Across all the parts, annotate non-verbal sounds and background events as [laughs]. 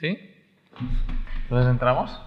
¿Sí? Entonces entramos.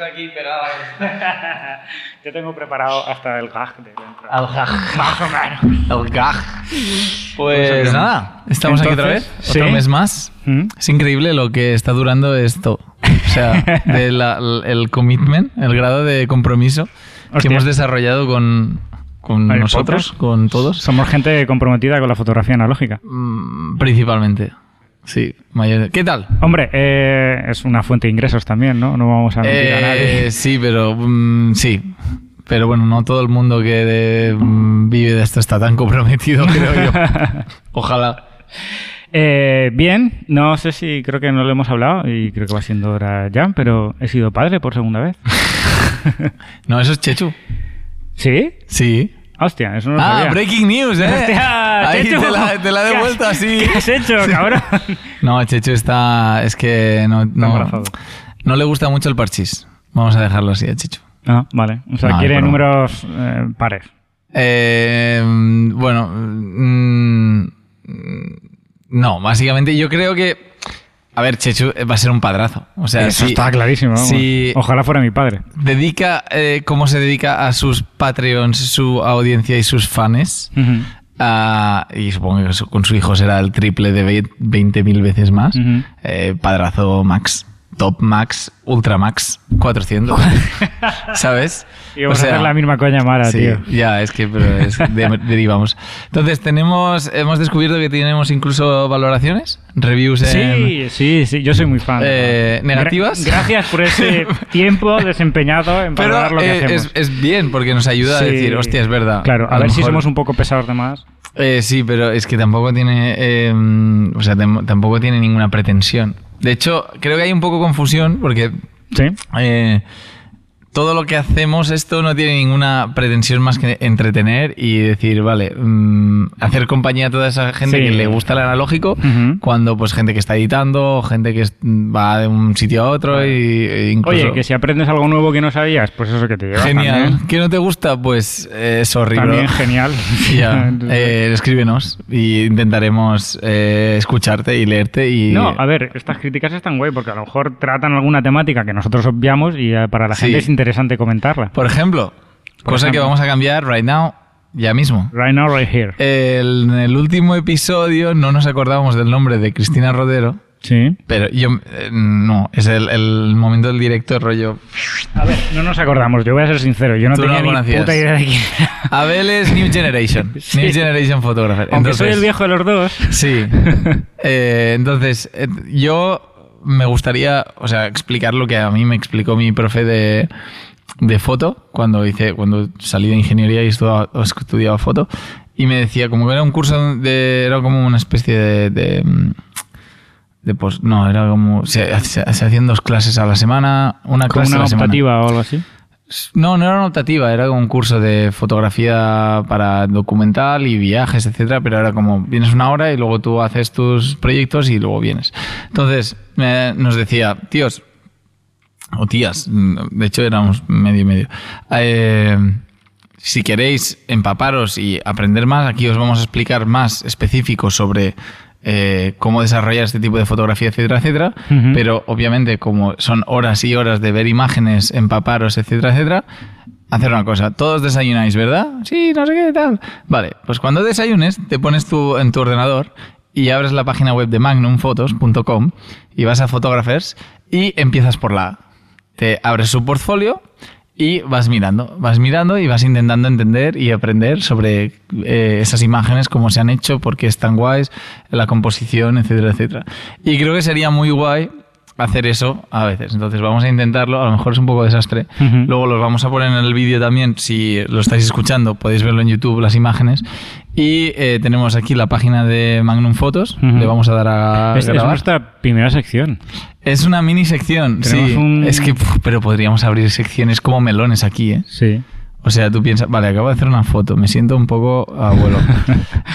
Aquí pegada. [laughs] Yo tengo preparado hasta el gag de dentro. Al gag. Más o menos. El gag. Pues nada, estamos aquí otra vez, otro mes más. ¿Mm? Es increíble lo que está durando esto. O sea, de la- el commitment, el grado de compromiso que hemos desarrollado con, con El nosotros, podcast. con todos. Somos gente comprometida con la fotografía analógica. Mm, Principalmente. Sí, mayor- ¿Qué tal? Hombre, eh, es una fuente de ingresos también, ¿no? No vamos a mentir a Eh, nadie. sí, pero mm, sí. Pero bueno, no todo el mundo que de- mm, vive de esto está tan comprometido, [laughs] creo yo. Ojalá. Eh, bien, no sé si creo que no lo hemos hablado y creo que va siendo hora ya, pero he sido padre por segunda vez. [laughs] No, eso es Chechu. ¿Sí? Sí. Hostia, eso no lo ah, sabía. breaking news, ¿eh? Hostia, Ahí Chechu. te la, te la he ¿Qué has- devuelto así. ¿Qué has hecho, cabrón? No, Chechu está. Es que no, no, embarazado. no le gusta mucho el parchís. Vamos a dejarlo así a Chechu. Ah, vale. O sea, No, quiere pero- números eh, pares. Eh, bueno, mm, no, básicamente yo creo que. A ver, Chechu va a ser un padrazo. O sea, Eso sí- está clarísimo. sí. Ojalá fuera mi padre. dedica eh, cómo se dedica a sus Patreons, su audiencia y sus fans. Y supongo que con su hijo será el triple de ve- 20.000 veces más. Eh, padrazo Max, Top Max, Ultra Max, 400. [laughs] ¿Sabes? Y vamos a hacer la misma coña mala, sí, tío. Ya, es que pero es- de- [laughs] derivamos. Entonces, tenemos, hemos descubierto que tenemos incluso valoraciones, reviews en... Sí, sí, sí, yo soy muy fan. Eh, ¿negativas? Gra- gracias por ese [laughs] tiempo desempeñado en Pero valorar lo que eh, hacemos. es, es bien, porque nos ayuda a decir, hostia, es verdad. Claro, a, ver si somos un poco pesados de más. Eh, sí, pero es que tampoco tiene. eh, o sea, tampoco tiene ninguna pretensión. De hecho, creo que hay un poco confusión porque Sí. eh, todo lo que hacemos, esto no tiene ninguna pretensión más que entretener y decir, vale, mm, hacer compañía a toda esa gente Sí. que le gusta el analógico, cuando pues gente que está editando, gente que es- va de un sitio a otro y, e incluso... Oye, que si aprendes algo nuevo que no sabías, pues eso que te lleva. Genial. También, ¿Que no te gusta? Pues eh, sorry, bro. también genial. [laughs] Ya, Entonces- [laughs] eh, escríbenos y intentaremos eh, escucharte y leerte y... No, a ver, estas críticas están guay porque a lo mejor tratan alguna temática que nosotros obviamos y eh, para la Sí. gente es interesante comentarla. Por ejemplo, Por cosa que vamos a cambiar right now, ya mismo. Right now, right here. El- en el último episodio no nos acordábamos del nombre de Cristina Rodero, Sí. pero yo... eh, no, es el, el momento del directo rollo... A ver, no nos acordamos, yo voy a ser sincero, yo no Tú no tenía lo ni puta idea de quién. Abel es New Generation, [laughs] Sí. New Generation Photographer. Aunque soy el viejo de los dos. Sí. [laughs] Eh, entonces, eh, yo me gustaría, o sea, explicar lo que a mí me explicó mi profe de, de foto cuando hice, cuando salí de ingeniería y estudiaba, estudiaba foto. Y me decía, como que era un curso de, era como una especie de, de, de pos- no, era como, se, se- se hacían dos clases a la semana, una Como clase a semana. optativa o algo así. No, no era una optativa, era un curso de fotografía para documental y viajes, etcétera, pero era como vienes una hora y luego tú haces tus proyectos y luego vienes. Entonces, nos decía, tíos, o tías, de hecho éramos medio y medio. eh, si queréis empaparos y aprender más, aquí os vamos a explicar más específico sobre eh, cómo desarrollar este tipo de fotografía, etcétera, etcétera. Pero obviamente, como son horas y horas de ver imágenes, empaparos, etcétera, etcétera, hacer una cosa. Todos desayunáis, ¿verdad? Sí, no sé qué tal. Vale, pues cuando desayunes, te pones tú en tu ordenador y abres la página web de magnumfotos.com y vas a Photographers y empiezas por la A. Te abres su portfolio y vas mirando, vas mirando y vas intentando entender y aprender sobre eh, esas imágenes, cómo se han hecho, por qué están guays, la composición, etcétera, etcétera. Y creo que sería muy guay hacer eso a veces. Entonces vamos a intentarlo, a lo mejor es un poco desastre. Luego los vamos a poner en el vídeo también, si lo estáis escuchando, podéis verlo en YouTube, las imágenes. Y eh, tenemos aquí la página de Magnum Fotos, le vamos a dar a Es, nuestra primera sección. Es una mini sección, Tenemos sí. un- Es que, pero podríamos abrir secciones como melones aquí, ¿eh? Sí. O sea, tú piensas, vale, acabo de hacer una foto, me siento un poco abuelo. [laughs]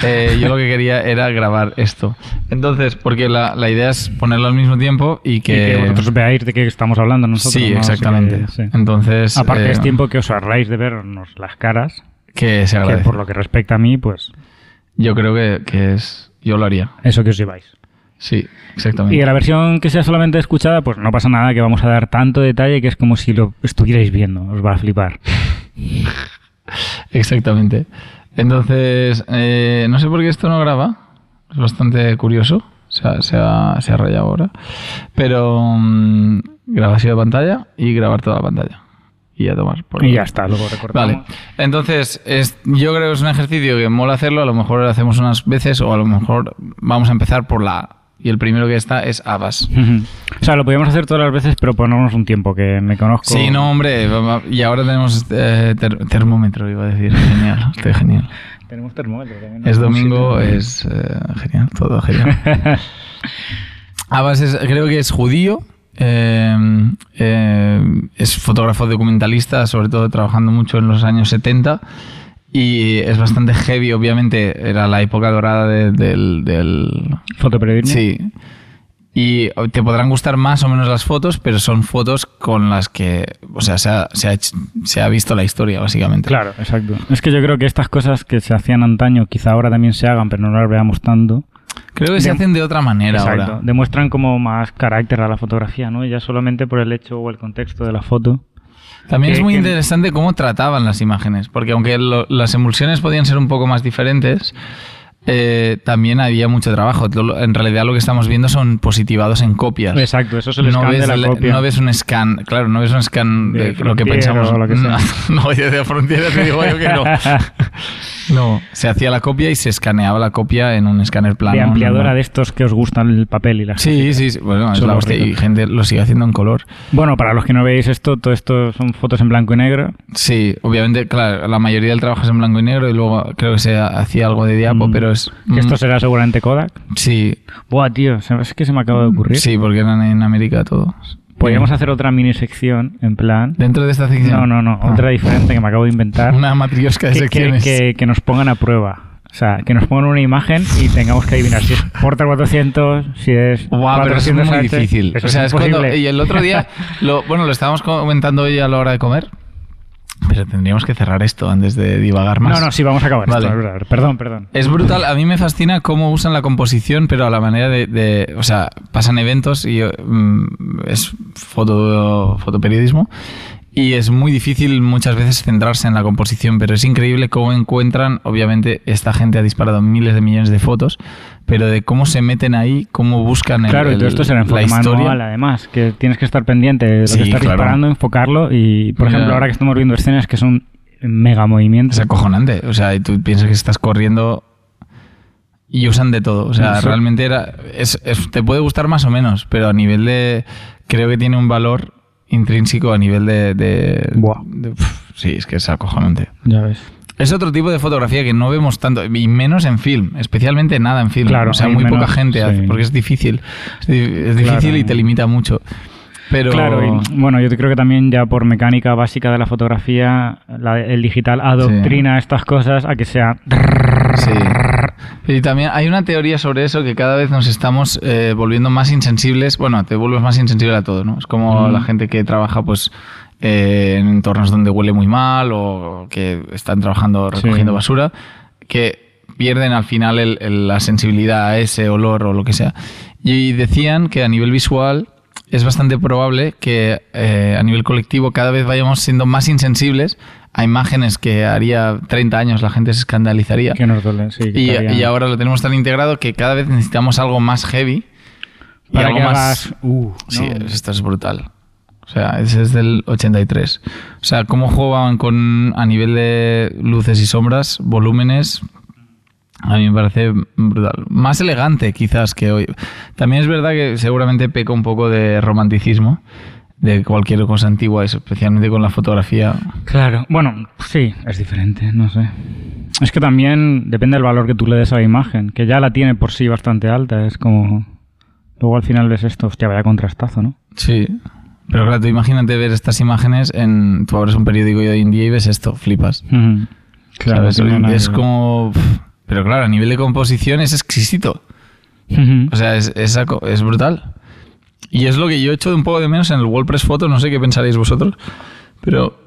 Eh, yo lo que quería era grabar esto. Entonces, porque la, la idea es ponerlo al mismo tiempo y Y que... que vosotros veáis de qué estamos hablando nosotros. sí, exactamente. que, sí. Entonces, Aparte eh, es tiempo que os ahorráis de vernos las caras, que se que agradece. por lo que respecta a mí, pues Yo creo que, que es... Yo lo haría. eso que os lleváis. Sí, exactamente. Y la versión que sea solamente escuchada, pues no pasa nada, que vamos a dar tanto detalle que es como si lo estuvierais viendo. Os va a flipar. Exactamente. Entonces, eh, no sé por qué esto no graba. Es bastante curioso. Se ha, se ha- se ha rayado ahora. Pero mm, grabación de pantalla y grabar toda la pantalla. Y a tomar por Y ya está, luego recortamos. Vale, entonces es, yo creo que es un ejercicio que mola hacerlo, a lo mejor lo hacemos unas veces o a lo mejor vamos a empezar por la. Y el primero que está es Abbas. O sea, lo podríamos hacer todas las veces, pero ponernos un tiempo, que me conozco. Sí, no, hombre, y ahora tenemos eh, ter- termómetro, iba a decir, genial, [laughs] estoy genial. Tenemos termómetro también. Es domingo, es eh, genial, todo genial. [laughs] Abbas es- creo que es judío, eh, eh, es fotógrafo documentalista, sobre todo trabajando mucho en los años 70 y es bastante heavy, obviamente era la época dorada de- del, del... Fotoperiodismo. Sí. Y te podrán gustar más o menos las fotos, pero son fotos con las que, o sea, se ha, se ha hecho- se ha visto la historia, básicamente. Claro, exacto. Es que yo creo que estas cosas que se hacían antaño quizá ahora también se hagan, pero no las veamos tanto. Creo que se hacen de otra manera Exacto. ahora. Demuestran como más carácter a la fotografía, ¿no? Ya solamente por el hecho o el contexto de la foto. También que- es muy que- interesante cómo trataban las imágenes, porque aunque lo- las emulsiones podían ser un poco más diferentes, eh, también había mucho trabajo. En realidad lo que estamos viendo son positivados en copias. Exacto, eso es el no scan ves, de la copia. no ves un scan, claro, no ves un scan De de, lo que pensamos. lo que. [laughs] No, no, de frontera te digo yo que no. [laughs] No, se hacía la copia y se escaneaba la copia en un escáner plano. de ampliadora de estos que os gustan el papel y las Sí, sí, sí, bueno, es la hostia, y gente lo sigue haciendo en color. Bueno, para los que no veis esto, todo esto son fotos en blanco y negro. Sí, obviamente, claro, la mayoría del trabajo es en blanco y negro y luego creo que se hacía algo de diapo, Mm. pero es... Que esto mm, será seguramente Kodak. Sí, Buah, tío, es que se me acaba de ocurrir. sí, porque eran en América todos. Podríamos Eh, hacer otra mini sección, en plan... Dentro de esta sección. No, no, no, Ah. otra diferente que me acabo de inventar. Una matriosca de que, secciones. que- que nos pongan a prueba. O sea, que nos pongan una imagen y tengamos que adivinar si es Porta 400, si es. Guau, pero eso es muy 400H. difícil. Eso o sea, es es cuando, y el otro día, [laughs] lo, bueno, lo estábamos comentando hoy a la hora de comer, pero tendríamos que cerrar esto antes de divagar más. No, no, sí, vamos a acabar Vale. esto. Perdón, perdón. Es brutal, a mí me fascina cómo usan la composición, pero a la manera de, de- o sea, pasan eventos y mm, es foto, fotoperiodismo y es muy difícil muchas veces centrarse en la composición, pero es increíble cómo encuentran, obviamente esta gente ha disparado miles de millones de fotos, pero de cómo se meten ahí, cómo buscan el, Claro, y todo esto será en forma historia. manual, además, que tienes que estar pendiente de lo Sí, que estás claro. disparando, enfocarlo y, por Ya. ejemplo, ahora que estamos viendo escenas que son mega movimientos. Es acojonante. O sea, y tú piensas que estás corriendo y usan de todo. O sea, Sí. realmente era. Es, es- te puede gustar más o menos, pero a nivel de. Creo que tiene un valor intrínseco a nivel de. de- Buah. de- sí, es que es acojonante. Ya ves. Es otro tipo de fotografía que no vemos tanto, y menos en film, especialmente nada en film. Claro, o sea, muy menos, poca gente hace, porque es difícil. Es, di- es difícil Claro. y te limita mucho. Pero. Claro, y, bueno, yo creo que también ya por mecánica básica de la fotografía, la- el digital adoctrina estas cosas a que sea... Sí. Y también hay una teoría sobre eso que cada vez nos estamos eh, volviendo más insensibles. Bueno, te vuelves más insensible a todo, ¿no? Es como Mm. la gente que trabaja, pues, eh, en entornos donde huele muy mal o que están trabajando recogiendo Sí. basura, que pierden al final el- el- la sensibilidad a ese olor o lo que sea. Y decían que a nivel visual es bastante probable que eh, a nivel colectivo cada vez vayamos siendo más insensibles a imágenes que haría 30 años la gente se escandalizaría. Que nos duele, sí. que Y, estaría- y ahora lo tenemos tan integrado que cada vez necesitamos algo más heavy y Para algo que más. hagas... Uh, Sí, no. esto es brutal. O sea, ese es del 83. O sea, cómo jugaban con a nivel de luces y sombras, volúmenes A mí me parece brutal. Más elegante quizás que hoy. También es verdad que seguramente peca un poco de romanticismo de cualquier cosa antigua, especialmente con la fotografía. Claro, bueno, sí, es diferente, no sé. Es que también depende del valor que tú le des a la imagen, que ya la tiene por sí bastante alta, es como... Luego al final ves esto, hostia, vaya contrastazo, ¿no? Sí. Pero claro, tú imagínate ver estas imágenes en... Tú abres un periódico hoy en día y ves esto, flipas. Claro, es como... Pero claro, a nivel de composición es exquisito. O sea, es, es, brutal. Y es lo que yo he hecho un poco de menos en el WordPress Photo, no sé qué pensaréis vosotros, pero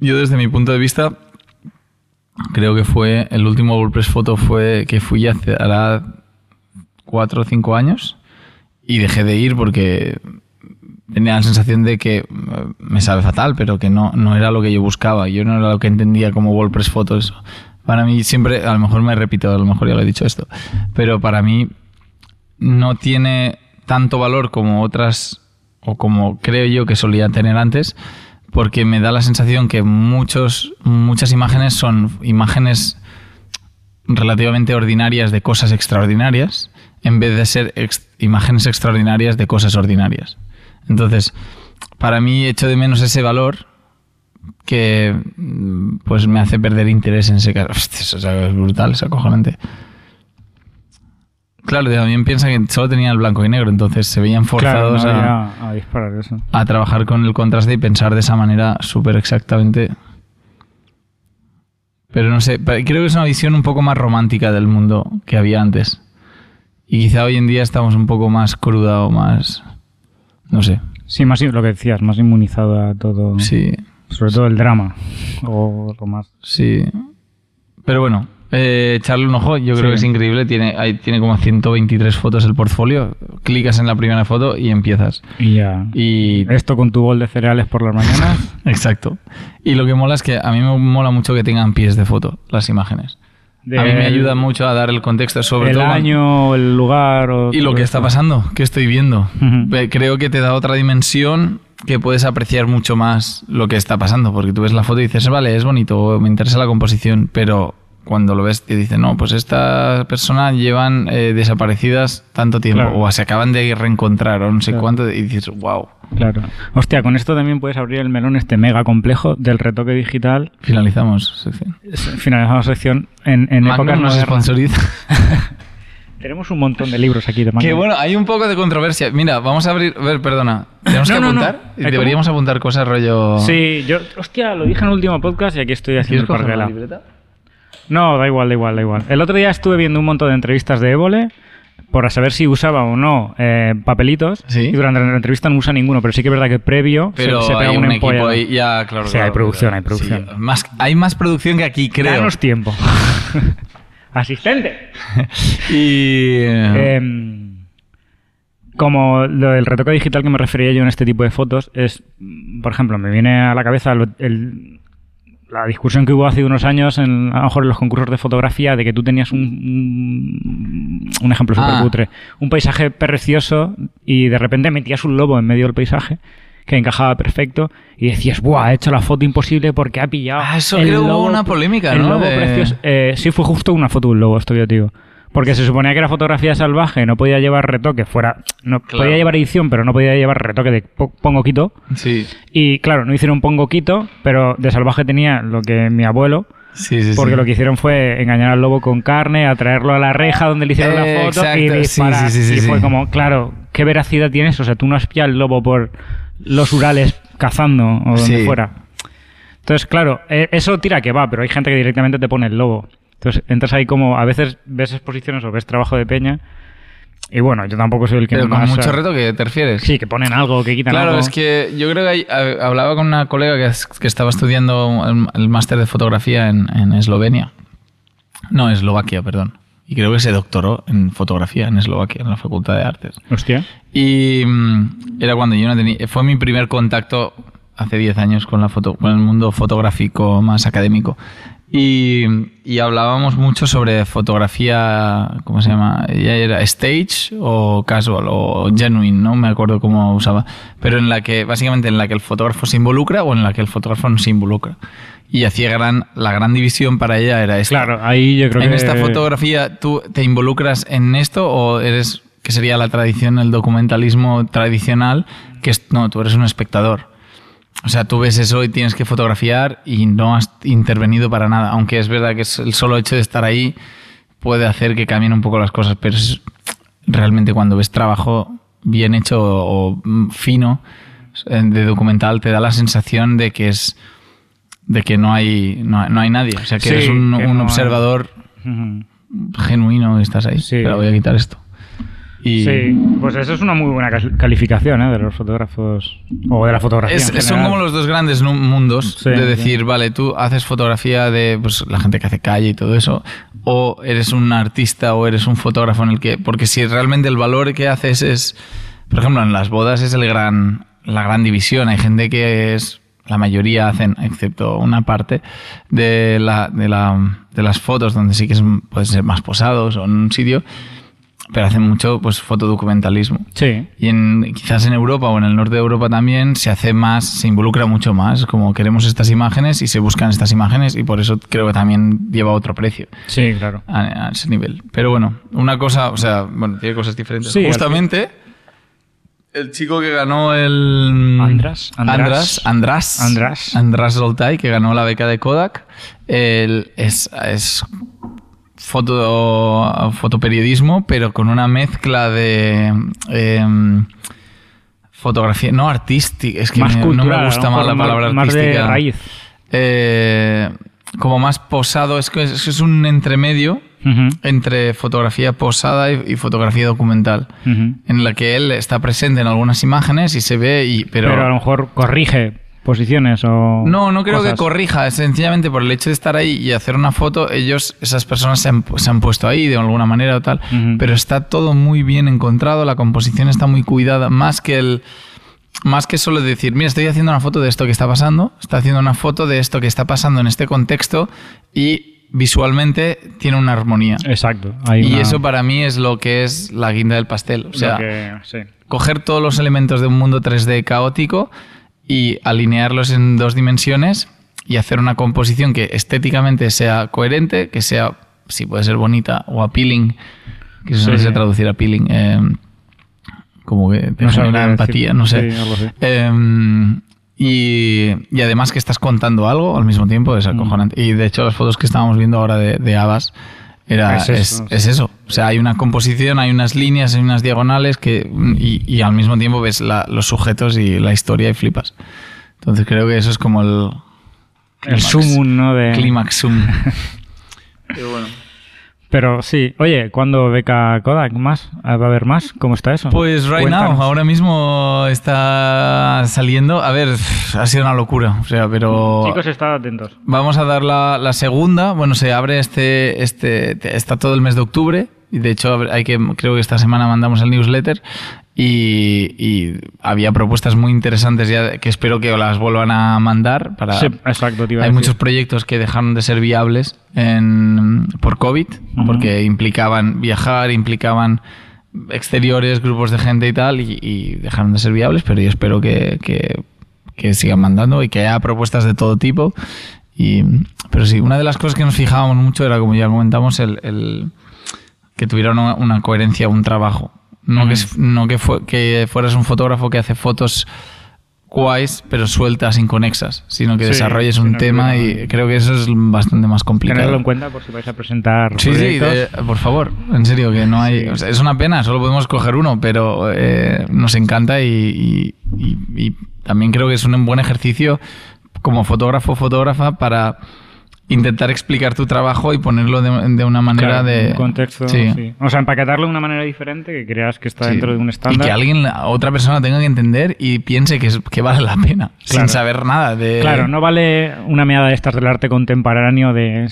yo desde mi punto de vista creo que fue el último WordPress Photo fue que fui hace ahora cuatro o cinco años y dejé de ir porque tenía la sensación de que me sabe fatal, pero que no, no era lo que yo buscaba. Yo no era lo que entendía como WordPress Photos. Para mí siempre, a lo mejor me repito, a lo mejor ya lo he dicho esto, pero para mí no tiene tanto valor como otras, o como creo yo que solía tener antes, porque me da la sensación que muchos, muchas imágenes son imágenes relativamente ordinarias de cosas extraordinarias, en vez de ser imágenes extraordinarias de cosas ordinarias. Entonces, para mí echo de menos ese valor que pues me hace perder interés en ese caso. [laughs] es brutal, es acojonante. Claro, también piensa que solo tenía el blanco y negro, entonces se veían forzados a, disparar eso. a trabajar con el contraste y pensar de esa manera súper exactamente. Pero no sé, creo que es una visión un poco más romántica del mundo que había antes. Y quizá hoy en día estamos un poco más cruda o más... No sé. Sí, más lo que decías, más inmunizado a todo. Sí. Sobre todo el drama o lo más. Sí. Pero bueno, eh, echarle un ojo, yo creo que es increíble. Tiene, tiene como 123 fotos el portfolio. Clicas en la primera foto y empiezas. Y ya. Y... Esto con tu bol de cereales por las mañanas. [laughs] Exacto. Y lo que mola es que a mí me mola mucho que tengan pies de foto las imágenes. a mí me ayuda mucho a dar el contexto sobre el todo. El año, el lugar. y lo que está pasando, que estoy viendo. Creo que te da otra dimensión que puedes apreciar mucho más lo que está pasando, porque tú ves la foto y dices, vale, es bonito, me interesa la composición, pero cuando lo ves te dicen, no, pues esta persona llevan eh, desaparecidas tanto tiempo, o se acaban de reencontrar, o no sé cuánto, y dices, wow. Claro. Hostia, con esto también puedes abrir el melón este mega complejo del retoque digital. Finalizamos sección. Finalizamos sección en, en épocas nos [laughs] Tenemos un montón de libros aquí de Que bueno, hay un poco de controversia. Mira, vamos a abrir. A ver, perdona. ¿Tenemos que apuntar? Deberíamos apuntar cosas rollo. Sí, yo. Hostia, lo dije en el último podcast y aquí estoy haciendo el parguela. No, da igual, da igual, da igual. El otro día estuve viendo un montón de entrevistas de Évole por saber si usaba o no eh, papelitos. Y durante la entrevista no usa ninguno, pero sí que es verdad que previo pero se, pega un equipo ahí, ya, claro. Sí, hay producción, hay producción. más, hay más producción que aquí, creo. Danos tiempo. [laughs] Asistente. [laughs] y... Em, como lo del retoque digital que me refería yo en este tipo de fotos es, por ejemplo, me viene a la cabeza el, la discusión que hubo hace unos años, en, a lo mejor en los concursos de fotografía, de que tú tenías un, un, ejemplo súper ah. cutre, un paisaje precioso y de repente metías un lobo en medio del paisaje que encajaba perfecto y decías, ¡buah! Ha hecho la foto imposible porque ha pillado. Ah, eso el lobo, una polémica, el ¿no? Lobo precioso. Eh, sí, fue justo una foto de un lobo, esto yo digo. Porque se suponía que era fotografía salvaje, no podía llevar retoque, fuera. No podía llevar edición, pero no podía llevar retoque de pongo quito. Sí. Y claro, no hicieron pongo quito, pero de salvaje tenía lo que mi abuelo. Sí, sí, porque lo que hicieron fue engañar al lobo con carne, atraerlo a la reja donde le hicieron la foto y disparar. y fue como, claro, ¿qué veracidad tienes? O sea, tú no has pillado el lobo por los Urales cazando o donde fuera. Entonces, claro, e, eso tira que va, pero hay gente que directamente te pone el lobo. Entonces entras ahí como, a veces ves exposiciones o ves trabajo de peña y bueno, yo tampoco soy el que Pero con mucho reto que te refieres. Sí, que ponen algo, que quitan algo. Claro, es que yo creo que hablaba con una colega que, que estaba estudiando el, máster de fotografía en, en, Eslovenia. No, Eslovaquia, perdón. Y creo que se doctoró en fotografía en Eslovaquia, en la Facultad de Artes. Hostia. Y mm, era cuando yo no tenía... Fue mi primer contacto hace 10 años con, la foto, con el mundo fotográfico más académico. Y, y hablábamos mucho sobre fotografía, ¿cómo se llama? Ella era stage o casual o genuine, no me acuerdo cómo usaba, pero en la que, básicamente en la que el fotógrafo se involucra o en la que el fotógrafo no se involucra. Y hacía gran, la gran división para ella era esta. Claro, ahí yo creo en que... esta fotografía, ¿tú te involucras en esto o eres, que sería la tradición, el documentalismo tradicional, que es, no, tú eres un espectador? O sea, tú ves eso y tienes que fotografiar y no has intervenido para nada. Aunque es verdad que el solo hecho de estar ahí puede hacer que cambien un poco las cosas, pero es realmente cuando ves trabajo bien hecho o, fino de documental te da la sensación de que es de que no hay no, no hay nadie, o sea que Sí, eres un, que un no hay- observador Ujú. genuino que estás ahí. Sí. Pero voy a quitar esto. Y Sí, pues eso es una muy buena cal- calificación ¿eh? de los fotógrafos o de la fotografía. Es- en son como los dos grandes mundos Sí, de sí. decir, vale, tú haces fotografía de pues, la gente que hace calle y todo eso, o eres un artista o eres un fotógrafo en el que, porque si realmente el valor que haces es, por ejemplo, en las bodas es el gran, la gran división. Hay gente que es, la mayoría hacen, excepto una parte de, la, de, la, de las fotos donde sí que es, pueden ser más posados o en un sitio, pero hacen mucho pues fotodocumentalismo. Sí. Y en, quizás en Europa o en el norte de Europa también se hace más, se involucra mucho más, como queremos estas imágenes y se buscan estas imágenes y por eso creo que también lleva otro precio Sí, claro. a, a ese nivel. Pero bueno, una cosa, o sea, bueno, tiene cosas diferentes. Sí, Justamente, el chico que ganó el... András, András. András. András. András. András Zoltai, que ganó la beca de Kodak. Él es, es foto, fotoperiodismo, pero con una mezcla de... em, fotografía, no artística, es que más me- cultural, no me gusta más la palabra más de artística. raíz. Eh, como más posado, es que es, es un entremedio entre fotografía posada y, y fotografía documental, en la que él está presente en algunas imágenes y se ve, y, pero, Pero, a lo mejor corrige posiciones o. no, no creo cosas. que corrija, es sencillamente por el hecho de estar ahí y hacer una foto, ellos, esas personas se han, se han puesto ahí de alguna manera o tal, pero está todo muy bien encontrado, la composición está muy cuidada, más que el más que solo decir, mira, estoy haciendo una foto de esto que está pasando, está haciendo una foto de esto que está pasando en este contexto y visualmente tiene una armonía. Exacto. hay Y una- eso para mí es lo que es la guinda del pastel. O sea, que- sí. coger todos los elementos de un mundo 3D caótico y alinearlos en dos dimensiones y hacer una composición que estéticamente sea coherente, que sea, si puede ser bonita o appealing, que eso Sí, no sí. traducir appealing, eh, como que te No genera empatía, decir. no sé. Sí, algo así. Eh, y, y además que estás contando algo al mismo tiempo, Mm. es acojonante. Y de hecho las fotos que estábamos viendo ahora de, de Abbas era, Es es, eso, es eso. O sea, hay una composición, hay unas líneas, hay unas diagonales que, y, y al mismo tiempo ves la- los sujetos y la historia y flipas. Entonces creo que eso es como el... El clímax. sumum, ¿no? De... Clímax sum. [laughs] Pero bueno. Pero sí, oye, ¿cuándo beca Kodak más? ¿Va a haber más? ¿Cómo está eso? Pues right Cuéntanos. now, ahora mismo está saliendo. A ver, ha sido una locura. O sea, pero... Chicos, estad atentos. Vamos a dar la, la segunda. Bueno, se abre este, este, está todo el mes de octubre. Y de hecho, hay que, creo que esta semana mandamos el newsletter. Y, y había propuestas muy interesantes ya que espero que las vuelvan a mandar. Para, Sí, exacto, te iba a hay decir. muchos proyectos que dejaron de ser viables en, por COVID, porque implicaban viajar, implicaban exteriores, grupos de gente y tal, y, y dejaron de ser viables, pero yo espero que, que- que sigan mandando y que haya propuestas de todo tipo. Y, pero sí, una de las cosas que nos fijábamos mucho era, como ya comentamos, el, el- que tuviera una, una coherencia, un trabajo. No, que, es- no que, fue- que fueras un fotógrafo que hace fotos guays, pero sueltas, inconexas, sino que Sí, desarrolles un que tema y creo que eso es bastante más complicado. Tenerlo en cuenta por si vais a presentar Sí, sí, proyectos. eh, por favor, en serio, que no hay. Sí. o sea, es una pena, solo podemos coger uno, pero eh, nos encanta y, y- y- y también creo que es un buen ejercicio como fotógrafo fotógrafa para intentar explicar tu trabajo y ponerlo de, de una manera Claro, de. un contexto, Sí. sí. O sea, empaquetarlo de una manera diferente que creas que está Sí. dentro de un Y estándar. que alguien, otra persona tenga que entender y piense que, es- que vale la pena, Claro. sin saber nada de... Claro, no vale una meada de estas del arte contemporáneo de...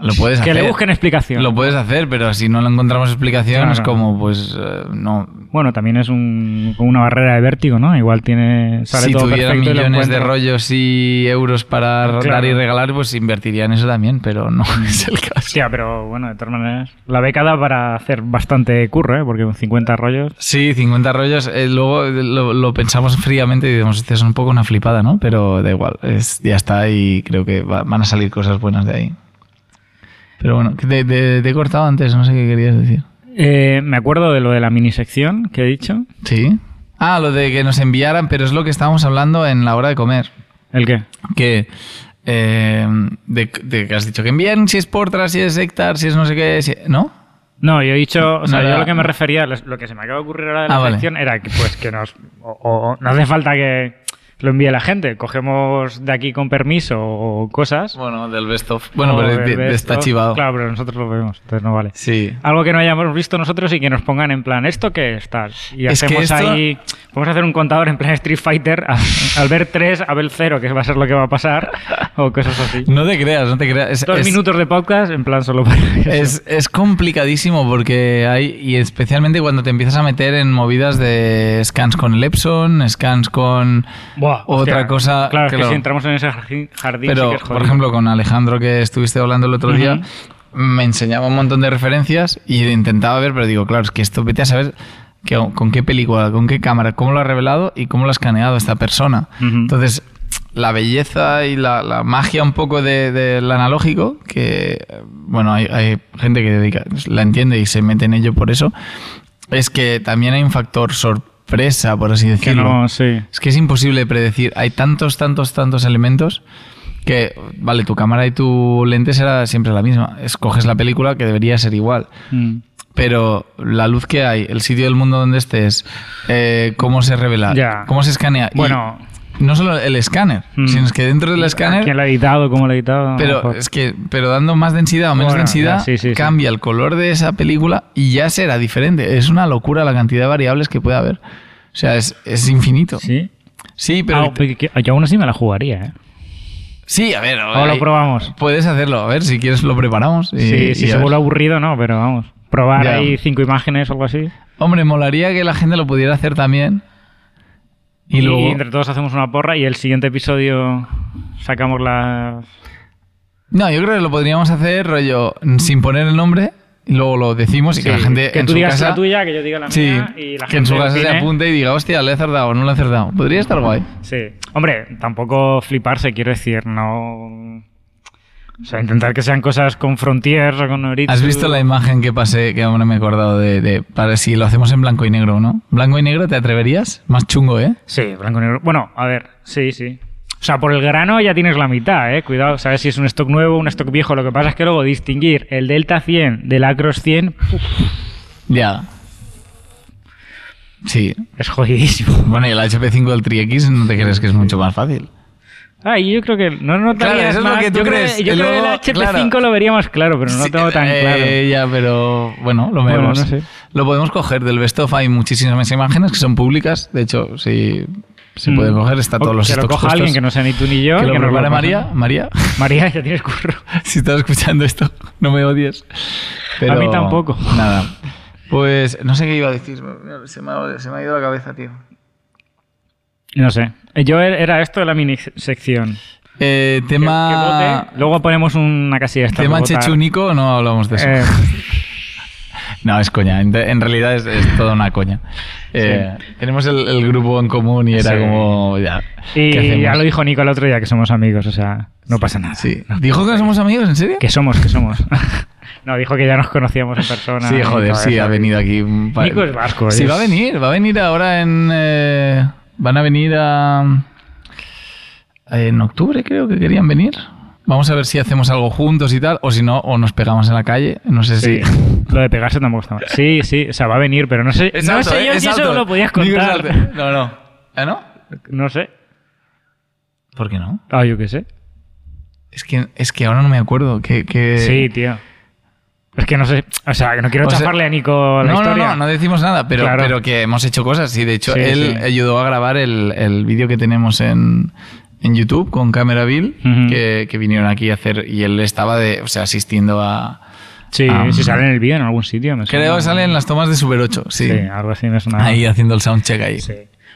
Lo puedes que hacer. le busquen explicación. Lo puedes hacer, pero si no le encontramos explicación es como, pues, eh, no... Bueno, también es un, una barrera de vértigo, ¿no? Igual tiene. Sale si todo lo millones de rollos y euros para dar Claro. y regalar, pues invertiría en eso también, pero no es el caso. Hostia, pero bueno, de todas maneras. La beca da para hacer bastante curro, ¿eh? Porque con 50 rollos. Sí, 50 rollos. eh, luego lo, lo pensamos fríamente y decimos, "Hostia, es un poco una flipada, ¿no? Pero da igual, es, ya está y creo que va- van a salir cosas buenas de ahí. Pero bueno, te, te- te he cortado antes, no sé qué querías decir. Eh, me acuerdo de lo de la mini sección que he dicho. Sí. Ah, lo de que nos enviaran, pero es lo que estábamos hablando en la hora de comer. ¿El qué? Que. eh, de, de que has dicho que envíen si es Portra, si es Hectar, si es no sé qué, si- ¿no? No, yo he dicho, o sea, No yo lo que me refería, lo que se me acaba de ocurrir ahora de la Ah, vale. sección era que, pues, que nos, o, o- no hace falta que lo envíe la gente, cogemos de aquí con permiso o cosas. Bueno, del best of. Bueno, pero de- de- está of. chivado. Claro, pero nosotros lo vemos, entonces no vale. Sí. Algo que no hayamos visto nosotros y que nos pongan en plan, ¿esto qué es tal? Y Es hacemos esto- ahí, podemos hacer un contador en plan Street Fighter, a- al ver 3, a ver 0, que va a ser lo que va a pasar, o cosas así. No te creas, no te creas. Es, Dos es- minutos de podcast en plan solo para eso. Es, es complicadísimo porque hay, y especialmente cuando te empiezas a meter en movidas de scans con el Epson, scans con Buah, otra hostia. cosa. Claro, es que claro. si entramos en ese jardín, jardín sí Pero, que es por ejemplo, con Alejandro que estuviste hablando el otro día, me enseñaba un montón de referencias y intentaba ver, pero digo, claro, es que esto vete a saber que- con qué película, con qué cámara, cómo lo ha revelado y cómo lo ha escaneado esta persona. Ujú. Entonces, la belleza y la, la magia un poco de- del analógico, que, bueno, hay, hay gente que dedica, la entiende y se mete en ello por eso, es que también hay un factor sorpresa, por así que decirlo. no, sí. Es que es imposible predecir. Hay tantos, tantos, tantos elementos que, vale, tu cámara y tu lente será siempre la misma. Escoges la película que debería ser igual. Mm. Pero la luz que hay, el sitio del mundo donde estés, eh, cómo se revela, Ya. cómo se escanea. Y Bueno. No solo el escáner, Mm. sino es que dentro del escáner. ¿Quién lo ha editado? ¿Cómo lo ha editado? Pero es que, pero dando más densidad o menos Bueno, densidad, ya, sí, sí, sí. cambia el color de esa película y ya será diferente. Es una locura la cantidad de variables que puede haber. O sea, es, es infinito. Sí. Sí, pero. Ah, que- yo aún así me la jugaría, ¿eh? Sí, a ver. O lo hay- probamos. Puedes hacerlo, a ver, si quieres lo preparamos. y- Sí, si se vuelve aburrido, no, pero vamos. Probar Ya. ahí cinco imágenes o algo así. Hombre, molaría que la gente lo pudiera hacer también. Y, Y, luego. entre todos hacemos una porra y el siguiente episodio sacamos las... No, yo creo que lo podríamos hacer rollo sin poner el nombre y luego lo decimos y que la gente que en tú su digas casa. la tuya, que yo diga la Sí, mía y la que en su casa se apunte y diga, hostia, le he acertado o no le he acertado. Podría estar guay. Sí. Hombre, tampoco fliparse, quiero decir, no... O sea, intentar que sean cosas con Frontiers o con Noritsu. ¿Has visto la imagen que pasé, que ahora me he acordado de, de- para si lo hacemos en blanco y negro no? ¿Blanco y negro te atreverías? Más chungo, ¿eh? Sí, blanco y negro. Bueno, a ver, sí, sí. O sea, por el grano ya tienes la mitad, ¿eh? Cuidado, sabes si es un stock nuevo un stock viejo. Lo que pasa es que luego distinguir el Delta 100 del Acros 100 uf, Ya. Sí. es jodidísimo. Bueno, y el HP5 del Tri-X no te crees que es mucho más fácil. Ah, y yo creo que no notarías Claro, eso es lo que tú yo crees. Creo, yo creo que el HP5 claro. lo vería más claro, pero no Sí, tengo tan eh, claro. Ya, pero bueno, lo Bueno, vemos. no sé. Lo podemos coger. Del Best of hay muchísimas imágenes que son públicas. De hecho, si se Mm. pueden coger, está O todos los Que lo coja alguien que no sea ni tú ni yo. Que lo nos prepare pase. María. María, [laughs] María, ya tienes curro. [laughs] si estás escuchando esto, no me odies. Pero, A mí tampoco. Nada. Pues no sé qué iba a decir. Se me ha, se me ha ido la cabeza, tío. No sé. Yo era esto de la mini sección. Eh, Que- que tema. Luego ponemos una casilla esta. tema chechunico, no hablamos de eso. Eh, [laughs] No, es coña. En, en realidad es, es toda una coña. Eh, Tenemos el, el grupo en común y era Sí. como. Ya, Y ya lo dijo Nico el otro día que somos amigos, o sea, no pasa nada. Sí. ¿Dijo que somos amigos? ¿En serio? Que somos, que somos. [laughs] no, dijo que ya nos conocíamos en persona. Sí, joder, sí, ha venido aquí. Nico es vasco. Sí, es- va a venir. Va a venir ahora en. eh, van a venir a. En octubre, creo que querían venir. Vamos a ver si hacemos algo juntos y tal, o si no, o nos pegamos en la calle. No sé Sí. si. Lo de pegarse tampoco está mal. Sí, sí, o sea, va a venir, pero no sé, no alto, sé ¿eh? yo Es si eso alto. lo podías contar. No, no. ¿Ah, no? No sé. ¿Por qué no? Ah, yo qué sé. Es que, es que ahora no me acuerdo. Que, que... Sí, tío. Es que no sé, o sea, que no quiero O sea, chafarle a Nico la no, historia. no, no, no decimos nada, pero, Claro. pero que hemos hecho cosas. Y de hecho, Sí, él sí. ayudó a grabar el, el vídeo que tenemos en, en YouTube con Camera Bill, que, que vinieron aquí a hacer. Y él estaba de, o sea, asistiendo a, Sí, Ah, si sale en el vídeo en algún sitio. me Creo que sale en las tomas de Super 8, sí. Sí, algo así me suena. Ahí haciendo el soundcheck ahí. Sí.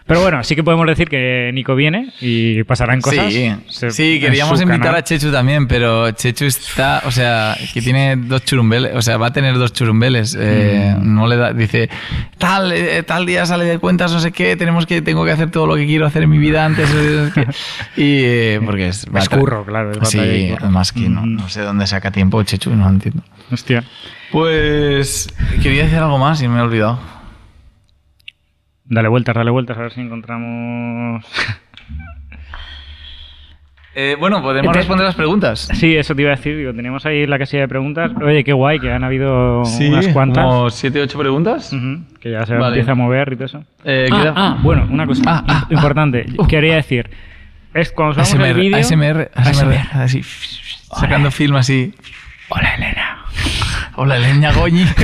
Pero bueno, sí que podemos decir que Nico viene y pasarán cosas. Sí, Se- sí, queríamos invitar canal. a Chechu también, pero Chechu está, o sea, que tiene dos churumbeles, o sea, va a tener dos churumbeles. eh, Mm. No le da, dice, tal, eh, tal día sale de cuentas, no sé qué, tenemos que, tengo que hacer todo lo que quiero hacer en mi vida antes. [laughs] y eh, porque es, Es curro, claro. es Sí, además que no, Mm. no sé dónde saca tiempo Chechu, no entiendo. Hostia. Pues quería decir algo más y me he olvidado. Dale vueltas, dale vueltas, a ver si encontramos. [laughs] Eh, bueno, podemos Te- responder las preguntas. sí, eso te iba a decir. Digo, teníamos ahí la casilla de preguntas. Oye, qué guay, que han habido unas cuantas. como siete, ocho preguntas. Que ya se Vale. empieza a mover y todo eso. Eh, ah, queda- ah, bueno, una cosa Ah, ah, im- importante. ah. Quería decir, es cuando el ASMR, vídeo... ASMR, ASMR, así, sacando film así. Hola, Elena. Hola, leña Goñi. [laughs]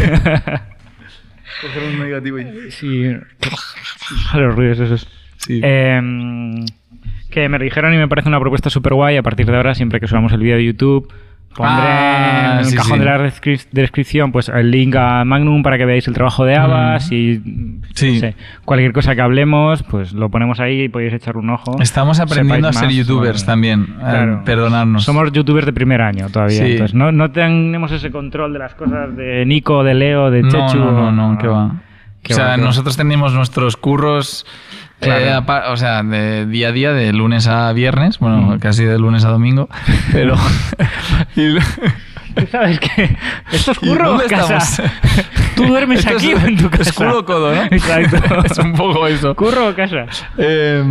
Coger un negativo. Sí, [laughs] los ruidos esos. Sí. Em, que me dijeron y me parece una propuesta súper guay. A partir de ahora, siempre que subamos el vídeo de YouTube, pondré Ah, en el sí, cajón sí. de la descri- descripción pues el link a Magnum para que veáis el trabajo de Abbas y Mm. Sí. no sé, cualquier cosa que hablemos, pues lo ponemos ahí y podéis echar un ojo. Estamos aprendiendo a ser youtubers sobre- también. eh, Claro. perdonarnos. Somos youtubers de primer año todavía, entonces no, no tenemos ese control de las cosas de Nico, de Leo, de no, Chechu. no, no, no, que va. O sea, nosotros tenemos nuestros curros, Claro. eh, o sea, de día a día, de lunes a viernes, bueno, Mm. casi de lunes a domingo, pero... [laughs] [laughs] y- Tú sabes que [laughs] esto es ¿Y curro o dónde casa. estamos? [laughs] Tú duermes Esto aquí es- o en tu casa. Es culo codo, ¿no? [laughs] Exacto. es un poco eso. ¿Curro o casa? Eh,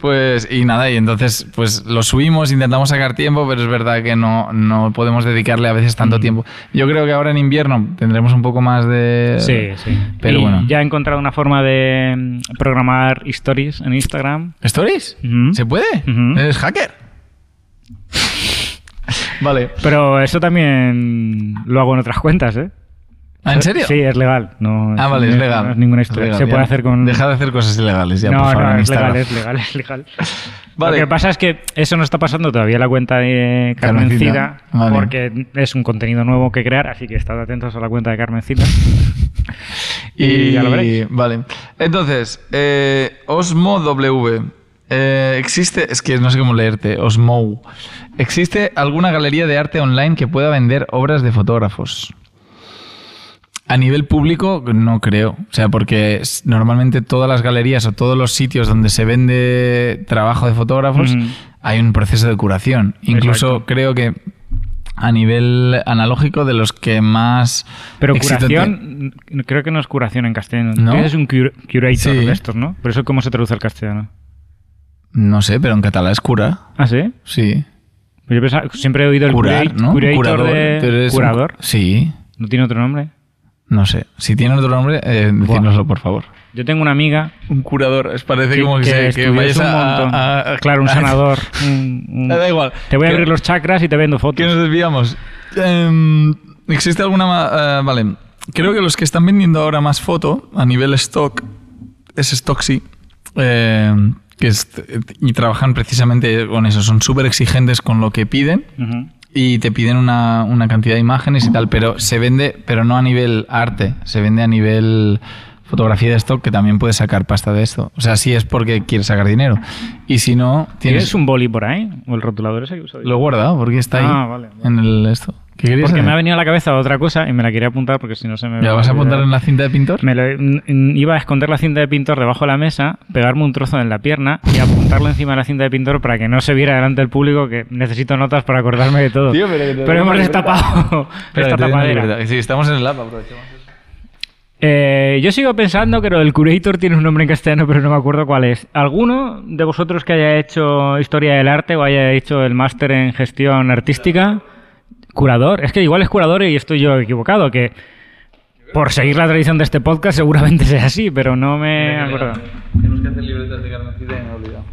pues, y nada, y entonces, pues lo subimos, intentamos sacar tiempo, pero es verdad que no, no podemos dedicarle a veces tanto Mm. tiempo. Yo creo que ahora en invierno tendremos un poco más de. Sí, sí. Pero Y bueno. Ya he encontrado una forma de mm, programar stories en Instagram. ¿Stories? ¿Se puede? ¿Eres hacker? [laughs] vale. Pero eso también lo hago en otras cuentas, ¿eh? ¿Ah, ¿En serio? Sí, es legal. No, Ah, vale, es legal. No es ninguna Es historia. legal, Se ya. puede hacer con. Deja de hacer cosas ilegales ya, no, por favor, no, en es legal, es legal, es [laughs] legal. Vale. Lo que pasa es que eso no está pasando todavía en la cuenta de Carmencita. Vale. porque es un contenido nuevo que crear, así que estad atentos a la cuenta de Carmencita. [laughs] Y, ya lo veréis. Vale. Entonces, eh, Osmo W. Eh, existe, es que no sé cómo leerte, Osmo. ¿Existe alguna galería de arte online que pueda vender obras de fotógrafos? A nivel público, no creo. O sea, porque normalmente todas las galerías o todos los sitios donde se vende trabajo de fotógrafos hay un proceso de curación. Incluso Exacto. creo que a nivel analógico, de los que más. Pero curación, creo que no es curación en castellano. ¿No? Es un cur- curator Sí. de estos, ¿no? Pero eso, ¿cómo se traduce al castellano? No sé, pero en catalán es cura. ¿Ah, sí? Sí. Pues yo pensaba- siempre he oído el Curar, curate- ¿no? curator Curador. de- Pero es un- curador. Sí. ¿No tiene otro nombre? No sé. Si tiene otro nombre, eh, decírnoslo, por favor. Yo tengo una amiga Un curador. Es parece que, como que, que se- que estudió vayas un a, montón. a- a- claro, un [laughs] sanador. un- un- Da igual. Te voy a abrir los chakras y te vendo Que fotos. nos desviamos. Em, ¿Existe alguna ma- eh, vale. Creo que los que están vendiendo ahora más foto a nivel stock es Stocksy. eh, que es- y trabajan precisamente con eso. Son súper exigentes con lo que piden. Y te piden una, una cantidad de imágenes y tal, pero se vende, pero no a nivel arte, se vende a nivel fotografía de stock que también puedes sacar pasta de esto. O sea, si es porque quieres sacar dinero. Y si no, ¿Tienes tienes... un boli por ahí? ¿O el rotulador ese que yo? Lo he guardado porque está ahí Ah, vale, vale. en el esto. ¿Qué querías Porque hacer? me ha venido a la cabeza otra cosa y me la quería apuntar porque si no se me... ¿Me la va vas a apuntar en la cinta de pintor? Me lo- iba a esconder la cinta de pintor debajo de la mesa, pegarme un trozo en la pierna y apuntarlo encima de la cinta de pintor para que no se viera delante del público que necesito notas para acordarme de todo. Tío, pero hemos destapado [laughs] esta tapadera. Sí, estamos en el app, aprovechemos. Eh, yo sigo pensando que lo del curator tiene un nombre en castellano, pero no me acuerdo cuál es. ¿Alguno de vosotros que haya hecho historia del arte o haya hecho el máster en gestión artística? Curador. Es que igual es curador y estoy yo equivocado, que por seguir la tradición de este podcast seguramente [laughs] sea así, pero no me acuerdo. Tenemos que hacer libretas de Carmencita y me he olvidado.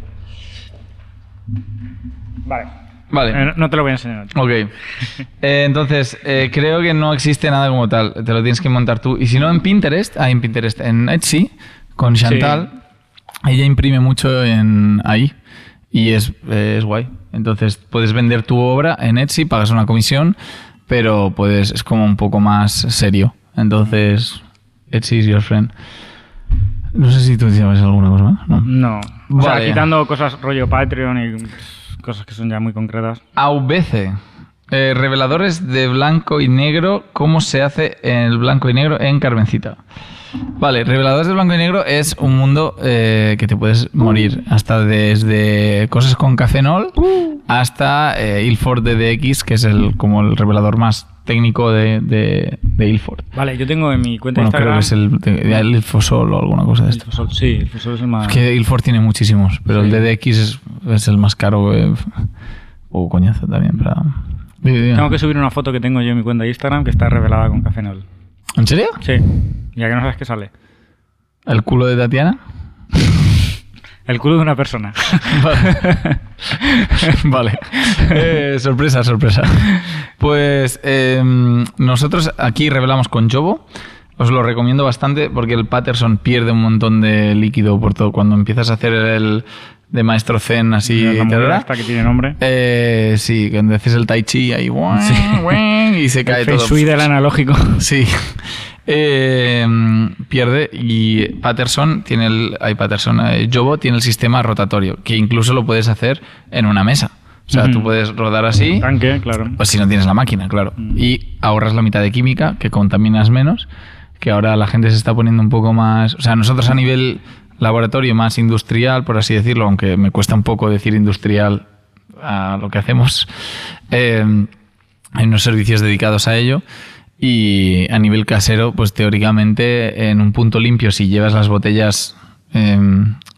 Vale. Vale. Eh, no- te lo voy a enseñar. Ok. [laughs] Eh, entonces, eh, creo que no existe nada como tal. Te lo tienes que montar tú. Y si no, en Pinterest, ah, en Pinterest, en Etsy, con Chantal, ella imprime mucho en ahí. Y es, es guay. Entonces, puedes vender tu obra en Etsy, pagas una comisión, pero puedes, es como un poco más serio. Entonces, Etsy is your friend. No sé si tú sabes alguna cosa más. No. No. O sea, Vale. quitando cosas rollo Patreon y cosas que son ya muy concretas. AVC. eh, reveladores de blanco y negro. ¿Cómo se hace el blanco y negro en Carmencita? Vale, reveladores de blanco y negro es un mundo eh, que te puedes morir. Hasta desde cosas con cafenol hasta eh, Ilford DDX, que es el como el revelador más técnico de, de, de Ilford. Vale, yo tengo en mi cuenta Bueno, de creo Instagram. que es el, el Ilfosol o alguna cosa de el esto. Fosol, sí, el Fosol es el más. Es que Ilford tiene muchísimos, pero el Sí. DDX es, es el más caro. eh, o coñazo también. Di- Tengo que subir una foto que tengo yo en mi cuenta de Instagram que está revelada con cafenol. ¿En serio? Sí, ya que no sabes qué sale. ¿El culo de Tatiana? [laughs] El culo de una persona. [laughs] Vale. [laughs] vale. Eh, sorpresa, sorpresa. Pues eh, nosotros aquí revelamos con Jobo. Os lo recomiendo bastante porque el Patterson pierde un montón de líquido por todo. Cuando empiezas a hacer el de maestro Zen así, esta que tiene nombre. eh, sí, cuando haces el tai chi ahí guau, guau, y se cae el feng todo. shui del analógico. Sí. Eh, pierde y Patterson tiene el. Hay Patterson. eh, Jobo tiene el sistema rotatorio, que incluso lo puedes hacer en una mesa. O sea, tú puedes rodar así. Tanque, claro. Pues si no tienes la máquina, claro. Mm. Y ahorras la mitad de química, que contaminas menos. Que ahora la gente se está poniendo un poco más. O sea, nosotros a nivel laboratorio más industrial, por así decirlo, aunque me cuesta un poco decir industrial a lo que hacemos, eh, hay unos servicios dedicados a ello. Y a nivel casero, pues teóricamente en un punto limpio, si llevas las botellas eh,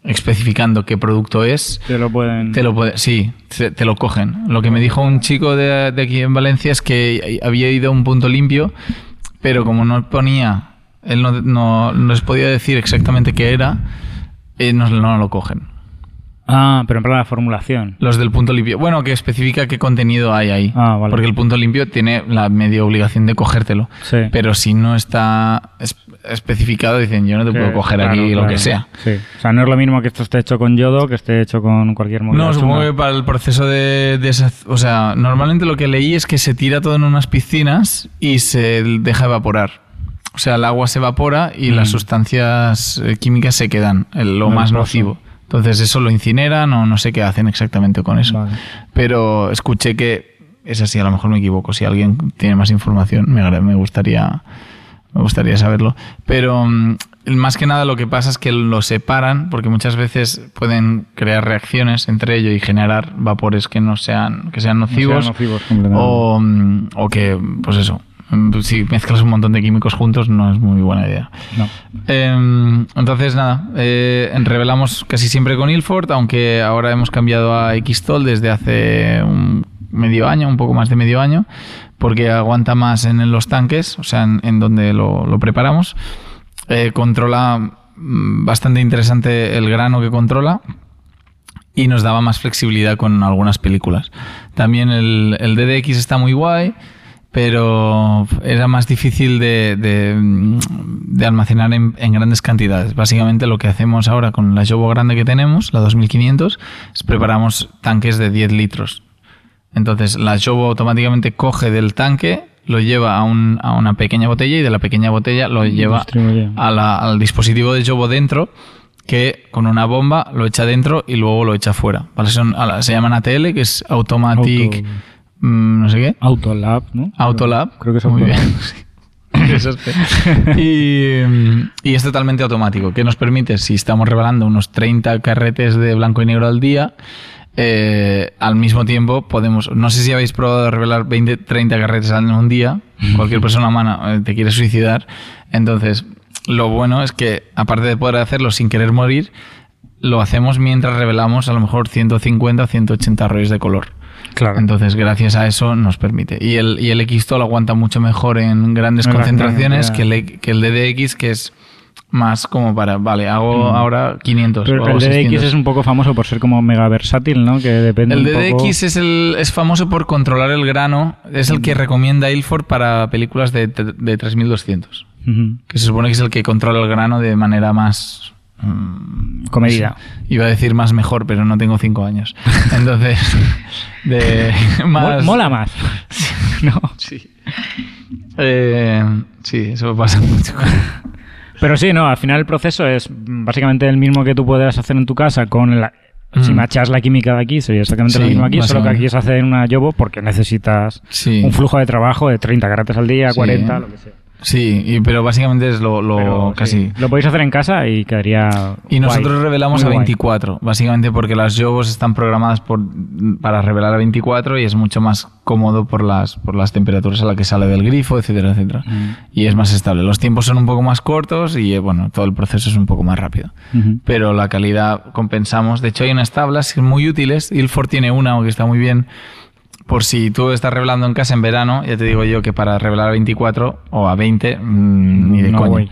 especificando qué producto es, Te lo pueden. te lo puede, sí, te, te lo cogen. Lo que me dijo un chico de, de aquí en Valencia es que había ido a un punto limpio, pero como no ponía, él no, no, no les podía decir exactamente qué era, eh, no, no lo cogen. Ah, pero en plan la formulación. Los del punto limpio. Bueno, que especifica qué contenido hay ahí. Ah, vale. Porque el punto limpio tiene la media obligación de cogértelo. Sí. Pero si no está es- especificado, dicen, yo no te Que- puedo coger claro, aquí lo claro. que sea. Sí. O sea, no es lo mismo que esto esté hecho con yodo que esté hecho con cualquier movida No, supongo que para el proceso de, deshac- O sea, normalmente lo que leí es que se tira todo en unas piscinas y se deja evaporar. O sea, el agua se evapora y Mm. las sustancias eh, químicas se quedan, lo más nocivo. Entonces eso lo incineran o no sé qué hacen exactamente con eso. Vale. Pero escuché que es así, a lo mejor me equivoco. Si alguien tiene más información, me, gustaría me gustaría saberlo. Pero mm, más que nada lo que pasa es que lo separan porque muchas veces pueden crear reacciones entre ellos y generar vapores que no sean que sean No sean nocivos, nocivos o, mm, o que pues eso mm, si mezclas un montón de químicos juntos no es muy buena idea. No. Eh, entonces, nada, eh, revelamos casi siempre con Ilford, aunque ahora hemos cambiado a Xtol desde hace un medio año, un poco más de medio año, porque aguanta más en los tanques, o sea, en, en donde lo, lo preparamos. Eh, controla mm, bastante interesante el grano que controla y nos daba más flexibilidad con algunas películas. También el, el DDX está muy guay, pero era más difícil de, de, de almacenar en, en grandes cantidades. Básicamente lo que hacemos ahora con la Jobo grande que tenemos, la 2500, es preparamos tanques de 10 litros. Entonces la Jobo automáticamente coge del tanque, lo lleva a, un- a una pequeña botella y de la pequeña botella lo lleva Distribuye. a la- al dispositivo de Jobo dentro que con una bomba lo echa dentro y luego lo echa fuera. ¿vale? Son, se llaman ATL, que es Automatic... Auto- mm, no sé qué. Autolab, ¿no? Autolab. Creo que es Muy bien. [laughs] sí. Eso es que- [laughs] y, y es totalmente automático, que nos permite, si estamos revelando unos 30 carretes de blanco y negro al día, eh, al mismo tiempo podemos, no sé si habéis probado revelar 20, 30 carretes en un día, cualquier [laughs] persona humana eh, te quiere suicidar, entonces lo bueno es que aparte de poder hacerlo sin querer morir, lo hacemos mientras revelamos a lo mejor 150 o 180 rollos de color. Claro. Entonces, gracias a eso nos permite. Y el, y el Xtol aguanta mucho mejor en grandes En concentraciones que el, que el DDX, que es más como para, vale, hago ahora 500 Mm. Pero o el DDX 600. es un poco famoso por ser como mega versátil, ¿no? Que depende El poco... DDX es, el, es famoso por controlar el grano. Es el que Mm. recomienda Ilford para películas de, de 3200. Ujú. Que se supone que es el que controla el grano de manera más. Mm, Comedida. Iba a decir más mejor, pero no tengo cinco años. [laughs] Entonces, de más. Mola más. [laughs] no. Sí. Eh, sí, eso pasa mucho. Pero sí, no, al final el proceso es básicamente el mismo que tú puedas hacer en tu casa con la... Si Mm. machas la química de aquí, sería exactamente lo mismo aquí, solo que aquí es hacer una Yobo porque necesitas Sí. un flujo de trabajo de 30 caracteres al día, Sí. 40, lo que sea. Sí, y- pero básicamente es lo, lo Pero, casi. sí, Lo podéis hacer en casa y quedaría. Y nosotros revelamos Muy a guay. 24, básicamente porque las Jobos están programadas por, para revelar a 24 y es mucho más cómodo por las, por las temperaturas a las que sale del grifo, etcétera, etcétera. Mm. Y es más estable. Los tiempos son un poco más cortos y eh, bueno, todo el proceso es un poco más rápido. Pero la calidad compensamos. De hecho, hay unas tablas muy útiles. Ilford tiene una que está muy bien. Por si tú estás revelando en casa en verano, ya te digo yo que para revelar a 24 o a 20, mm, ni de No coña. voy.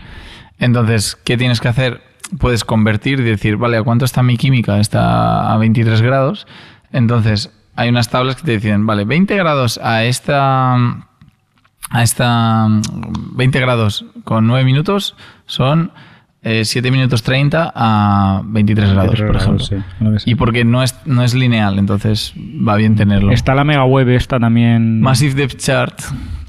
Entonces, ¿qué tienes que hacer? Puedes convertir y decir, vale, ¿a cuánto está mi química? Está a 23 grados. Entonces, hay unas tablas que te dicen, vale, 20 grados a esta. A esta. 20 grados con 9 minutos son eh, 7 minutos 30 a 23 grados, por 23 ejemplo. sí. Y porque no es, no es lineal, entonces va bien tenerlo. Está la mega web esta también. Massive Depth Chart.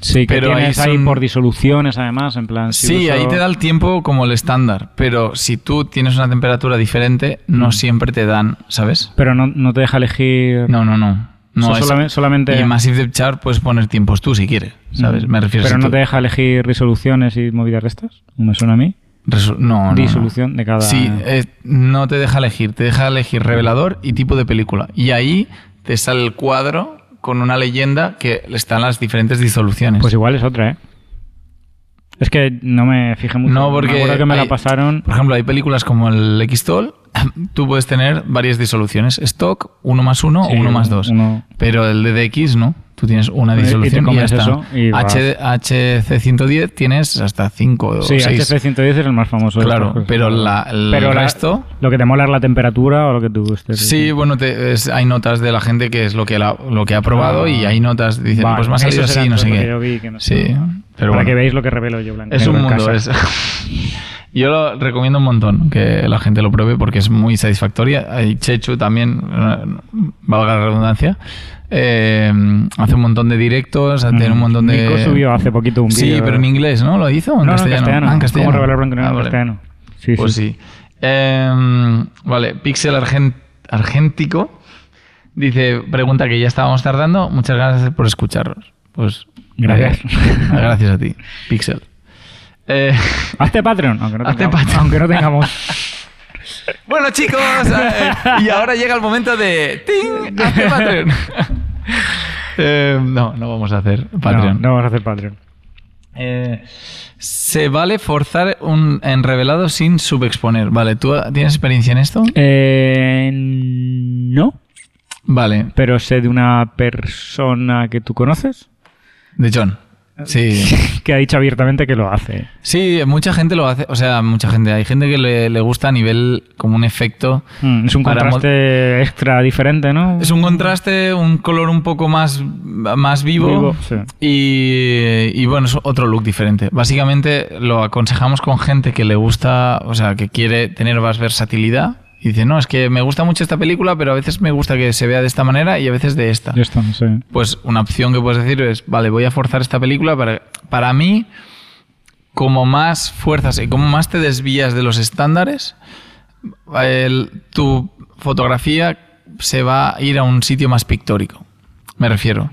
Sí, que pero tienes ahí por disoluciones además, en plan. si Sí, uso- ahí te da el tiempo como el estándar, pero si tú tienes una temperatura diferente, no Mm. siempre te dan, ¿sabes? Pero no, no te deja elegir. No, no, no. no O sea, solamente- solamente- Y en Massive Depth Chart puedes poner tiempos tú si quieres, ¿sabes? Mm. Me refiero Pero no tú- te deja elegir resoluciones y movidas de estas. ¿No me suena a mí? Resu- no, no, no. Disolución de cada. Sí, no te deja elegir, te deja elegir revelador y tipo de película. Y ahí te sale el cuadro con una leyenda que están las diferentes disoluciones. Pues igual es otra, ¿eh? Es que no me fijé mucho. No, porque Me que me la pasaron. Por ejemplo, hay películas como el X-Toll, [clears throat] tú puedes tener varias disoluciones. Stock, 1 más 1 Sí, o 1 más 2. uno- Pero el DDX no. Tú tienes una Y te disolución y, ya comes está. eso y vas. H- HC110 tienes hasta 5 o Sí, 6. HC110 es el más famoso. Claro, pero la- el Pero la- resto- lo que te mola es la temperatura o lo que tú estés. Sí, bueno, te- es- hay notas de la gente que es lo que, la- lo que ha probado Ah. y hay notas, dicen, Vale, pues me ha salido así, no sé qué. que yo vi que no sé. sí, pero Para bueno. que veáis lo que revelo yo, Blanca. Es un mundo. casa. es- [laughs] Yo lo recomiendo un montón que la gente lo pruebe porque es muy satisfactoria. Hay Chechu también, valga la redundancia, eh, hace un montón de directos, tiene un montón de... Nico subió hace poquito un Sí, vídeo. pero en inglés, ¿no? ¿Lo hizo? ¿O No, en no, en castellano? castellano. Ah, en castellano. ¿Cómo revelar blanco y Ah, en vale. castellano? Sí, Pues sí. sí. Eh, vale, Pixel Argen- Argéntico dice, pregunta que ya estábamos tardando. Muchas gracias por escucharnos. Pues Gracias. eh, gracias a ti, Pixel. Eh, [laughs] Hazte Patreon, aunque no, Hazte tengamos, Patreon. aunque no tengamos. [laughs] bueno, chicos, eh, y ahora llega el momento de ¡Ting! Hazte Patreon. [laughs] Eh, no, no vamos a hacer Patreon. No, no vamos a hacer Patreon. Eh, se vale forzar un en revelado sin subexponer. Vale, ¿tú tienes experiencia en esto? No, Vale, pero sé de una persona que tú conoces de John. Sí. [laughs] que ha dicho abiertamente que lo hace. Sí, mucha gente lo hace. O sea, mucha gente. Hay gente que le, le gusta a nivel como un efecto. Mm, es un contraste extra diferente, ¿no? Es un contraste, un color un poco más, más vivo. Vivo, sí. y, y bueno, es otro look diferente. Básicamente lo aconsejamos con gente que le gusta, o sea, que quiere tener más versatilidad. Y dice, no, es que me gusta mucho esta película, pero a veces me gusta que se vea de esta manera y a veces de esta. Pues una opción que puedes decir es, vale, voy a forzar esta película para, para mí, como más fuerzas y como más te desvías de los estándares, el- tu fotografía se va a ir a un sitio más pictórico. Me refiero.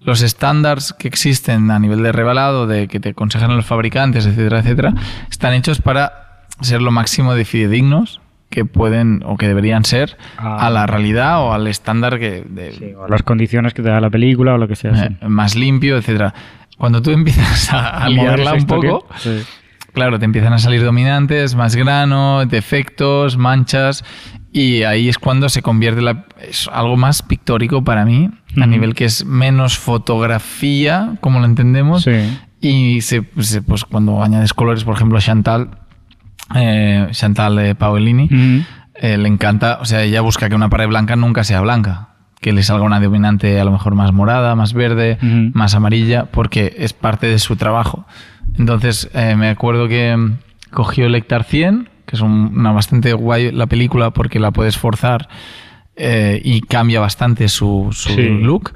Los estándares que existen a nivel de revelado, de que te aconsejan los fabricantes, etcétera, etcétera, están hechos para ser lo máximo de fidedignos que pueden o que deberían ser Ah. a la realidad o al estándar que de- Sí, o las condiciones que te da la película o lo que sea. sí. eh, más limpio, etcétera. Cuando tú [laughs] empiezas a, a liarla un poco, sí. claro, te empiezan a salir dominantes, más grano, defectos, manchas, y ahí es cuando se convierte la, es algo más pictórico para mí, a nivel que es menos fotografía, como lo entendemos, y se, se- pues cuando añades colores, por ejemplo, Chantal, eh, Chantal eh, Paolini, eh, le encanta, o sea, ella busca que una pared blanca nunca sea blanca, que le salga una dominante a lo mejor más morada, más verde, más amarilla, porque es parte de su trabajo. Entonces, eh, me acuerdo que mm, cogió el Hectar 100, que es un- una bastante guay la película porque la puedes forzar y cambia bastante su, su Sí. look.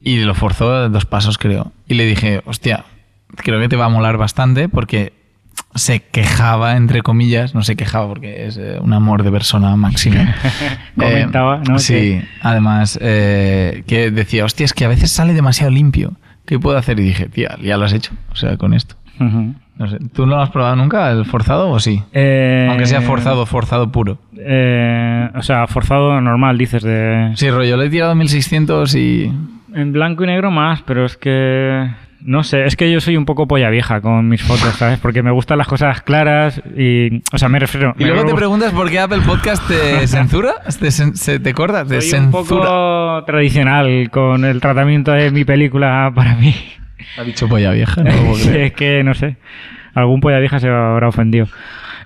Y lo forzó dos pasos, creo. Y le dije, hostia, creo que te va a molar bastante porque se quejaba, entre comillas, no se quejaba porque es eh, un amor de persona máximo. [laughs] Comentaba, ¿no? Sí, además, eh, que decía, hostia, es que a veces sale demasiado limpio. ¿Qué puedo hacer? Y dije, tía, ya lo has hecho. O sea, con esto. Ujú. No sé, ¿tú no lo has probado nunca, el forzado o sí? Eh, Aunque sea forzado, forzado puro. eh, o sea, forzado normal, dices, de... Sí, rollo, le he tirado 1600 y... En blanco y negro más, pero es que... No sé, es que yo soy un poco polla vieja con mis fotos, ¿sabes? Porque me gustan las cosas claras y... O sea, me refiero... Y me luego te preguntas por qué Apple Podcast te [laughs] censura, te, se te corta, te Soy un censura. poco tradicional con el tratamiento de mi película para mí. Ha dicho polla vieja, no [laughs] es que no sé. Algún polla vieja se habrá ofendido.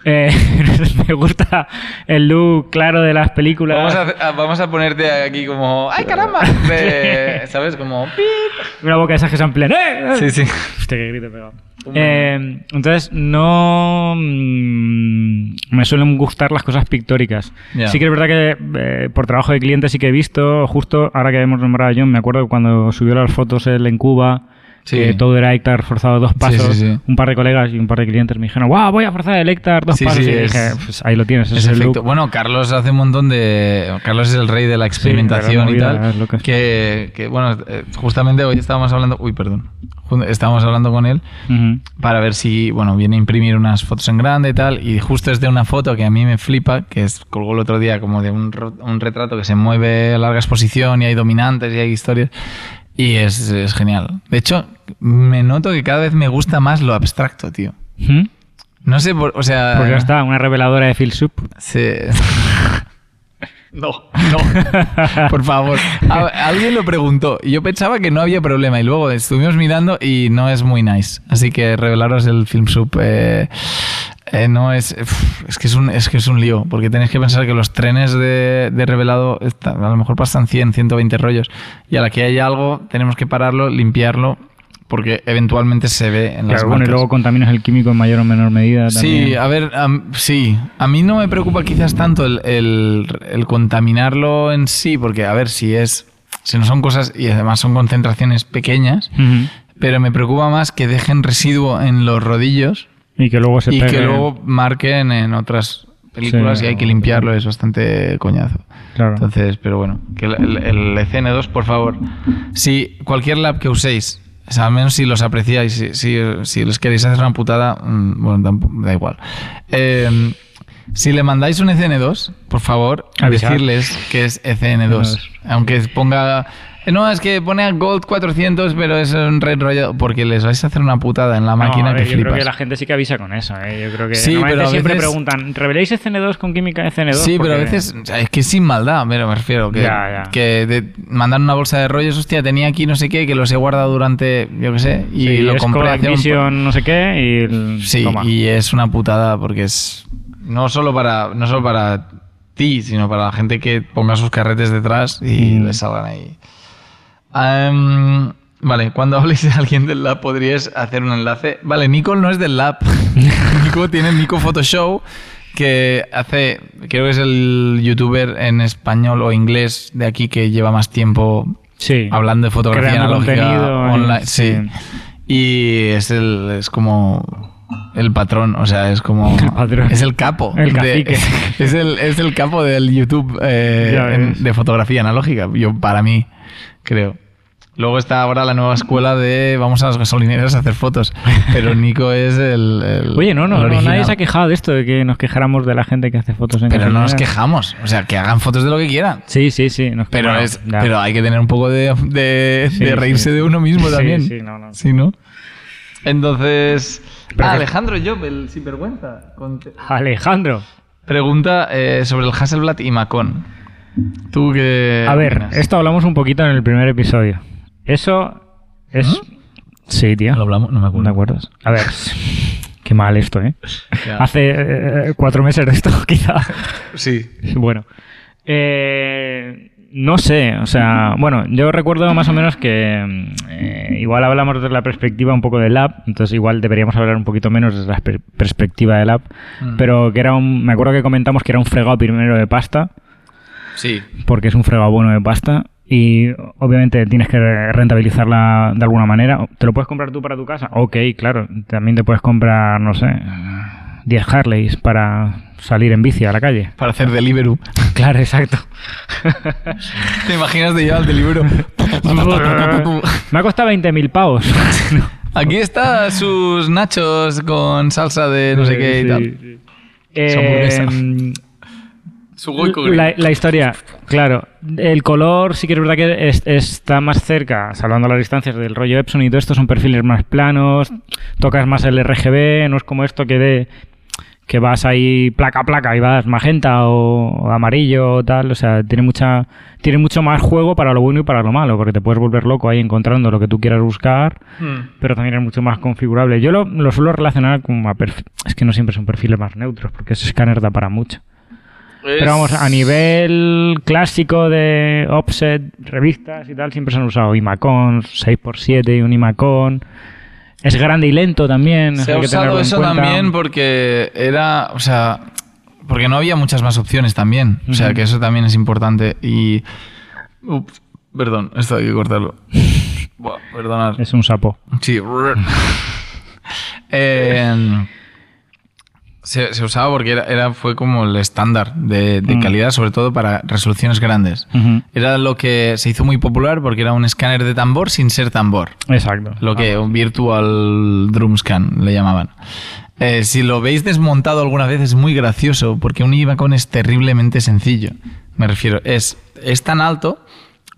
Eh, [laughs] me gusta el look claro de las películas. Vamos a, vamos ponerte aquí como... ¡Ay, caramba! De- [laughs] ¿Sabes? Como... pip. Una boca de esas que se amplían. ¡Eh! Sí, sí. Hostia, qué grito pegado. Eh, entonces, no mm, me suelen gustar las cosas pictóricas. Sí que es verdad que eh, por trabajo de cliente sí que he visto, justo ahora que hemos nombrado a John, me acuerdo cuando subió las fotos él en Cuba, Sí. que todo era Hectar forzado dos pasos, sí, sí. un par de colegas y un par de clientes me dijeron, ¡guau, voy a forzar el Hectar dos pasos! sí, y es- dije, pues ahí lo tienes, ese es el look. Bueno, Carlos hace un montón de. Carlos es el rey de la experimentación de y las tal. Que, que, bueno, eh, justamente hoy estábamos hablando. Uy, perdón. Estábamos hablando con él Ujú. para ver si, bueno, viene a imprimir unas fotos en grande y tal. Y justo es de una foto que a mí me flipa, que es, colgó el otro día como de un, un retrato que se mueve a larga exposición y hay dominantes y hay historias. Y es, es genial. De hecho, me noto que cada vez me gusta más lo abstracto, tío. Ujú. No sé, por, o sea... Pues ya está, una reveladora de Phil Soup. Se... [laughs] No, no. [laughs] Por favor. A- alguien lo preguntó y yo pensaba que no había problema y luego estuvimos mirando y no es muy nice. Así que revelaros el film sub eh, eh, no es es que es un es que es un lío porque tenéis que pensar que los trenes de, de revelado está- a lo mejor pasan 100, 120 rollos y a la que haya algo tenemos que pararlo, limpiarlo porque eventualmente se ve en las Claro, bueno, y luego contaminas el químico en mayor o menor medida. Sí, a ver, sí. A mí no me preocupa quizás tanto el, el- el contaminarlo en sí, porque a ver si es. Si no son cosas y además son concentraciones pequeñas, pero me preocupa más que dejen residuo en los rodillos Y que luego se y pegue. que luego marquen en otras películas Sí, y hay que limpiarlo, es bastante coñazo. Claro. Entonces, pero bueno, que el, el- el ECN2, por favor, si cualquier lab que uséis, o sea, al menos si los apreciáis, si, si, si les queréis hacer una putada, mm, bueno, da igual. Eh, si le mandáis un ECN2, por favor, Avisad. decirles que es ECN2. Aunque ponga... No, es que pone Gold 400, pero es un red rollo, porque les vais a hacer una putada en la No, máquina a ver, que yo creo que la gente sí que avisa con eso. ¿eh? Yo creo que Sí, normalmente pero a siempre veces- preguntan, ¿reveláis ECN2 con química ECN2? Sí, pero a veces o sea, es que es sin maldad, pero me refiero que, Ya, ya. que de- mandan una bolsa de rollos, hostia, tenía aquí no sé qué, que los he guardado durante, yo qué sé, y Sí, lo es compré hace un- no sé qué y... Sí, toma. y es una putada porque es no solo para no solo para ti, sino para la gente que ponga sus carretes detrás y Mm. les salgan ahí. Am, vale, cuando habléis de alguien del lab podríais hacer un enlace. Vale, Nico no es del lab. [laughs] Nico tiene Nico Photoshow que hace, creo que es el youtuber en español o inglés de aquí que lleva más tiempo Sí. hablando de fotografía Creando analógica eh, online. sí. Sí. Y es el es como el patrón, o sea, es como El patrón. es el capo. El de- cacique. [laughs] es el es el capo del YouTube eh, en- de fotografía analógica. Yo para mí creo. Luego está ahora la nueva escuela de vamos a las gasolineras a hacer fotos, pero Nico es el, el- Oye, no, no, el no, original. nadie se ha quejado de esto, de que nos quejáramos de la gente que hace fotos en Pero no nos quejamos, o sea, que hagan fotos de lo que quieran. Sí, sí, sí. nos- Pero, es, ya. pero hay que tener un poco de, de, Sí, de reírse sí. de uno mismo Sí, también. sí, no, no. Sí, ¿no? Entonces. Ah, que- Alejandro Job, el sinvergüenza. Alejandro. Pregunta eh, sobre el Hasselblad y Macon. ¿Tú qué. A ver, opinas? esto hablamos un poquito en el primer episodio. Eso es... Sí, tío. Lo hablamos, no me ¿No acuerdo. te acuerdas? A ver, [laughs] qué mal esto, ¿eh? Hace eh, cuatro meses de esto, [laughs] quizá. Sí. Bueno. Eh, no sé, o sea, bueno, yo recuerdo más o menos que mm, eh, igual hablamos desde la perspectiva un poco del app, entonces igual deberíamos hablar un poquito menos desde la per- perspectiva del app, Mm. pero que era un, me acuerdo que comentamos que era un fregado primero de pasta, Sí. porque es un fregado bueno de pasta, y obviamente tienes que rentabilizarla de alguna manera. ¿Te lo puedes comprar tú para tu casa? Ok, claro. También te puedes comprar, no sé, 10 Harleys para salir en bici a la calle. Para hacer Deliveroo. [laughs] Claro, exacto. [laughs] ¿Te imaginas de llevar el Deliveroo? [laughs] Me ha costado 20.000 pavos. Aquí está sus nachos con salsa de no sé qué y Sí, tal. sí. Eh, goico La, la historia, claro. El color sí que es verdad que es- está más cerca, salvando las distancias del rollo Epson y todo esto, son perfiles más planos, tocas más el RGB, no es como esto que de que vas ahí placa a placa y vas magenta o, amarillo o tal, o sea, tiene mucha tiene mucho más juego para lo bueno y para lo malo, porque te puedes volver loco ahí encontrando lo que tú quieras buscar, Hmm. pero también es mucho más configurable. Yo lo, lo suelo relacionar con es que no siempre son perfiles más neutros, porque ese escáner da para mucho. Pero vamos, a nivel clásico de offset, revistas y tal, siempre se han usado Imacon 6x7 y un Imacon. Es grande y lento también. Se ha usado eso también porque era, o sea, porque no había muchas más opciones también. O sea, que eso también es importante. Y. Ups, perdón, esto hay que cortarlo. [laughs] Buah, perdonad. Es un sapo. Sí. [laughs] Eh, se, se usaba porque era, era- fue como el estándar de, de Mm. calidad, sobre todo para resoluciones grandes. Era lo que se hizo muy popular porque era un escáner de tambor sin ser tambor. Exacto. Lo que un virtual drum scan le llamaban. Eh, si lo veis desmontado alguna vez es muy gracioso porque un Imacon es terriblemente sencillo. Me refiero, es, es tan alto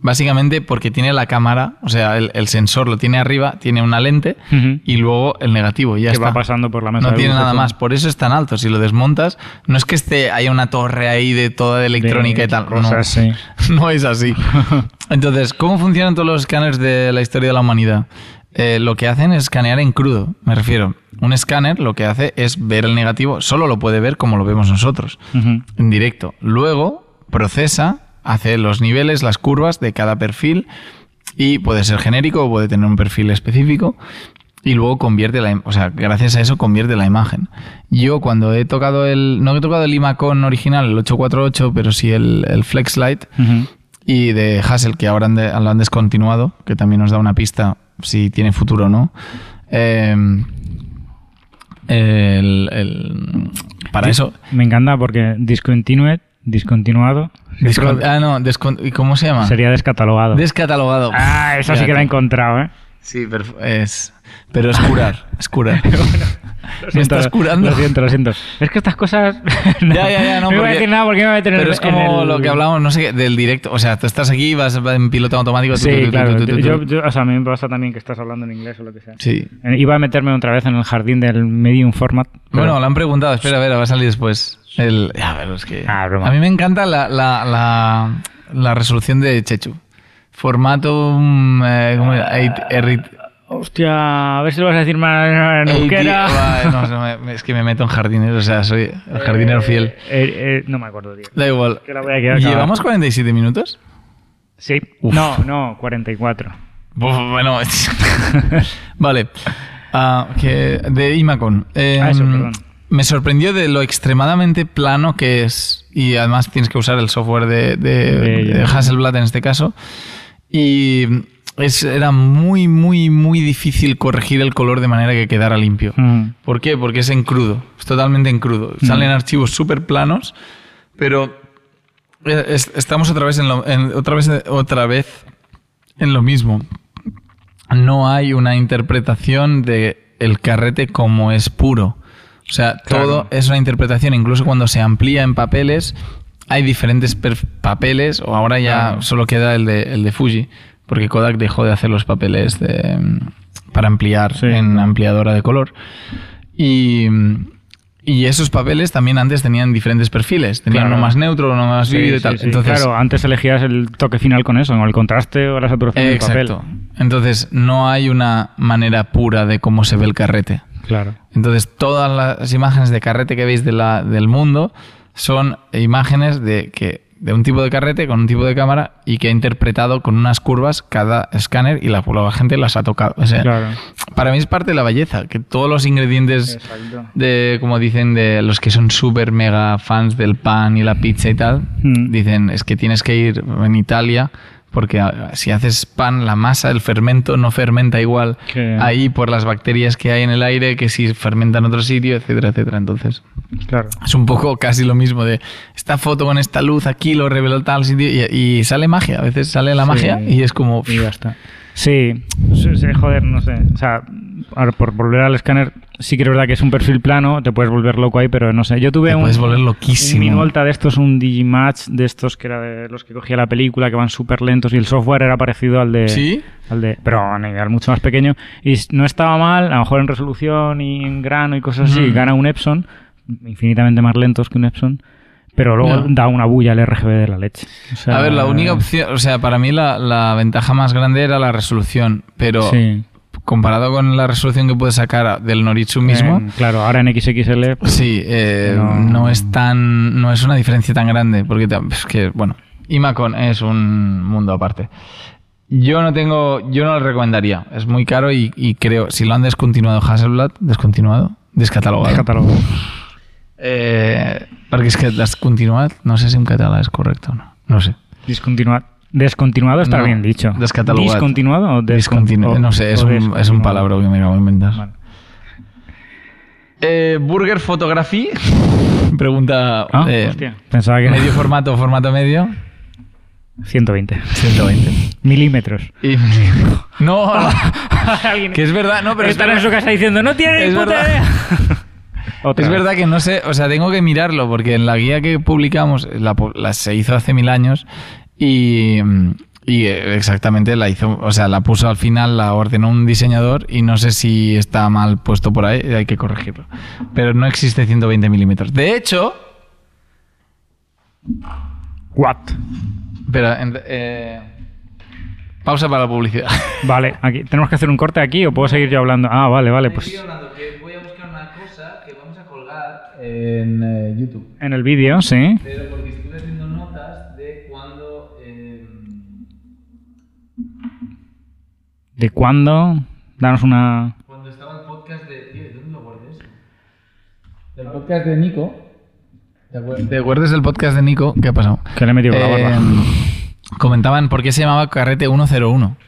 básicamente porque tiene la cámara, o sea, el, el sensor lo tiene arriba, tiene una lente y luego el negativo. Ya que está. va pasando por la mesa No de tiene nada más, por eso es tan alto. Si lo desmontas, no es que esté haya una torre ahí de toda de electrónica De y tal. cosas, no, sí. [laughs] no es así. [laughs] Entonces, ¿cómo funcionan todos los escáneres de la historia de la humanidad? Eh, lo que hacen es escanear en crudo, me refiero. Un escáner lo que hace es ver el negativo, solo lo puede ver como lo vemos nosotros, en directo. Luego procesa, hace los niveles, las curvas de cada perfil y puede ser genérico o puede tener un perfil específico y luego convierte la, o sea, gracias a eso convierte la imagen. Yo cuando he tocado el, no he tocado el Imacon original, el 848, pero sí el, el Flexlight y de Hassel, que ahora han de- lo han descontinuado, que también nos da una pista si tiene futuro o no. Eh, el- el- para eso. Me encanta porque discontinued, discontinuado, ah, no, ¿y ¿cómo se llama? sería descatalogado. Descatalogado. ah, esa sí que la he encontrado, ¿eh? Sí, pero es, pero es curar, es curar. [laughs] Lo ¿Me siento, estás curando? Lo siento, lo siento. Es que estas cosas. [laughs] Ya, ya, ya, no, me iba a decir nada porque me voy a meter en Pero es como el- lo que hablamos, no sé, del directo. O sea, tú estás aquí, vas en piloto automático. Sí, claro. Yo, yo- o sea, a mí me pasa también que estás hablando en inglés o lo que sea. Sí. Eh, Iba a meterme otra vez en el jardín del medium format. pero- Bueno, le han preguntado, espera, a ver, va a salir después. El, a ver, es que. Ah, broma. a mí me encanta la, la, la, la resolución de Chechu. Formato. mm, eh, ¿cómo era? Eight- errit- Hostia, a ver si lo vas a decir más en euskera. no, no, es que me meto en jardines, o sea, soy el jardinero fiel. Eh, eh, no me acuerdo, tío. Da igual. Que la voy a quedar ¿Llevamos 47 minutos? Sí. Uf. No, no, 44. Uf, bueno, [laughs] vale. Que de Imacon. Eh, Ah, eso, perdón. Me sorprendió de lo extremadamente plano que es. Y además tienes que usar el software de, de- De- de Hasselblad en este caso. Y es, era muy, muy, muy difícil corregir el color de manera que quedara limpio. Mm. ¿Por qué? Porque es en crudo, es totalmente en crudo. Salen archivos súper planos, pero eh, es- estamos otra vez en, lo- en- otra vez otra vez en lo mismo. No hay una interpretación de el carrete como es puro. O sea, Claro. todo es una interpretación. Incluso cuando se amplía en papeles, hay diferentes papeles, o ahora ya Claro. solo queda el de, el de Fuji, porque Kodak dejó de hacer los papeles de, para ampliar Sí. en ampliadora de color. Y, y esos papeles también antes tenían diferentes perfiles. Tenían Claro. uno más neutro, uno más Sí, vívido y sí, tal. sí. Entonces, claro, antes elegías el toque final con eso, con el contraste o la saturación del papel. Entonces, no hay una manera pura de cómo se ve el carrete. Claro. Entonces, todas las imágenes de carrete que veis de la, del mundo son imágenes de que de un tipo de carrete con un tipo de cámara y que ha interpretado con unas curvas cada escáner y la, la gente las ha tocado. O sea, Claro. Para mí es parte de la belleza, que todos los ingredientes Exacto. de, como dicen, de los que son súper mega fans del pan y la pizza y tal, Mm. dicen, es que tienes que ir en Italia porque ah, si haces pan, la masa, el fermento no fermenta igual Que- ahí por las bacterias que hay en el aire que si fermenta en otro sitio, etcétera, etcétera. Entonces, Claro. es un poco casi lo mismo de esta foto con esta luz aquí lo reveló tal sitio y, y sale magia. A veces sale la Sí. magia y es como. Y ya está. Sí, joder, no sé. O sea, ahora, por volver al escáner, sí que es verdad que es un perfil plano, te puedes volver loco ahí, pero no sé. Yo tuve Te un, puedes volver loquísimo. un Minolta de estos, un Digimatch de estos que era de los que cogía la película, que van súper lentos y el software era parecido al de. ¿Sí? Al de, pero a nivel mucho más pequeño. Y no estaba mal, a lo mejor en resolución y en grano y cosas así, gana un Epson, infinitamente más lentos que un Epson. Pero luego No. da una bulla el RGB de la leche. O sea, A ver, la única opción, o sea, para mí la, la ventaja más grande era la resolución, pero Sí. Comparado con la resolución que puedes sacar del Noritsu mismo, claro, ahora en XXL. pues, sí, eh, No. no. es tan, no es una diferencia tan grande, porque es que, bueno, Imacon es un mundo aparte. Yo no tengo, yo no lo recomendaría, es muy caro y, y creo, si lo han descontinuado Hasselblad, descontinuado, descatalogado. Catálogo. Eh, perquè és que descontinuat, no sé si en català és correcte o no. No sé. Discontinuado. Descontinuado está No, bien dicho. descatalogado. Discontinuado o Descontinu descontinuado. no sé, es un, es un palabra que me acabo de inventar. Vale. Eh, Burger Photography. [laughs] Pregunta Ah, eh, hostia. Pensaba que medio formato, formato medio. 120 120. milímetros. Y- [laughs] no, no, [laughs] Alguien que es verdad, no, pero es estará en su casa diciendo no tiene ni Es puta verdad. idea. Otra es verdad que no sé, o sea, tengo que mirarlo porque en la guía que publicamos la, pu- la se hizo hace mil años y, y, eh, exactamente la hizo, o sea, la puso al final, la ordenó un diseñador y no sé si está mal puesto por ahí, hay que corregirlo. Pero no existe 120 milímetros. De hecho, What? pero eh, pausa para la publicidad. [laughs] Vale, aquí tenemos que hacer un corte aquí o puedo seguir yo hablando. Ah, vale, vale, pues hablando que voy a buscar una cosa que vamos a colgar en eh, YouTube. en el vídeo, sí. Pero ¿De cuándo? Danos una cuando estaba el podcast de. Tío, ¿de dónde lo guardé eso? Del podcast de Nico. ¿Te acuer- ¿Te acuerdas del podcast de Nico? ¿Qué ha pasado? que le he metido con la barba. Eh, comentaban por qué se llamaba Carrete 101. Y-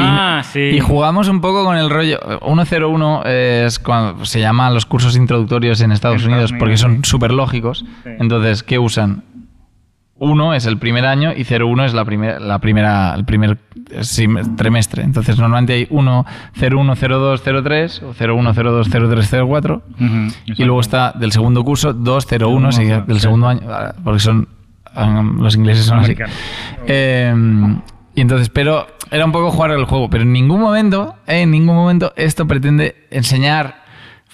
Ah, sí. Y jugamos un poco con el rollo. 101 es cuando se llama los cursos introductorios en Estados En Unidos porque son súper lógicos. Sí. Entonces, ¿qué usan? 1 es el primer año y 01 es la, primera la primera, el primer sim- trimestre. Entonces, normalmente hay 1, 01, 02, 03 o 01, 02, 03, 04. Ujú, Y luego está del segundo curso 2, 0, 1, Segundo, seguida del sí. segundo año, ah, porque son los ingleses son así. Eh, y entonces, pero era un poco jugar el juego, pero en ningún momento, eh, en ningún momento esto pretende enseñar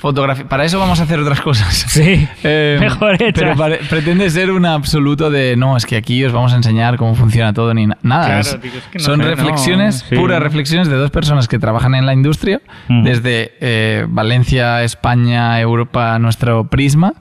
fotografía. Para eso vamos a hacer otras cosas. Sí, [laughs] Eh, mejor hechas. Pero pretende ser un absoluto de no, es que aquí os vamos a enseñar cómo funciona todo ni na- nada. Claro, es- tío, es que no son sé, no, reflexiones, sí. puras reflexiones de dos personas que trabajan en la industria, desde eh, Valencia, España, Europa, nuestro prisma,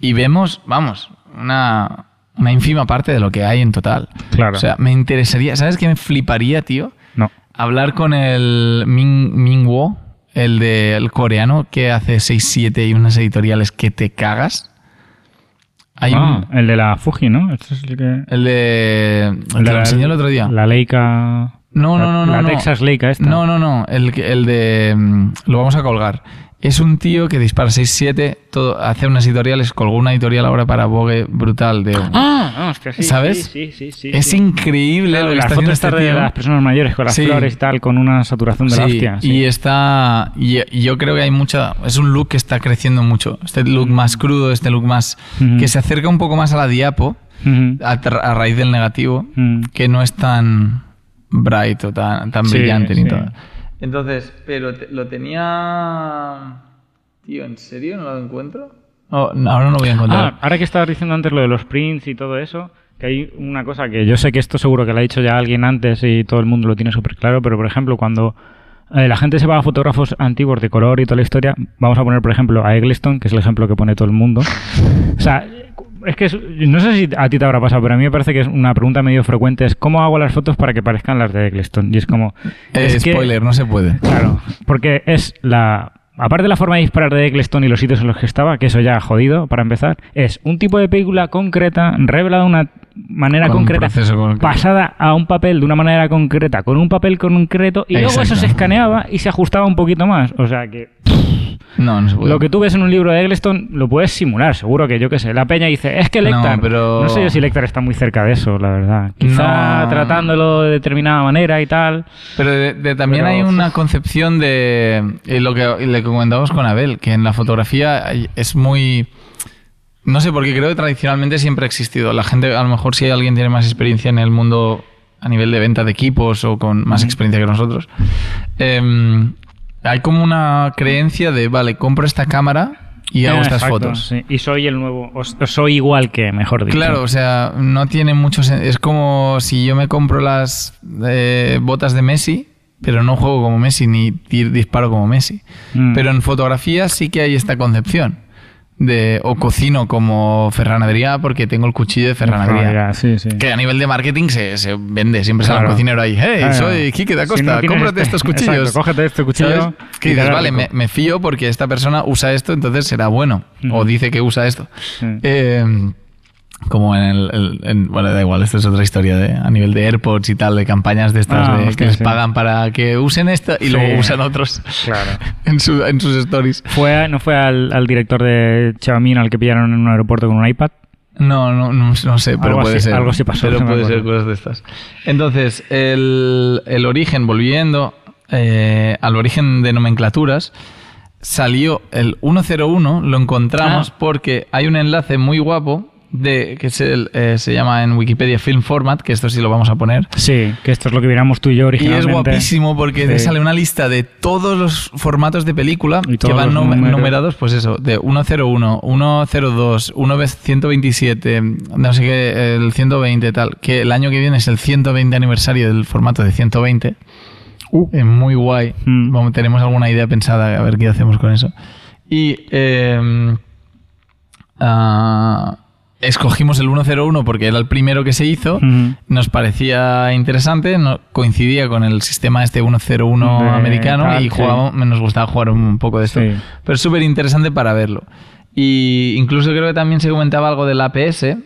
y vemos, vamos, una, una ínfima parte de lo que hay en total. Claro. O sea, me interesaría, ¿sabes qué me fliparía, tío? No. Hablar con el Min, Min Wo, el del coreano que hace 6-7 y unas editoriales que te cagas. Hay Ah, un, el de la Fuji, ¿no? Este es el que... el de... el de la- enseñé el otro día. La Leica... No, la- no, no, no. La no. Texas Leica esta. No, no, no. El, el de. mm, Lo vamos a colgar. Es un tío que dispara 6-7, todo, hace unas editoriales, colgó una editorial ahora para Vogue brutal de. Ah, no, hostia, sí. ¿Sabes? Sí, sí, sí. sí, es sí. increíble Claro, lo que las está fotos haciendo este de tío. las personas mayores con las Sí. flores y tal, con una saturación de la hostia. y está. Y, y yo creo que hay mucha. Es un look que está creciendo mucho. Este look más crudo, este look más. Que se acerca un poco más a la diapo, a, raíz del negativo, que no es tan bright o tan, brillante ni todo. Entonces, pero te- lo tenía. Tío, ¿en serio no lo encuentro? No, no, ahora no lo voy a encontrar. Ah, ahora que estabas diciendo antes lo de los prints y todo eso, que hay una cosa que yo sé que esto seguro que lo ha dicho ya alguien antes y todo el mundo lo tiene súper claro, pero por ejemplo, cuando la gente se va a fotógrafos antiguos de color y toda la historia, vamos a poner por ejemplo a Eggleston, que es el ejemplo que pone todo el mundo. O sea, es que es- no sé si a ti te habrá pasado, pero a mí me parece que es una pregunta medio frecuente, es ¿cómo hago las fotos para que parezcan las de Eggleston? Y es como... Eh, es que- spoiler, no se puede. Claro, porque es la. Aparte de la forma de disparar de Eccleston y los sitios en los que estaba, que eso ya ha jodido para empezar, es un tipo de película concreta, revelada una manera Con concreta, pasada a un papel de una manera concreta, con un papel concreto, y luego eso se escaneaba y se ajustaba un poquito más. O sea que No, no se puede. lo que tú ves en un libro de Eggleston lo puedes simular, seguro que yo qué sé. La peña dice, es que No, Lectar. No, pero- sé yo si Lectar está muy cerca de eso, la verdad. Quizá No. tratándolo de determinada manera y tal. Pero de- de- también Pero, hay una concepción de y lo que que comentábamos con Abel, que en la fotografía es muy no sé, porque creo que tradicionalmente siempre ha existido. La gente, a lo mejor si alguien tiene más experiencia en el mundo a nivel de venta de equipos o con más experiencia que nosotros, em, hay como una creencia de, vale, compro esta cámara y hago Eh, estas exacto, fotos. sí. Y soy el nuevo, o, soy igual que, mejor dicho. Claro, o sea, no tiene mucho sen- Es como si yo me compro las eh, botas de Messi, pero no juego como Messi ni disparo como Messi. Mm. Pero en fotografía sí que hay esta concepción. De, o cocino como Ferran Adrià porque tengo el cuchillo de Ferran Adrià. Sí, sí. Que a nivel de marketing se, se vende, siempre sale Claro. un cocinero ahí. Hey, Claro. soy Quique da Si Costa, no cómprate este- estos cuchillos. Exacto, cógete este cuchillo. Que dices, vale, me, rico". me fío porque esta persona usa esto, entonces será bueno. O dice que usa esto. Sí. Eh, como en el, el- en- bueno, da igual, esto es otra historia de, a nivel de AirPods y tal, de campañas de estas Ah, de, hostia, que les sí. pagan para que usen esta y Sí. luego usan otros Claro. [laughs] en, su- en sus stories. Fue, ¿No fue al, al director de Xiaomi al que pillaron en un aeropuerto con un iPad? No, no, no, no sé, pero Algo puede así- ser. algo sí pasó, Pero puede ser cosas de estas. Entonces, el, el origen, volviendo eh, al origen de nomenclaturas, salió el 101, lo encontramos Ah. porque hay un enlace muy guapo de que es el, eh, se llama en Wikipedia Film Format, que esto sí lo vamos a poner. Sí, que esto es lo que viéramos tú y yo Y originalmente. es guapísimo porque te sale una lista de todos los formatos de película Y que van numerados, pues eso, de 101, 102, 127, no sé qué, el 120 tal, que el año que viene es el 120 aniversario del formato de 120. Uh. Es muy guay. Mm. Tenemos alguna idea pensada a ver qué hacemos con eso. Y eh, escogimos el 101 porque era el primero que se hizo. Nos parecía interesante, no, coincidía con el sistema este 101 De americano y sí. nos gustaba jugar un poco de esto. Sí. Pero es súper interesante para verlo. Y incluso creo que también se comentaba algo del APS.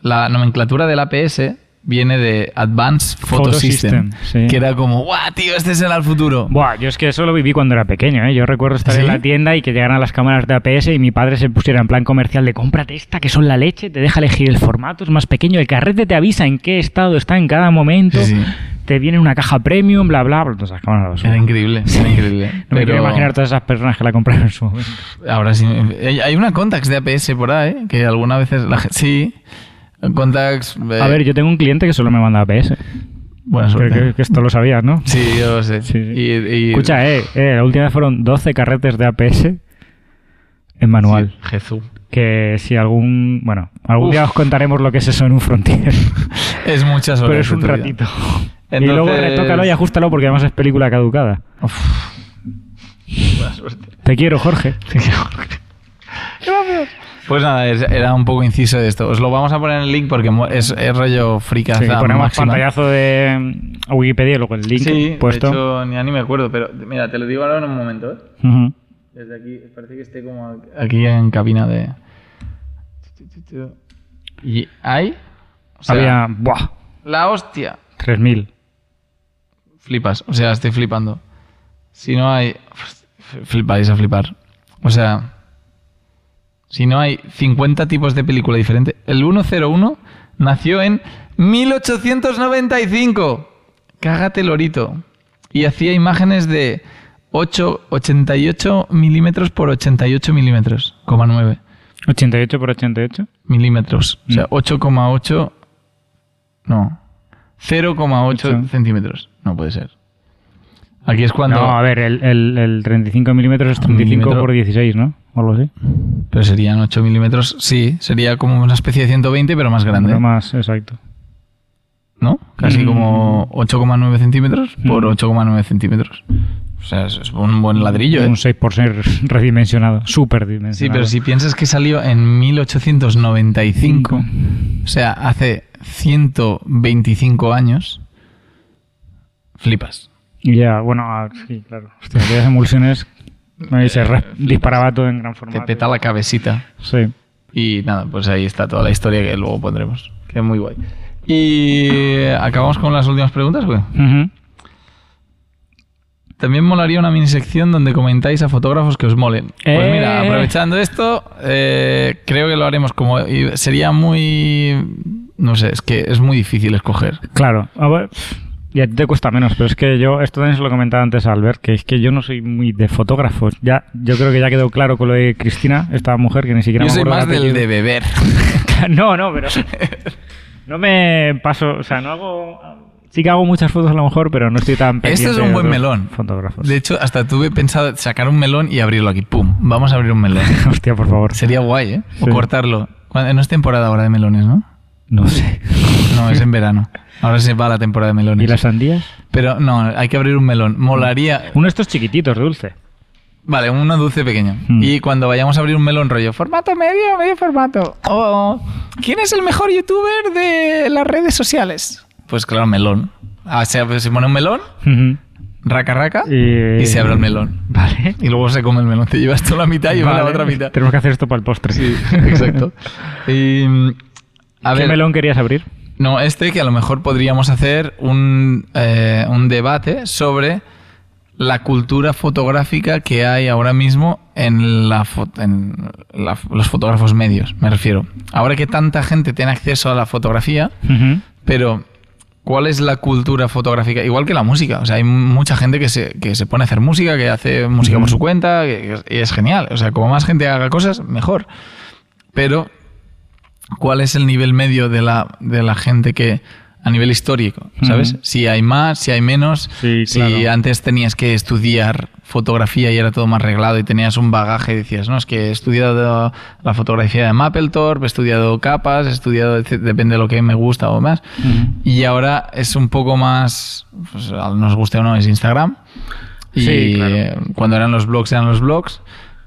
La nomenclatura del APS viene de Advanced Photo, Photo System, System, sí. que era como, ¡guau, tío, este será el futuro! Buah, yo es que eso lo viví cuando era pequeño, ¿eh? Yo recuerdo estar ¿Sí? en la tienda y que llegaran las cámaras de APS y mi padre se pusiera en plan comercial de cómprate esta que son la leche, te deja elegir el formato, es más pequeño, el carrete te avisa en qué estado está en cada momento, Sí, te viene una caja premium, bla, bla, bla. Entonces. Era increíble, era increeble. [laughs] No me quiero imaginar todas esas personas que la compraron en su momento. ahora sí. hay- una Contax de APS por ahí, ¿eh? que alguna veces la gente... Sí, Contax... eh, A ver, yo tengo un cliente que solo me manda APS. Buena Creo suerte. que, que esto lo sabías, ¿no? Sí, yo lo sé. Sí, sí. Y, y- Escucha, eh, eh, la última vez fueron 12 carretes de APS en manual. Sí, Jesús. Que si algún. Bueno, algún Uf. día os contaremos lo que es eso en un Frontier. [laughs] Es muchas horas. Pero es un ratito. Y luego retócalo y ajustalo porque además es película caducada. Uf. Buena suerte. Te quiero, Jorge. Pues nada, era un poco inciso de esto. Os lo vamos a poner en el link porque es, es rollo fricaza Sí, ponemos máxima. pantallazo de mm, Wikipedia y luego el link Sí, puesto. de hecho, ni, ni me acuerdo, pero mira, te lo digo ahora en un momento, ¿eh? Desde aquí, parece que esté como aquí en cabina de... Y hay... O sea, Había. ¡Buah! La hostia. 3000. Flipas, o sea, estoy flipando. Si no hay... Flipáis a flipar. O sea... Si no hay 50 tipos de película diferente. El 101 nació en 1895. Cágate lorito. Y hacía imágenes de 8, 88 milímetros por 88 milímetros, coma 9 88 por 88. milímetros. O sea, Mm. 8,8... No. 0,8 Ocho. centímetros. No puede ser. Aquí es cuando... No, a ver, el, el, el 35 milímetros es 35 milímetro. por 16, ¿no? O algo así. Pero serían 8 milímetros, sí, sería como una especie de 1120, pero más grande, Pero más, exacto. ¿no? Casi Mm. como 8,9 centímetros por Mm. 8,9 centímetros. O sea, es, un buen ladrillo, ¿eh? Un 6 por 6 [laughs] redimensionado. Súper dimensionado. Sí, pero si piensas que salió en 1895, o sea, hace 125 años, flipas. Ya, bueno, ah, sí, claro. Hostia, aquellas emulsiones. Ahí se re- disparaba todo en gran Te formato. peta la cabecita. Sí. Y nada, pues ahí está toda la historia que luego pondremos. Que es muy guay. Y acabamos con las últimas preguntas, güey. También molaría una mini sección donde comentáis a fotógrafos que os molen. Pues Eh. mira, aprovechando esto, eh, creo que lo haremos como... y sería muy... No sé, es que es muy difícil escoger. Claro, a ver, y a ti te cuesta menos, pero es que yo, esto también se lo comentaba antes a Albert, que es que yo no soy muy de fotógrafos. Ya, yo creo que ya quedó claro con lo de Cristina, esta mujer que ni siquiera Yo me soy más del de beber. [laughs] No, no, pero [laughs] no me paso, o sea, no hago, sí que hago muchas fotos a lo mejor, pero no estoy tan pendiente Este es un buen melón. Fotógrafos. De hecho, hasta tuve pensado sacar un melón y abrirlo aquí. ¡Pum! Vamos a abrir un melón. [laughs] Hostia, por favor. Sería guay, ¿eh? O Sí. cortarlo. Cuando- No es temporada ahora de melones, ¿no? No sé. No, es en verano. Ahora se va la temporada de melones. ¿Y las sandías? Pero no, hay que abrir un melón. Molaría. Uno de estos chiquititos, dulce. Vale, uno dulce pequeño. Mm. Y cuando vayamos a abrir un melón rollo, formato medio, medio formato. O ¿quién es el mejor youtuber de las redes sociales? Pues claro, melón. Ah, se, se pone un melón, raca raca, Y- y se abre el melón. Vale. Y luego se come el melón. Te llevas tú la mitad y Vale. la otra mitad. Tenemos que hacer esto para el postre. Sí, exacto. [laughs] Y, mm, a ¿Qué ver, melón querías abrir? No, este que a lo mejor podríamos hacer un, eh, un debate sobre la cultura fotográfica que hay ahora mismo en, la fo- en la- los fotógrafos medios, me refiero. Ahora que tanta gente tiene acceso a la fotografía, pero ¿cuál es la cultura fotográfica? Igual que la música. O sea, hay mucha gente que se, que se pone a hacer música, que hace música por su cuenta, que, que es, y es genial. O sea, como más gente haga cosas, mejor. Pero, ¿cuál es el nivel medio de la, de la gente que a nivel histórico, ¿sabes? Si hay más, si hay menos, Sí, si claro. antes tenías que estudiar fotografía y era todo más reglado y tenías un bagaje y decías, no, es que he estudiado la fotografía de Mapplethorpe, he estudiado capas, he estudiado, depende de lo que me gusta o más. Y ahora es un poco más, pues, nos guste o no, es Instagram. Y Sí, claro. cuando eran los blogs, eran los blogs.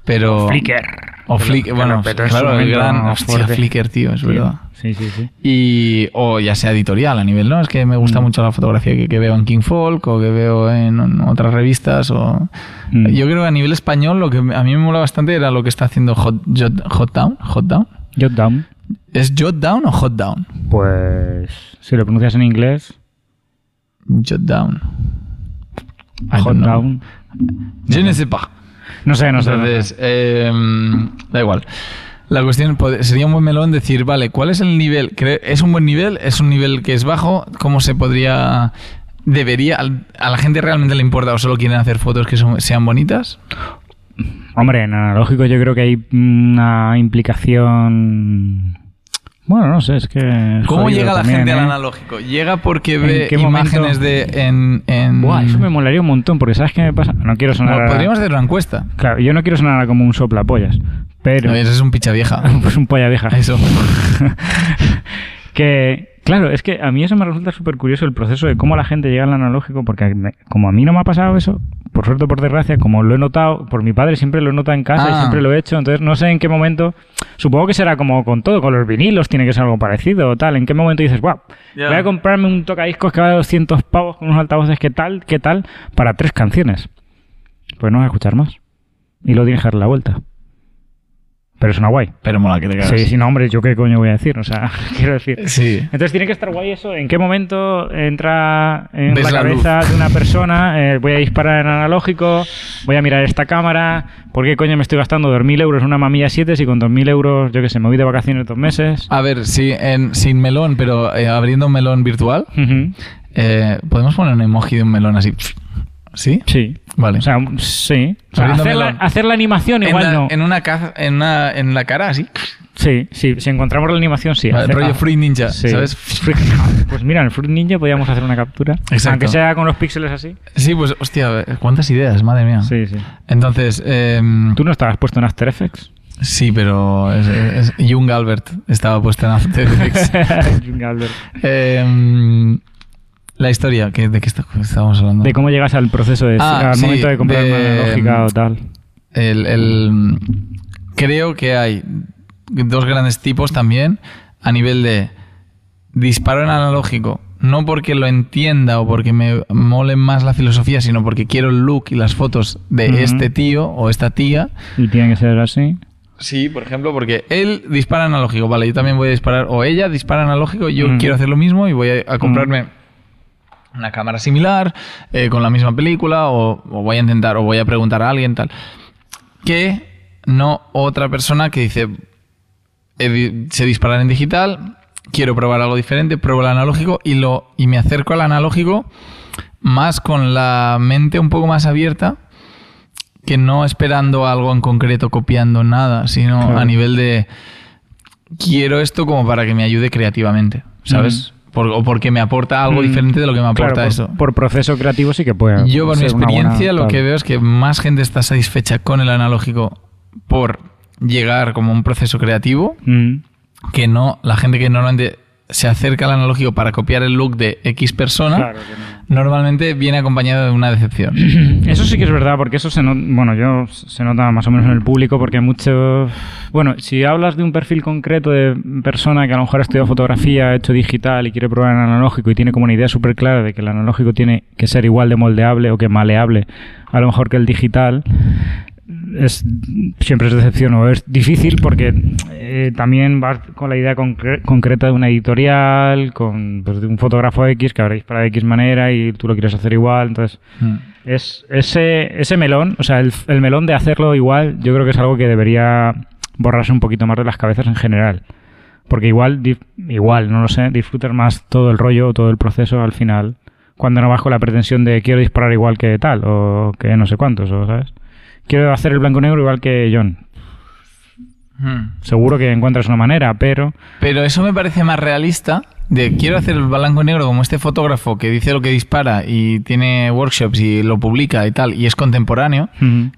Pero. Flickr. O Flickr, bueno, claro, el gran. Hostia. Flickr, tío, es verdad. Sí, sí, sí. Y, o ya sea editorial a nivel, ¿no? Es que me gusta Mm. mucho la fotografía que, que veo en King Folk o que veo en, en otras revistas. O... Mm. Yo creo que a nivel español lo que a mí me mola bastante era lo que está haciendo Hot, Jot, Hot Down. Hot Down. Jot down. ¿Es Jot Down o Hot Down? Pues si lo pronuncias en inglés, Jot Down. Hot down. Je ne sais pas. No sé, no sé. no sé. Entonces, eh, da igual. La cuestión sería un buen melón decir, vale, ¿cuál es el nivel? ¿Es un buen nivel? ¿Es un nivel que es bajo? ¿Cómo se podría... ¿Debería... ¿A la gente realmente le importa o solo quieren hacer fotos que son- sean bonitas? Hombre, en analógico yo creo que hay una implicación. Bueno, no sé, es que. ¿Cómo jodido llega la también, gente al ¿eh? analógico? ¿Llega porque ¿En ve qué momento? imágenes de... En, en- Buah, eso me molaría un montón, porque ¿sabes qué me pasa? No quiero sonar. Bueno, a- podríamos hacer una encuesta. Claro, yo no quiero sonar como un soplapollas, pero. No, ese es un picha vieja. [laughs] pues un polla vieja. Eso. [laughs] que, claro, es que a mí eso me resulta súper curioso el proceso de cómo la gente llega al analógico, porque me- como a mí no me ha pasado eso, por suerte o por desgracia, como lo he notado, por mi padre siempre lo he notado en casa y Ah. siempre lo he hecho, entonces no sé en qué momento, supongo que será como con todo, con los vinilos tiene que ser algo parecido o tal, en qué momento dices, wow, voy a comprarme un tocadiscos que vale 200 pavos con unos altavoces que tal, qué tal, para tres canciones. Pues no vas a escuchar más. Y lo tienes que dar la vuelta. Pero suena guay. Pero mola que te cagas. Sí, sí, no, hombre, yo qué coño voy a decir, o sea, [laughs] quiero decir. Sí. Entonces tiene que estar guay eso. ¿En qué momento entra en Ves la la cabeza de una [laughs] persona? eh, voy a disparar en analógico, voy a mirar esta cámara. ¿Por qué coño me estoy gastando 2.000 euros en una mamilla 7 si con 2.000 euros, yo qué sé, me voy de vacaciones dos meses? A ver, sí, en, sin melón, pero eh, abriendo un melón virtual, eh, podemos poner un emoji de un melón así. ¿Sí? Sí. Vale. O sea, sí. O sea, Abriendo hacer, la, melón. hacer la animación en, igual la, no. en una caza, en una, en la cara así. Sí, sí. Si encontramos la animación, sí. Vale, Hacer- rollo ah, Fruit Ninja, sí. ¿sabes? Fruit- Pues mira, en Fruit Ninja podríamos hacer una captura. Exacto. Aunque sea con los píxeles así. Sí, pues hostia, cuántas ideas, madre mía. Sí, sí. Entonces, em, ¿Tú no estabas puesto en After Effects? sí, pero es, es- Young Albert estaba puesta en After [laughs] Effects. Jung Albert. Em, la historia, ¿qué- ¿de qué está- estábamos hablando? De cómo llegas al proceso de Ah, al sí, momento de comprar de- una analógica o tal. El, el- creo que hay dos grandes tipos también a nivel de disparo en analógico. No porque lo entienda o porque me mole más la filosofía, sino porque quiero el look y las fotos de este tío o esta tía. Y tiene que ser así. Sí, por ejemplo, porque él dispara analógico, vale, yo también voy a disparar, o ella dispara analógico, yo Mm. quiero hacer lo mismo y voy a, a comprarme una cámara similar, eh, con la misma película, o, o voy a intentar, o voy a preguntar a alguien, tal. Que no otra persona que dice, di- sé disparar en digital, quiero probar algo diferente, pruebo el analógico y, lo, y me acerco al analógico más con la mente un poco más abierta que no esperando algo en concreto, copiando nada, sino Claro. a nivel de quiero esto como para que me ayude creativamente, ¿sabes? Por- o porque me aporta algo Mm. diferente de lo que me aporta Claro, por, eso. por proceso creativo sí que puede. Yo, por mi buena experiencia, lo que veo es que más gente está satisfecha con el analógico por llegar como un proceso creativo Mm. que no la gente que normalmente se acerca al analógico para copiar el look de X persona, Claro que no. normalmente viene acompañado de una decepción. [clears throat] Eso sí que es verdad, porque eso se nota, bueno, yo se nota más o menos en el público, porque mucho, bueno, si hablas de un perfil concreto de persona que a lo mejor ha estudiado fotografía, ha hecho digital y quiere probar en analógico y tiene como una idea súper clara de que el analógico tiene que ser igual de moldeable o que maleable a lo mejor que el digital, es siempre es decepción o es difícil porque eh, también vas con la idea concre- concreta de una editorial, con pues, de un fotógrafo X que habrá disparado de X manera y tú lo quieres hacer igual, entonces Mm. es ese, ese melón, o sea, el, el melón de hacerlo igual, yo creo que es algo que debería borrarse un poquito más de las cabezas en general. Porque igual, igual, no lo sé, disfrutas más todo el rollo, todo el proceso al final, cuando no vas con la pretensión de quiero disparar igual que tal, o que no sé cuántos, o ¿sabes? Quiero hacer el blanco y negro igual que John. Mm. Seguro que encuentras una manera, pero... Pero eso me parece más realista. De quiero hacer el blanco y negro como este fotógrafo que dice lo que dispara y tiene workshops y lo publica y tal, y es contemporáneo,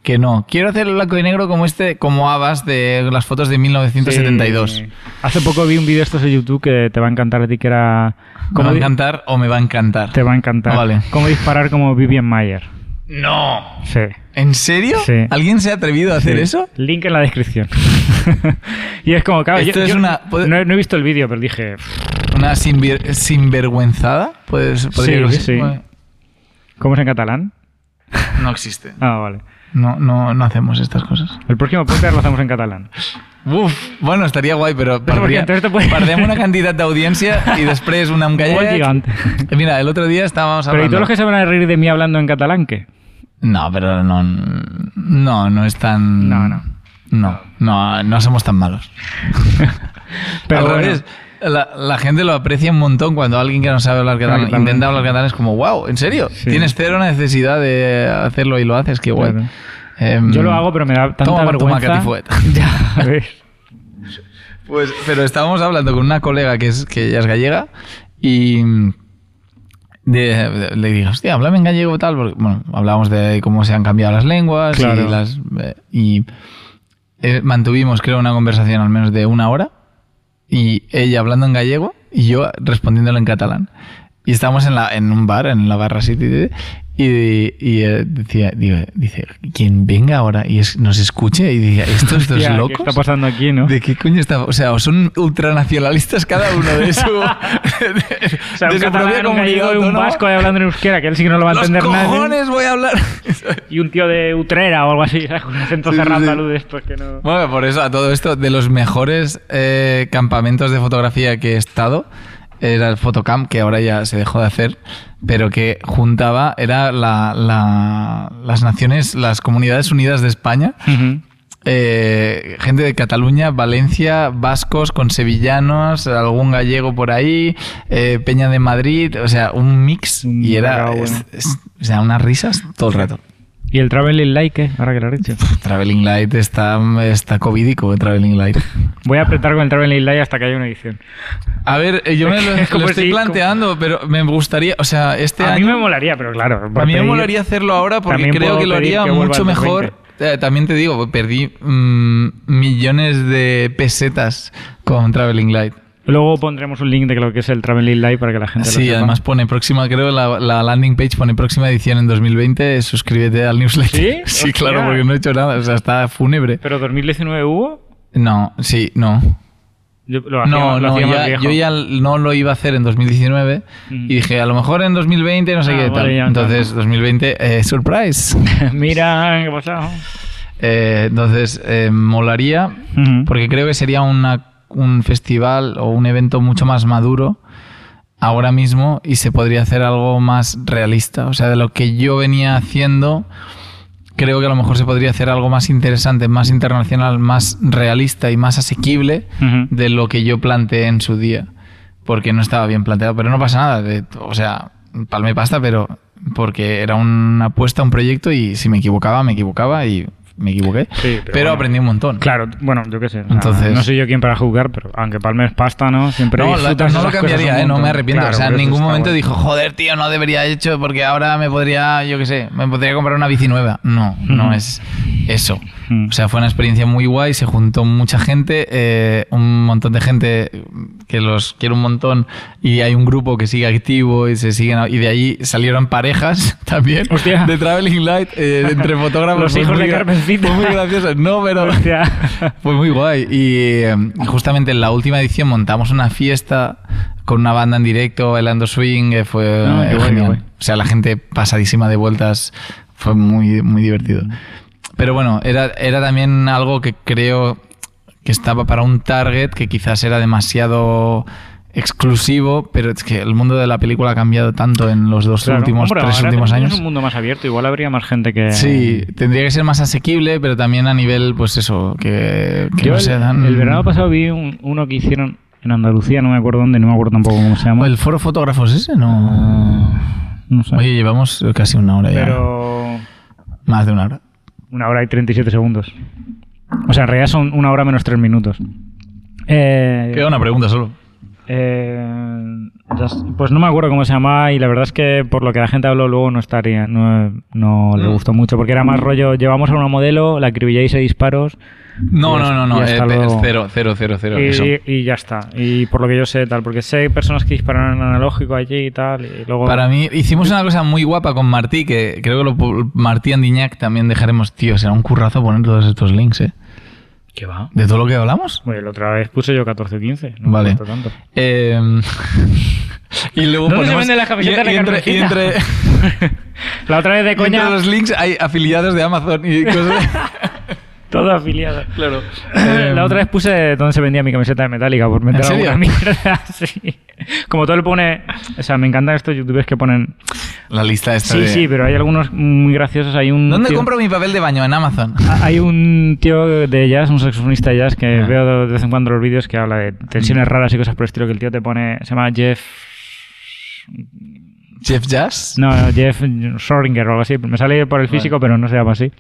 que no. Quiero hacer el blanco y negro como este, como Abbas de las fotos de 1972. Sí. Hace poco vi un vídeo estos de YouTube que te va a encantar a ti, que era... ¿Me cómo va a encantar o me va a encantar? Te va a encantar. Vale. Cómo disparar como Vivian Mayer. No. Sí. ¿En serio? Sí. ¿Alguien se ha atrevido a hacer Sí. eso? Link en la descripción. [laughs] y es como, claro, Esto yo- es yo una- no, he- no he visto el vídeo, pero dije, Una sinver- sinvergüenzada. Podría Sí, sí. Bueno, ¿cómo es en catalán? no existe. Ah, vale. No, no, no hacemos estas cosas. El próximo podcast lo hacemos en catalán. Uf, bueno, estaría guay, però perdria, puede- perdem una cantidad de audiencia y después una [laughs] gallec. gigante. Mira, el otro día estábamos Pero ¿y hablando... todos los que se van a reír de mí hablando en catalán qué? No, pero no, no, no es tan... No, no. No, no, no somos tan malos. [laughs] Pero Al bueno, la, la gente lo aprecia un montón cuando alguien que no sabe hablar catalán Claro, intenta hablar catalán es como, wow, ¿en serio? Sí. Tienes cero necesidad de hacerlo y lo haces, qué guay. Claro. Em, yo lo hago, pero me da tanta toma vergüenza. fuet. [laughs] Ya, [laughs] ves. Pues, pero estábamos hablando con una colega que es que ella es gallega y de- le dije, hostia, háblame en gallego tal, porque, bueno, hablábamos de cómo se han cambiado las lenguas Claro. y las eh, y eh, mantuvimos creo una conversación al menos de una hora y ella hablando en gallego y yo respondiéndolo en catalán. Y estábamos en, la, en un bar, en la barra City, y, y, eh, decía, digo, dice, quien venga ahora y es- nos escuche y diga, estos dos [laughs] Hostia, ¿qué locos. está pasando aquí, no? ¿De qué coño está? O sea, o son ultranacionalistas cada uno de su, [laughs] [laughs] de, O sea, de un su propia un comunidad un autónoma. vasco ahí hablando en euskera, que él sí que no lo va a Los entender nadie. cojones voy a hablar. Y un tío de Utrera o algo así, ¿sabes? Un acento Sí, sí, cerrado sí. andaluz de estos que no... Bueno, por eso a todo esto, de los mejores eh, campamentos de fotografía que he estado, era el Photocamp, que ahora ya se dejó de hacer, pero que juntaba, era la, la- las naciones, las comunidades unidas de España, eh, gente de Cataluña, Valencia, vascos con sevillanos, algún gallego por ahí, eh, Peña de Madrid, o sea, un mix y era es- es- o sea, unas risas todo el rato. ¿Y el Traveling Light qué? Ahora que lo has dicho. [laughs] Traveling Light está, está covidico, Traveling Light. Voy a apretar con el Traveling Light hasta que haya una edición. A ver, eh, yo me [laughs] lo, Es como lo estoy si- planteando, pero me gustaría, o sea, este a año... mí me molaría, pero claro. a mí me molaría hacerlo ahora porque creo que lo haría que mucho mejor. Eh, también te digo, perdí mm, millones de pesetas con Traveling Light. Luego pondremos un link de lo que es el Traveling Light para que la gente lo Sí, sepa. además pone próxima, creo, la, la landing page pone próxima edición en 2020, suscríbete al newsletter. ¿Sí? [laughs] sí, claro, porque no he hecho nada, o sea, está fúnebre. ¿Pero 2019 hubo? No, sí, no. Yo, lo hacía- No, lo no, hacía ya- yo ya no lo iba a hacer en 2019 Ujú. y dije, a lo mejor en 2020 no sé Ah, qué vale, tal. Entonces, 2020, eh, surprise. [laughs] Mira, ¿qué pasado? Eh, entonces, eh, molaría, porque creo que sería una- un festival o un evento mucho más maduro ahora mismo y se podría hacer algo más realista. O sea, de lo que yo venía haciendo, creo que a lo mejor se podría hacer algo más interesante, más internacional, más realista y más asequible de lo que yo planteé en su día. Porque no estaba bien planteado. Pero no pasa nada. de- o sea, palmé pasta, pero porque era una apuesta, un proyecto y si me equivocaba, me equivocaba y me equivoqué. Sí, pero pero bueno. aprendí un montón. Claro, bueno, yo qué sé. Entonces- no soy yo quien para juzgar, pero aunque palmes pasta, ¿no? Siempre No, la- no lo cambiaría, ¿eh? no me arrepiento. Claro, o sea, en ningún momento dijo, joder, tío, no debería haber hecho porque ahora me podría, yo qué sé, me podría comprar una bici nueva. No, no es eso. Mm. O sea, fue una experiencia muy guay, se juntó mucha gente, eh, un montón de gente que los quiero un montón y hay un grupo que sigue activo y se siguen y de ahí salieron parejas [laughs] también Hostia. de Traveling Light eh, entre [laughs] fotógrafos. Los hijos muy de Carmencita. Fue muy gracioso. No, pero [laughs] fue muy guay. Y eh, justamente en la última edición montamos una fiesta con una banda en directo, bailando swing, eh, fue Ah, qué eh, guay, genial. guay. O sea, la gente pasadísima de vueltas, fue muy, muy divertido. Pero bueno, era, era también algo que creo que estaba para un target que quizás era demasiado exclusivo, pero es que el mundo de la película ha cambiado tanto en los dos Claro. últimos, Hombre, tres últimos años. un mundo más abierto, igual habría más gente que... Sí, tendría que ser más asequible, pero también a nivel, pues eso, que, que Yo no el, se dan... el verano pasado vi un- uno que hicieron en Andalucía, no me acuerdo dónde, no me acuerdo tampoco cómo se llama. ¿El foro fotógrafos ese? No. No sé. Oye, llevamos casi una hora ya. Pero Más de una hora. Una hora y 37 segundos. O sea, en realidad son una hora menos tres minutos. Eh, Queda una pregunta solo. eh, pues no me acuerdo cómo se llamaba y la verdad es que por lo que la gente habló luego no estaría, no, no le gustó mucho porque era más rollo, llevamos a una modelo, la acribilláis a disparos No, no, no, no. eh, es cero, cero, cero, cero. eso. y, ya está. Y por lo que yo sé, tal, porque sé personas que dispararon en analógico allí y tal, y luego... Para mí, hicimos una cosa muy guapa con Martí, que creo que lo, Martí Andiñac también dejaremos. Tío, será un currazo poner todos estos links, ¿eh? ¿Qué va? De todo lo que hablamos. Bueno, la otra vez puse yo 14 o 15, no Vale. me tanto. Eh, [laughs] y luego ¿Dónde se ponemos. venden las camisetas y, y entre, y entre- [laughs] La otra vez de y entre coña, los links hay afiliados de Amazon y cosas. [laughs] todo afiliado. claro. la otra vez puse dónde se vendía mi camiseta de Metallica por meter ¿En serio? alguna mierda [laughs] sí. Como todo le pone... O sea, me encantan estos youtubers que ponen... La lista esta Sí, de- sí, pero hay algunos muy graciosos. Hay un ¿Dónde tío- compro mi papel de baño? En Amazon. Hay un tío de jazz, un saxofonista de jazz, que Ah. veo de vez en cuando los vídeos que habla de tensiones raras y cosas por el estilo, que el tío te pone... Se llama Jeff... Jeff Jazz. No, Jeff Schrodinger o algo así. Me sale por el físico, pero no se llama así.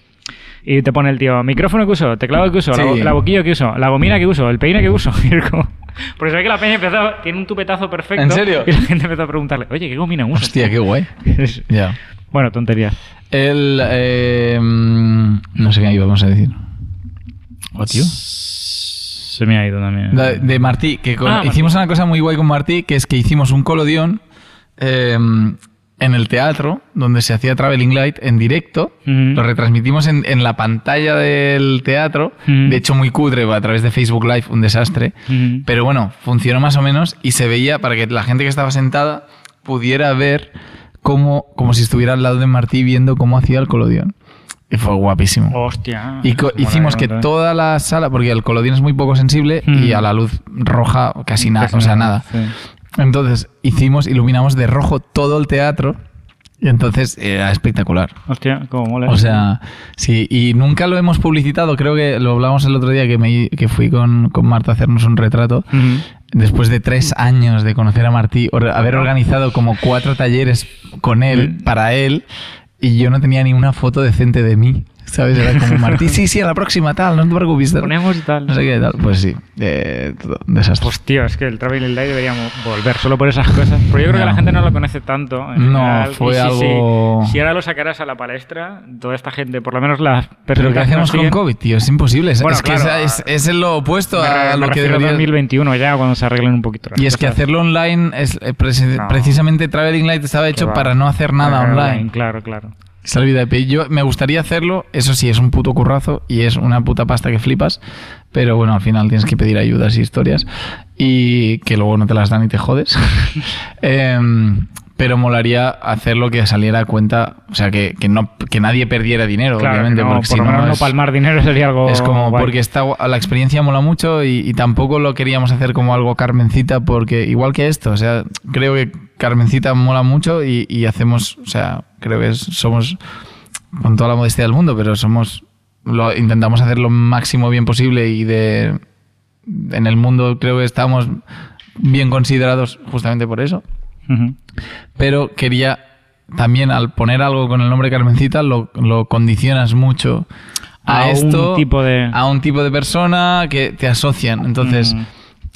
Y te pone el tío, micrófono que uso, teclado que uso, la, Sí. la boquilla que uso, la gomina que uso, el peine que uso. [laughs] Porque se ve que la peña empezó, tiene un tupetazo perfecto. ¿En serio? Y la gente empezó a preguntarle, oye, ¿qué gomina usas? Hostia, qué guay. [laughs] Ya. bueno, tonterías. El. eh, no sé qué íbamos a decir. Oh, tío. Se me ha ido también. De, de Martí, que con- Ah, Martí. hicimos una cosa muy guay con Martí, que es que hicimos un colodión eh, en el teatro, donde se hacía Traveling Light en directo. Lo retransmitimos en, en la pantalla del teatro. De hecho, muy cutre, a través de Facebook Live, un desastre. Pero bueno, funcionó más o menos y se veía para que la gente que estaba sentada pudiera ver cómo, como si estuviera al lado de Martí viendo cómo hacía el colodión. Y fue guapísimo. Hostia. Y hicimos que toda la sala, porque el colodión es muy poco sensible y a la luz roja casi nada, o sea, nada. sí. Entonces hicimos, iluminamos de rojo todo el teatro y entonces era espectacular. Hostia, cómo mola. O sea, sí, y nunca lo hemos publicitado, creo que lo hablamos el otro día que, me, que fui con, con Marta a hacernos un retrato. Después de tres años de conocer a Martí, or- haber organizado como cuatro talleres con él, Mm. para él, y yo no tenía ni una foto decente de mí. ¿Sabes? Era como Martí, sí, sí, a la próxima, tal, no te preocupes. tal". Ponemos y tal. No sé qué tal. Pues sí, eh, todo un desastre. Pues tío, es que el Traveling Light deberíamos volver solo por esas cosas. Pero yo creo que la gente no lo conoce tanto. en No, general. fue algo- Si, si ahora lo sacaras a la palestra, toda esta gente, por lo menos las personas Pero ¿qué que hacemos con siguen- COVID, tío? Es imposible. Es, Bueno, es que claro, es, es, es lo opuesto a me lo que debería... 2021 ya, cuando se arreglen un poquito las Y es que hacerlo online es eh, No. precisamente Traveling Light estaba hecho para no hacer nada Para online. Claro, claro. Esa es la vida de. Yo me gustaría hacerlo, eso sí, es un puto currazo y es una puta pasta que flipas, pero bueno, al final tienes que pedir ayudas y historias y que luego no te las dan y te jodes. [laughs] Em, pero molaría hacerlo que saliera a cuenta, o sea, que, que no, que nadie perdiera dinero, Claro, obviamente, no, porque por si lo no es- palmar dinero [laughs] sería algo es como guay. porque está, la experiencia mola mucho y, y tampoco lo queríamos hacer como algo Carmencita porque igual que esto, o sea, creo que Carmencita mola mucho y, y hacemos, o sea, creo que es- somos con toda la modestia del mundo, pero somos lo intentamos hacer lo máximo bien posible y de en el mundo creo que estamos bien considerados justamente por eso Pero quería también al poner algo con el nombre Carmencita lo, lo condicionas mucho a, A un esto tipo de- a un tipo de persona que te asocian entonces Mm.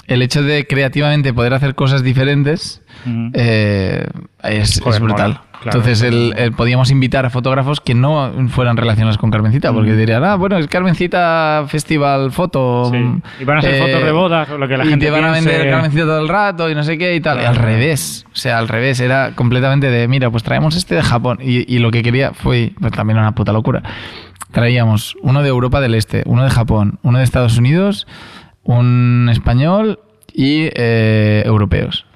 el hecho de creativamente poder hacer cosas diferentes Ujú. eh, es, Joder, es brutal mola, claro. entonces el, el- podíamos invitar a fotógrafos que no fueran relacionados con Carmencita porque Mm. dirían ah bueno es Carmencita Festival Foto Sí. Y van a ser fotos de bodas o lo que la y gente te van a vender Carmencita todo el rato y no sé qué y tal. Y al revés. O sea, al revés. Era completamente de, mira, pues traemos este de Japón. Y, y lo que quería fue, pues también una puta locura. Traíamos uno de Europa del Este, uno de Japón, uno de Estados Unidos, un español y eh, europeos.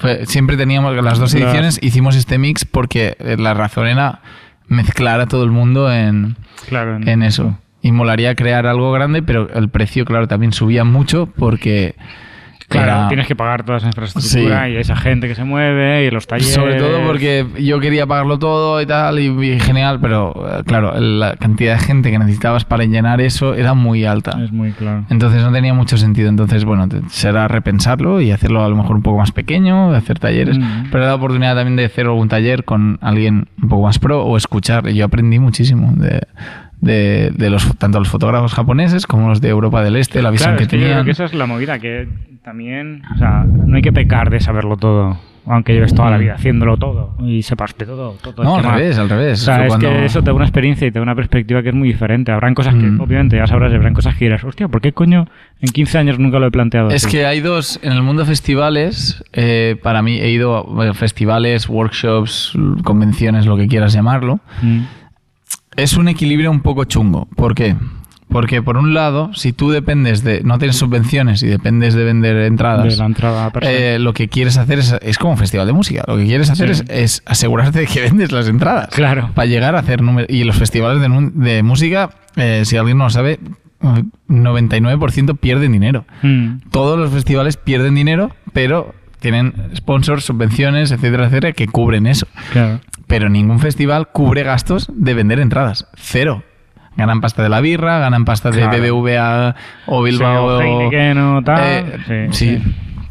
Fue- siempre teníamos las dos Claro. ediciones, hicimos este mix porque eh, la razón era mezclar a todo el mundo en, Claro, en- en eso. Y molaría crear algo grande, pero el precio, claro, también subía mucho porque. Claro, era- tienes que pagar toda esa infraestructura Sí. y esa gente que se mueve y los talleres. Sobre todo porque yo quería pagarlo todo y tal, y, y genial, pero eh, claro, la cantidad de gente que necesitabas para llenar eso era muy alta. Es muy claro. Entonces no tenía mucho sentido. Entonces, bueno, te- será repensarlo y hacerlo a lo mejor un poco más pequeño, hacer talleres. Mm. Pero dado oportunidad también de hacer algún taller con alguien un poco más pro o escuchar. Y yo aprendí muchísimo de, de, de los tanto los fotógrafos japoneses como los de Europa del Este, la visión Claro, que es que yo creo tenían. que esa es la movida, que también, o sea, no hay que pecar de saberlo todo, aunque lleves toda la vida haciéndolo todo y sepas de todo. todo No, al tema. revés, al revés. O sea, es cuando- que eso te da una experiencia y te da una perspectiva que es muy diferente. Habrán cosas que, Mm. obviamente, ya sabrás, habrán cosas que dirás, hostia, ¿por qué coño en 15 años nunca lo he planteado Es así? que hay dos, en el mundo de festivales, eh, para mí he ido a festivales, workshops, convenciones, lo que quieras llamarlo. Mm. Es un equilibrio un poco chungo. ¿Por qué? Porque por un lado, si tú dependes de, no tienes subvenciones y dependes de vender entradas, De la entrada eh, lo que quieres hacer es, es como un festival de música. Lo que quieres hacer Sí. es, es asegurarte de que [laughs] vendes las entradas. Claro. Para llegar a hacer números. Y los festivales de, de música, eh, si alguien no lo sabe, eh, 99% pierden dinero. Mm. Todos los festivales pierden dinero, pero tienen sponsors, subvenciones, etcétera, etcétera, que cubren eso. Claro. Pero ningún festival cubre gastos de vender entradas. Cero. Ganan pasta de la birra, ganan pasta de Claro. BBVA o Bilbao. Sí, o Heineken o tal. Eh, Sí,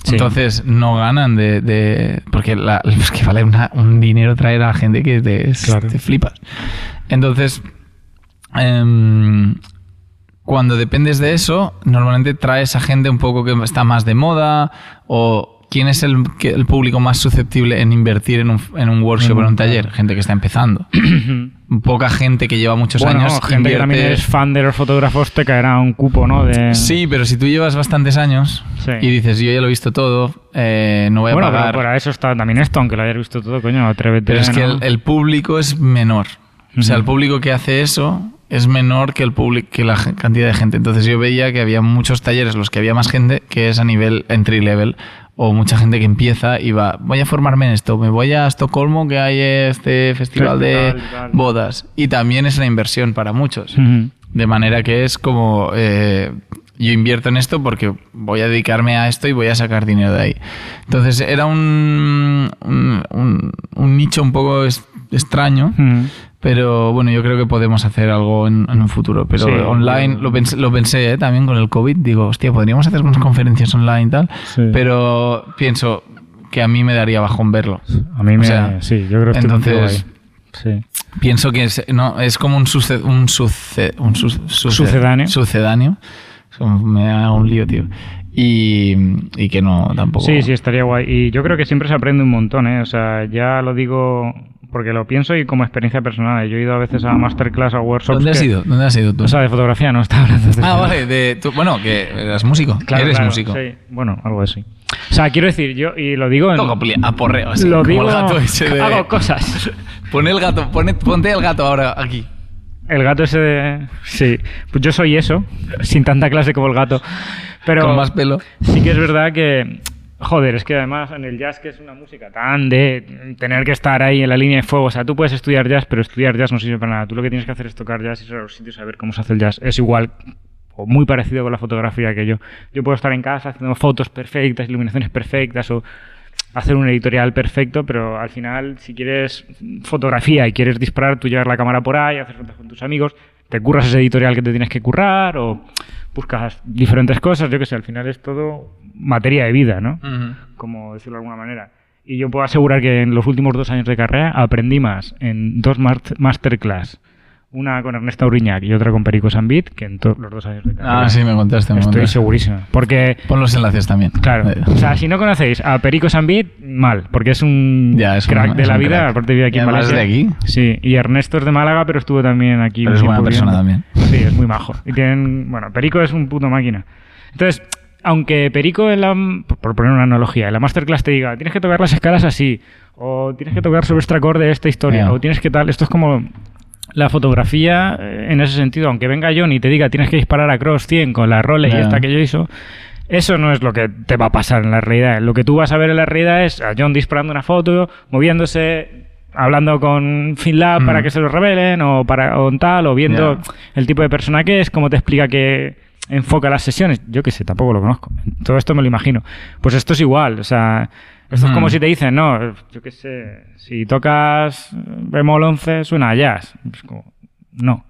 sí. Entonces no ganan de. de- porque la- es que vale una- un dinero traer a la gente que te, es- Claro. te flipas. Entonces, em, cuando dependes de eso, normalmente traes a gente un poco que está más de moda o. ¿Quién es el, público más susceptible en invertir en un, en un workshop o en un taller? Gente que está empezando. [clears throat] Poca gente que lleva muchos bueno, años. gente que también es fan de los fotógrafos te caerá un cupo, ¿no? De... Sí, pero si tú llevas bastantes años Sí. y dices, yo ya lo he visto todo, eh, no voy a Bueno, pero pagar. para eso está también esto, aunque lo hayas visto todo, coño, atrévete. Pero es que el, el público es menor. O sea, el público que hace eso es menor que el público que la cantidad de gente. Entonces yo veía que había muchos talleres los que había más gente que es a nivel entry level o mucha gente que empieza y va, voy a formarme en esto, me voy a Estocolmo que hay este festival de Festival bodas y también es una inversión para muchos. De manera que es como, eh, yo invierto en esto porque voy a dedicarme a esto y voy a sacar dinero de ahí. Entonces era un, un, un- un nicho un poco es- extraño, Ujú. pero bueno, yo creo que podemos hacer algo en, en un futuro. Pero Sí, online lo pensé, lo pensé ¿eh? también con el COVID. Digo, hostia, podríamos hacer unas [laughs] conferencias online y tal. Sí. Pero pienso que a mí me daría bajón verlo. A mí O me... sea, sí, yo creo que entonces-. Sí. Pienso que es, no, es como un, suce- un, suce- un su- suce- Sucedáneo. sucedáneo. Me da un lío, tío. Y, y que no, tampoco. Sí, sí, estaría guay. Y yo creo que siempre se aprende un montón, ¿eh? O sea, ya lo digo porque lo pienso y como experiencia personal. Yo he ido a veces a masterclass o workshops. ¿Dónde has que- ido? ¿Dónde has ido tú? O sea, de fotografía no [laughs] estaba hablando de ah, vale. De, tú- bueno, que eras músico. Claro, Eres claro, músico. sí. Bueno, algo así. O sea, quiero decir, yo, y lo digo en... A porreo, así, lo como digo... el gato ese [laughs] de... Hago cosas. [laughs] Pon el gato, pone- ponte el gato ahora aquí. El gato ese de... Sí, pues yo soy eso, sin tanta clase como el gato. Pero Con más pelo. sí que es verdad que Joder, es que además en el jazz, que es una música tan de tener que estar ahí en la línea de fuego, o sea, tú puedes estudiar jazz, pero estudiar jazz no sirve para nada. Tú lo que tienes que hacer es tocar jazz y ir a los sitios a ver cómo se hace el jazz. Es igual o muy parecido con la fotografía que yo. Yo puedo estar en casa haciendo fotos perfectas, iluminaciones perfectas o hacer un editorial perfecto, pero al final, si quieres fotografía y quieres disparar, tú llevas la cámara por ahí, haces fotos con tus amigos, te curras ese editorial que te tienes que currar o buscas diferentes cosas, yo que sé, al final es todo materia de vida, ¿no? Como decirlo de alguna manera. Y yo puedo asegurar que en los últimos dos años de carrera aprendí más en dos masterclass una con Ernesto Uriñac y otra con Perico Sambit, que en todos los dos años de carrera. Ah, sí, me contaste. Me Estoy contaste. segurísimo. Porque, Pon los enlaces también. claro, o sea, si no conocéis a Perico Sambit, mal, porque es un Ya, es un- crack de la vida, crack. aparte vive aquí Y en Malasia. de aquí. Sí, y Ernesto es de Málaga, pero estuvo también aquí. Pero es buena persona viviendo. también. Sí, es muy majo. Y tienen, bueno, Perico es un puto máquina. Entonces, aunque Perico, en la, por poner una analogía, en la masterclass te diga, tienes que tocar las escalas así, o tienes que tocar sobre este acorde de esta historia, o tienes que tal, esto es como la fotografía eh, en ese sentido, aunque venga John y te diga tienes que disparar a cross 100 con la Rolex y esta que yo hizo, eso no es lo que te va a pasar en la realidad. Lo que tú vas a ver en la realidad es a John disparando una foto, moviéndose, hablando con FinLab Mm. para que se lo revelen o para o tal, o viendo el tipo de persona que es, cómo te explica que enfoca las sesiones. Yo qué sé, tampoco lo conozco. Todo esto me lo imagino. Pues esto es igual, o sea, esto es Mm. como si te dicen, no, yo qué sé, si tocas bemol 11 suena a jazz. Es como, no.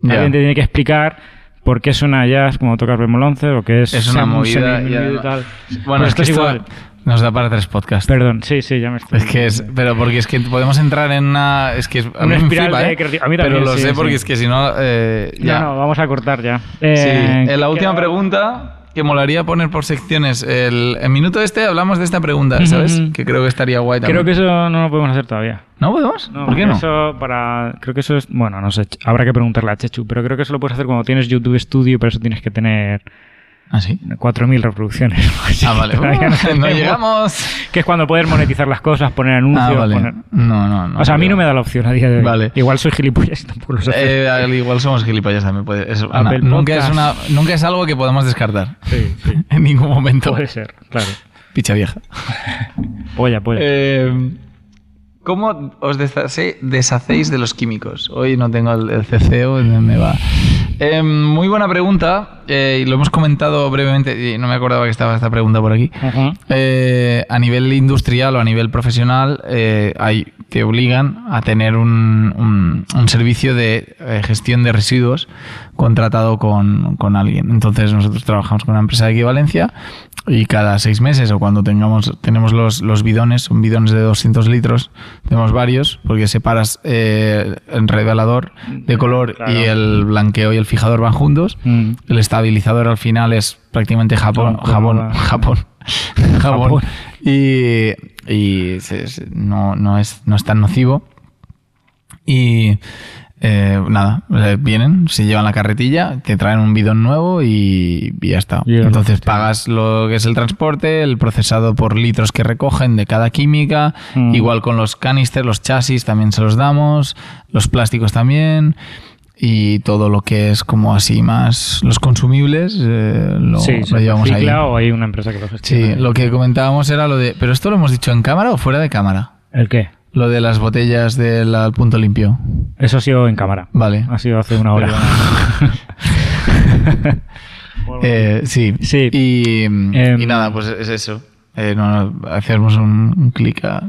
Ya. Alguien te tiene que explicar por qué suena jazz como tocas bemol 11 o qué es, Es una un movida y tal. Bueno, Pero es esto que es esto igual. nos da para tres podcasts. Perdón, sí, sí, ya me estoy... Es que es, pero porque es que podemos entrar en una, es que es, a Una mí me espiral flipa, de ¿eh? creati- a mí pero también, lo sí, sé sí. porque es que si no, eh, ya. No, no, vamos a cortar ya. Sí, Eh, en la última pregunta que molaría poner por secciones. El, minuto este hablamos de esta pregunta, ¿sabes? Que creo que estaría guay también. Creo que eso no lo podemos hacer todavía. ¿No podemos? No, ¿Por qué no? Eso para, creo que eso es, bueno, no sé, habrá que preguntarle a Chechu, pero creo que eso lo puedes hacer cuando tienes YouTube Studio, pero eso tienes que tener ¿Ah, sí? 4.000 reproducciones. Así [laughs] Ah, vale. Uh, no llegamos. Que es cuando puedes monetizar las cosas, poner anuncios, Ah, vale. poner... No, no, no. o sea, a mí no me da la opción a día de hoy. Vale. Igual soy gilipollas tampoco lo sé. Eh, igual somos gilipollas también. Puede, es una- Apple nunca, es una, nunca es algo que podamos descartar. Sí, sí. [laughs] En ningún momento. Puede ser, claro. Picha vieja. Polla, polla. Eh, ¿Cómo os deshacéis de los químicos? Hoy no tengo el, CCO, me va. Eh, muy buena pregunta, eh, y lo hemos comentado brevemente, y no me acordaba que estaba esta pregunta por aquí. Eh, a nivel industrial o a nivel profesional, eh, hay, te obligan a tener un, un- un servicio de gestión de residuos contratado con, con alguien. Entonces nosotros trabajamos con una empresa de equivalencia y cada seis meses o cuando tengamos tenemos los, los bidones, son bidones de 200 litros, tenemos varios, porque separas eh, el revelador de color Claro. y el blanqueo y el fijador van juntos. Mm. El estabilizador al final es prácticamente jabón, No, jabón, no, no. Jabón. Y, y se- se- no, no, es, no es tan nocivo. Y eh, nada, eh, vienen, se llevan la carretilla, te traen un bidón nuevo y, y ya está. Y Entonces pagas lo que es el transporte, el procesado por litros que recogen de cada química, Mm. igual con los canisters, los chasis también se los damos, los plásticos también. Y todo lo que es como así más los consumibles eh, lo, sí, lo llevamos ahí. o hay una empresa que lo gestiona. Sí, lo que comentábamos era lo de. ¿Pero esto lo hemos dicho en cámara o fuera de cámara? ¿El qué? Lo de las botellas del al punto limpio. Eso ha sido en cámara. Vale. Ha sido hace una hora. [laughs] Eh, sí. Sí. Y, Em, y nada, pues es eso. Eh, no, no, hacemos un, un clic a.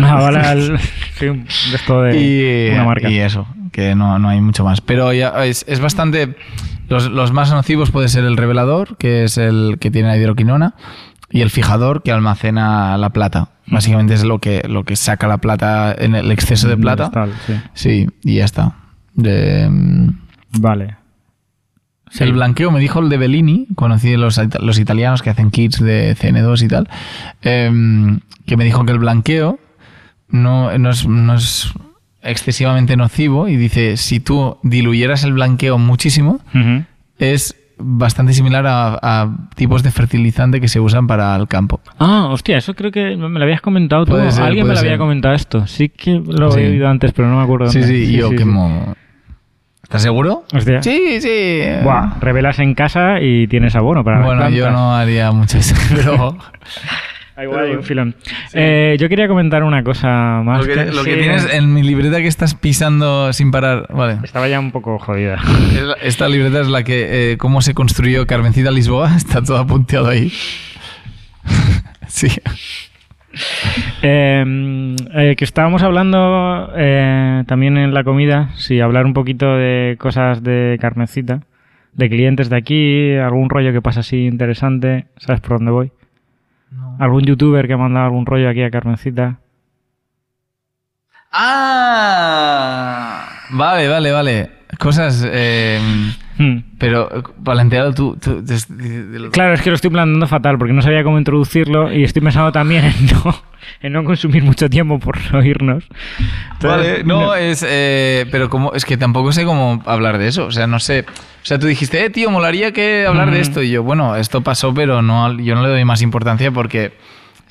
Ah, un- [laughs] de esto de y, una marca. y eso, que no, no hay mucho más. Pero ya es, es bastante. Los, los más nocivos puede ser el revelador, que es el que tiene la hidroquinona, y el fijador, que almacena la plata. Básicamente es lo que, lo que saca la plata en el exceso de Mm, plata. tal, sí. Sí, y ya está. Mm, Vale. Sí. El blanqueo me dijo el de Bellini, conocí los, los italianos que hacen kits de CN2 y tal, em, que me dijo que el blanqueo no, no, es, no es excesivamente nocivo y dice, si tú diluyeras el blanqueo muchísimo, es bastante similar a, a tipos de fertilizante que se usan para el campo. Ah, hostia, eso creo que me lo habías comentado tú. Ser, Alguien me lo había comentado esto. Sí que lo Sí. he oído antes, pero no me acuerdo. Sí, dónde. sí, y yo sí, que sí. mo- ¿Estás seguro? Hostia. Sí, sí. Buah, revelas en casa y tienes abono para Bueno, yo no haría mucho eso, [laughs] pero... Igual hay un filón. Eh, yo quería comentar una cosa más. Lo que, lo que sí, tienes en mi libreta que estás pisando sin parar. Vale. Estaba ya un poco jodida. Esta libreta es la que. eh, ¿Cómo se construyó Carmencita Lisboa? [laughs] Está todo apuntado ahí. [laughs] sí. Eh, eh, que estábamos hablando eh, también en la comida, sí, hablar un poquito de cosas de Carmencita, de clientes de aquí, algún rollo que pasa así interesante, ¿sabes por dónde voy? Algún youtuber que ha mandado algún rollo aquí a Carmencita. ¡Ah! Vale, vale, vale. Cosas. eh, Hmm. pero eh, planteado tú. tú- des- de- de lo- Claro, es que lo estoy planteando fatal porque no sabía cómo introducirlo y estoy pensando también en no, en no consumir mucho tiempo por oírnos. Vale, Entonces, no, es. eh, pero como, es que tampoco sé cómo hablar de eso. O sea, no sé. O sea, tú dijiste, eh, tío, molaría que hablar de Ujú. esto. Y yo, bueno, esto pasó, pero no, yo no le doy más importancia porque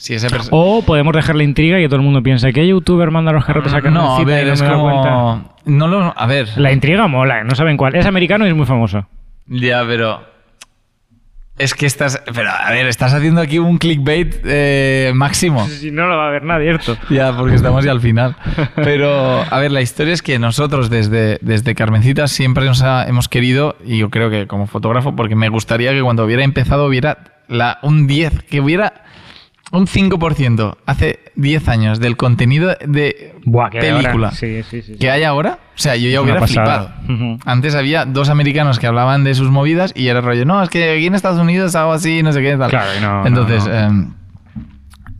si esa persona. O podemos dejar la intriga y que todo el mundo piense que youtuber manda los carretes a no, a y ver, no es me como. No lo. A ver. La intriga mola, ¿eh? no saben cuál. Es americano y es muy famoso. Ya, pero. Es que estás. Pero, a ver, estás haciendo aquí un clickbait eh, máximo. Si no lo va a ver nadie esto. [laughs] Ya, porque estamos ya al final. Pero, a ver, la historia es que nosotros desde, desde Carmencita siempre nos ha- hemos querido, y yo creo que como fotógrafo, porque me gustaría que cuando hubiera empezado hubiera la, un 10, que hubiera un 5% hace 10 años del contenido de Buah, película ahora. Sí, sí, sí. sí. que hay ahora. O sea, yo ya hubiera flipado. Antes había dos americanos que hablaban de sus movidas y era rollo, no, es que aquí en Estados Unidos hago así, no sé qué tal. Claro, no, Entonces, no. em,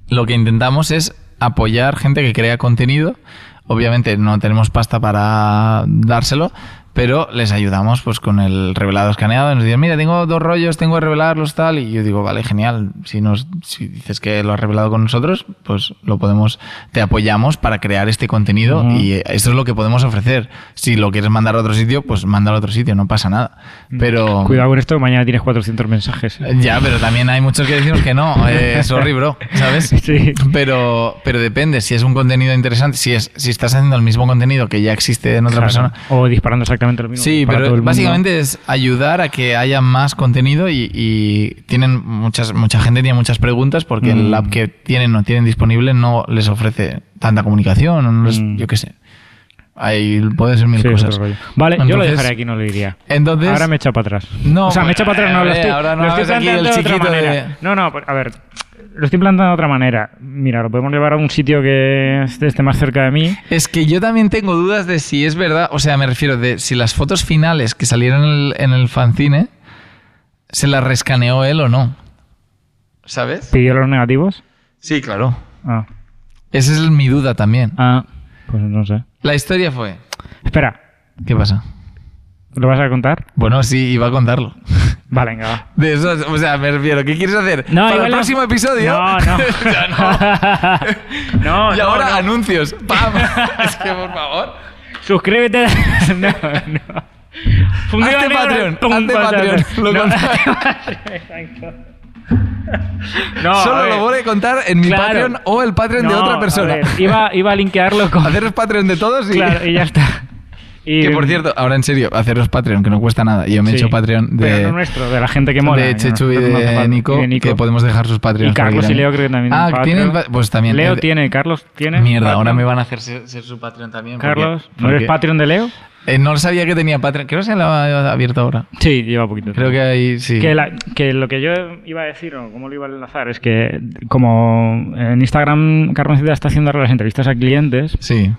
lo que intentamos es apoyar gente que crea contenido. Obviamente no tenemos pasta para dárselo, pero les ayudamos pues con el revelado escaneado. Nos dicen, mira, tengo dos rollos, tengo que revelarlos tal. Y yo digo, vale, genial. Si nos si dices que lo has revelado con nosotros, pues lo podemos, te apoyamos para crear este contenido Ujú. y eso es lo que podemos ofrecer. Si lo quieres mandar a otro sitio, pues mándalo a otro sitio, no pasa nada. Pero Cuidado con esto, que mañana tienes 400 mensajes. ¿eh? ya, pero también hay muchos que decimos que no. [laughs] Eh, sorry, bro, ¿sabes? Sí. Pero, pero depende, si es un contenido interesante, si es, si estás haciendo el mismo contenido que ya existe en otra Claro. persona. O disparando exactamente lo mismo. Sí, para todo pero mundo. básicamente es ayudar a que haya más contenido y, y tienen muchas, mucha gente tiene muchas preguntas porque Mm. el app que tienen o tienen disponible no les ofrece tanta comunicación, o no les- Mm. yo qué sé. Ahí puede ser mil Sí, cosas. Vale, yo lo dejaré aquí, no lo diría. Entonces, Ahora me echa para atrás. No, o sea, me echa para atrás, no, lo eh, estoy, ahora no lo estoy hagas aquí el planteando de otra chiquito de- manera. No, no, a ver, lo estoy planteando de otra manera. Mira, lo podemos llevar a un sitio que esté más cerca de mí. Es que yo también tengo dudas de si es verdad, o sea, me refiero de si las fotos finales que salieron en el, en el fanzine se las rescaneó él o no. ¿Sabes? ¿Pidió los negativos? Sí, claro. Ah, Esa es mi duda también. ah pues no sé. La historia fue... Espera, ¿Qué pasa? ¿lo vas a contar? Bueno, sí, iba a contarlo. Vale, venga. De eso, o sea, me refiero, ¿qué quieres hacer? No, ¿Para el no. próximo episodio? No, no. [laughs] Ya no. [laughs] no, y no, ahora anuncios. [laughs] ¡Pam! es que, por favor. Suscríbete. no, no. Fundido Hazte Patreon, hazte. Patreon, lo No. Exacto. No, Solo lo voy a contar en mi Claro. Patreon o el Patreon de otra a persona. ver, iba, iba a linkearlo con. Haceros Patreon de todos y... Claro, y ya está. Y- Que por cierto, ahora en serio, haceros Patreon, que no cuesta nada. Yo me he sí, hecho Patreon Pero no de, nuestro, de la gente que mola. de que Chechu y no- no de. Nico, Y de Nico. que podemos dejar sus Patreons. Y Carlos y. Leo creo que también. Ah, tienen pues también. Leo Eh, tiene, Carlos tiene. Mierda, ahora Patreon. me van a hacer ser, ser su Patreon también. porque- Carlos, ¿no porque- eres Patreon de Leo? Eh, no sabía que tenía Patreon. Creo que se lo ha abierto ahora. Sí, lleva poquito. Creo que ahí sí. Que, la- que lo que yo iba a decir, o cómo lo iba a enlazar, es que como en Instagram Carmencita está haciendo ahora las entrevistas a clientes, Sí.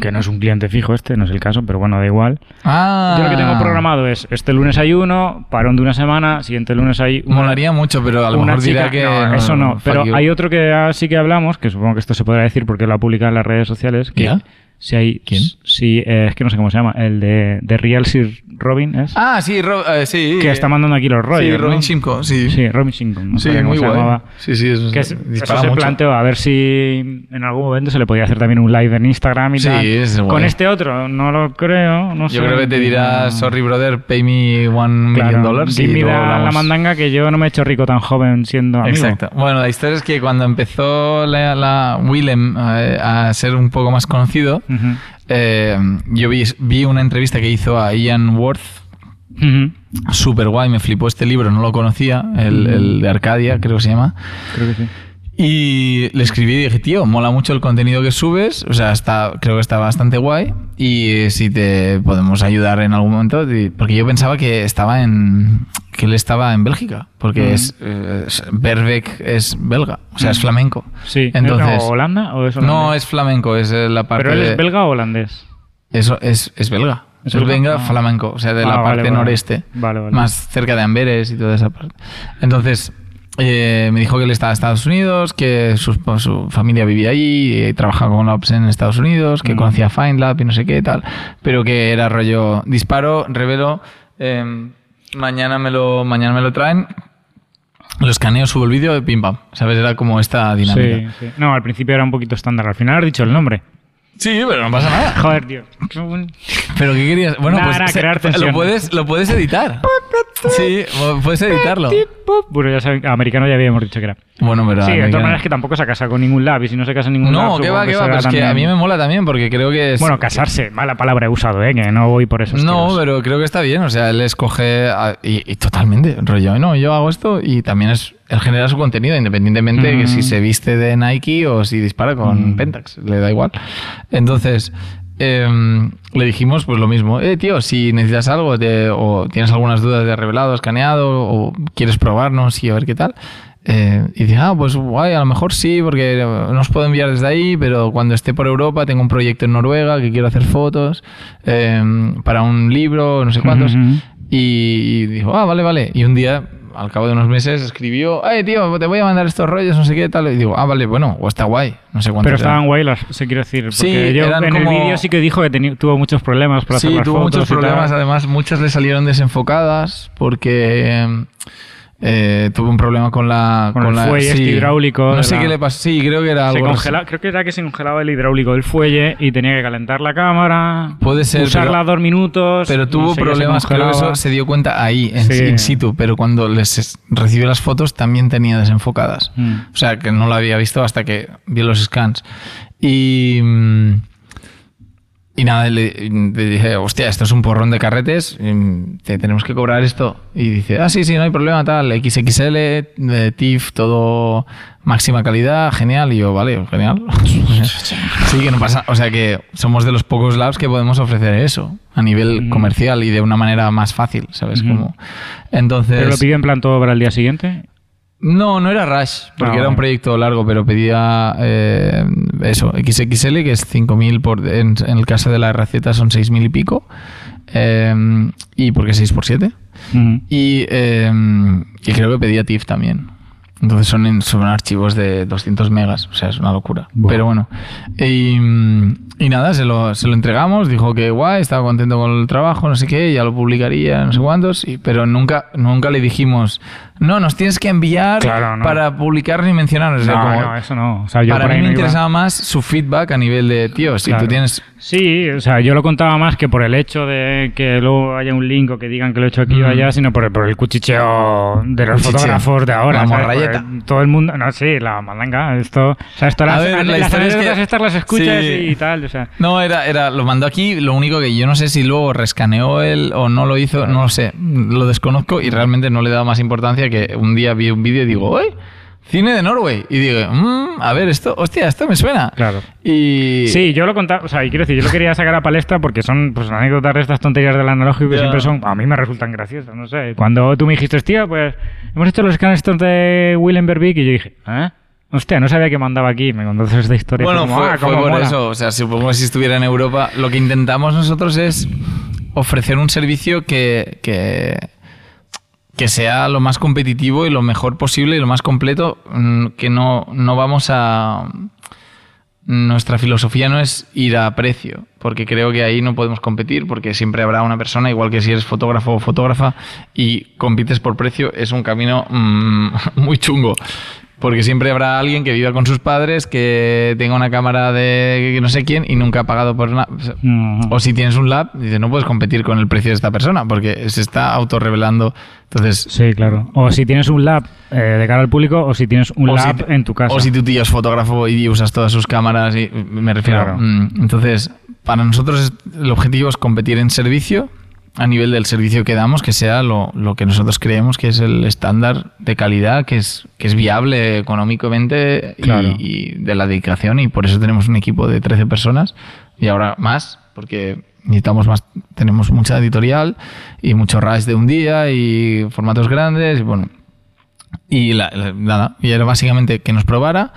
Que no es un cliente fijo este, no es el caso, pero bueno, da igual. Ah. Yo lo que tengo programado es, este lunes hay uno, parón de una semana, siguiente lunes hay uno. Molaría mucho, pero a lo mejor chica- dirá que. no, eso no, pero hay otro que ah, sí que hablamos, que supongo que esto se podrá decir porque lo ha publicado en las redes sociales. Que ¿Ya? Si hay, ¿Quién? Sí, eh, es que no sé cómo se llama, el de, de Real Sir Robin, ¿es? Ah, sí, eh, sí. que está mandando aquí los rollos. Sí, ¿no? Robin Shimko, sí. Sí, Robin Shinkon. No Sí, muy guay. llamaba. Sí, sí, eso, Que es- eso se planteó a ver si en algún momento se le podía hacer también un live en Instagram y Sí, tal. es guay. Con este otro, no lo creo. No Yo sé. creo que te dirá, No. sorry brother, pay me one Claro, million dollars. y me luego la, mandanga que yo no me he hecho rico tan joven siendo amigo. Exacto. Bueno, la historia es que cuando empezó la, la Willem eh, a ser un poco más conocido, Eh, yo vi, vi una entrevista que hizo a Ian Worth, Ujú. súper guay, me flipó este libro, no lo conocía, el, el de Arcadia, creo que se llama. Creo que sí. Y le escribí y dije, tío, mola mucho el contenido que subes, o sea, está, creo que está bastante guay y si te podemos ayudar en algún momento, porque yo pensaba que estaba en que él estaba en Bélgica, porque es, eh, es- Berbeck es belga, o sea, es flamenco. Sí. Entonces, ¿O Holanda o es holandés? no es flamenco, es eh, la parte ¿Pero él es belga o holandés? Eso es, es belga. ¿Es belga? Ah. flamenco, o sea, de Ah, la vale, parte vale. noreste. Vale, vale. Más cerca de Amberes y toda esa parte. Entonces, eh, me dijo que él estaba en Estados Unidos, que su, su familia vivía allí, y trabajaba con Labs en Estados Unidos, que Mm. conocía FindLab y no sé qué tal, pero que era rollo disparo, revelo, eh, mañana, me lo, mañana me lo traen, lo escaneo, subo el vídeo pim pam. ¿Sabes? Era como esta Sí, dinámica. sí. No, al principio era un poquito estándar. Al final has dicho el nombre. Sí, pero no pasa nada. Joder, tío. ¿Pero qué querías? Bueno, pues crear [laughs] lo, puedes, lo puedes editar. Sí, puedes editarlo. Bueno, ya saben, americano ya habíamos dicho que era. Bueno, pero... Sí, de americano- todas maneras que tampoco se casa con ningún lab y si no se casa ningún lab... No, que va, que va, pero es que a mí me mola también porque creo que es... Bueno, casarse, mala palabra he usado, ¿eh? Que no voy por eso. No, pero creo que está bien, o sea, él escoge a- y, y totalmente, rollo, no, yo hago esto y también es, él genera su contenido independientemente que Mm. si se viste de Nike o si dispara con Mm. Pentax, le da igual. Entonces, em, le dijimos pues lo mismo, eh, tío, si necesitas algo de- o tienes algunas dudas de revelado, escaneado o quieres probarnos y a ver qué tal. eh, y dije, ah, pues guay, a lo mejor sí, porque no os puedo enviar desde ahí, pero cuando esté por Europa tengo un proyecto en Noruega que quiero hacer fotos em, para un libro, no sé cuántos. Ujú. Y, y dijo, ah, vale, vale. Y un día, al cabo de unos meses, escribió, ay, tío, te voy a mandar estos rollos, no sé qué, tal. Y digo, ah, vale, bueno, o está guay, no sé cuánto. Pero estaban guay las, se quiero decir. Porque Sí, yo eran en como- el vídeo sí que dijo que tuvo muchos problemas para hacer Sí, las tuvo fotos muchos problemas. Además, muchas le salieron desenfocadas porque eh, tuvo un problema con la. Con el la, fuelle este hidráulico No sé la- qué le pasó. Sí, creo que era Se algo. congela- creo que era que se congelaba el hidráulico del fuelle y tenía que calentar la cámara. Puede ser, Usarla pero- dos minutos. Pero tuvo seguía, se problemas, creo que eso se dio cuenta ahí, en, Sí. in situ, pero cuando les es- recibió las fotos también tenía desenfocadas. Mm. O sea, que no lo había visto hasta que vio los scans. Y, mm, y nada, le, le dije, hostia, esto es un porrón de carretes, mm, te tenemos que cobrar esto. Y dice, ah, sí, sí, no hay problema, tal, XXL, de TIFF, todo máxima calidad, genial. Y yo, vale, genial. [laughs] sí, que no pasa, o sea que somos de los pocos labs que podemos ofrecer eso a nivel Mm. comercial y de una manera más fácil, ¿sabes? Como, entonces... Pero lo pidió en plan todo para el día siguiente. No, no era Rush, porque Ah, era un proyecto largo, pero pedía eh, eso, XXL, que es 5.000 por... En, en el caso de la receta son 6.000 y pico. eh, y porque 6 por 7 Ujú. y, eh, y creo que pedía TIFF también. Entonces son, en- son archivos de 200 megas, o sea, es una locura. Pero bueno. Y, y nada, se lo, se lo entregamos, dijo que guay, estaba contento con el trabajo, no sé qué, ya lo publicaría, no sé cuántos, y- pero nunca, nunca le dijimos, no, nos tienes que enviar Claro, no. para publicar ni mencionar. O sea, no, como- no, eso no. O sea, yo para mí me no iba. interesaba más su feedback a nivel de, tío, si Claro. tú tienes... Sí, o sea, yo lo contaba más que por el hecho de que luego haya un link o que digan que lo he hecho aquí o Mm. allá, sino por, por el cuchicheo de los Cuchicheo. fotógrafos de ahora. La morralleta. Porque Todo el mundo, no, sí, la malanga, esto, o sea, esto A las, ver, la las historia es anécdotas que- estas las escuchas Sí. y tal, o sea. No, era, era, lo mandó aquí, lo único que yo no sé si luego rescaneó él o no lo hizo, no lo sé, lo desconozco y realmente no le he dado más importancia que un día vi un vídeo y digo, ¡Uy! Cine de Norway. Y digo, "Mm, a ver, esto, hostia, esto me suena. Claro. Y. Sí, yo lo contaba, o sea, y quiero decir, yo lo quería sacar a palestra porque son pues anécdotas de estas tonterías del analógico que siempre son, a mí me resultan graciosas, no sé. Cuando tú me dijiste, tío, pues hemos hecho los scans estos de Willem Berbick y yo dije, ¿eh? Hostia, no sabía que mandaba aquí, me contaste esta historia. Bueno, como, fue, "Ah, fue por mola". eso. O sea, supongo que si estuviera en Europa, lo que intentamos nosotros es ofrecer un servicio que, que, que sea lo más competitivo y lo mejor posible y lo más completo, mm, que no, no vamos a... Nuestra filosofía no es ir a precio, porque creo que ahí no podemos competir, porque siempre habrá una persona, igual que si eres fotógrafo o fotógrafa y compites por precio, es un camino mm, [laughs] muy chungo. Porque siempre habrá alguien que viva con sus padres, que tenga una cámara de no sé quién y nunca ha pagado por nada. O si tienes un lab, dices, no puedes competir con el precio de esta persona, porque se está autorrevelando. Entonces, Sí, claro. O si tienes un lab eh, de cara al público o si tienes un si lab te- en tu casa. O si tu tío es fotógrafo y usas todas sus cámaras, y me refiero. Claro. mm, Entonces, para nosotros el objetivo es competir en servicio a nivel del servicio que damos, que sea lo, lo que nosotros creemos que es el estándar de calidad, que es, que es viable económicamente y- Claro. y, de la dedicación. Y por eso tenemos un equipo de 13 personas y ahora más, porque necesitamos más, tenemos mucha editorial y mucho rush de un día y formatos grandes y bueno. Y la- la- nada, y era básicamente que nos probara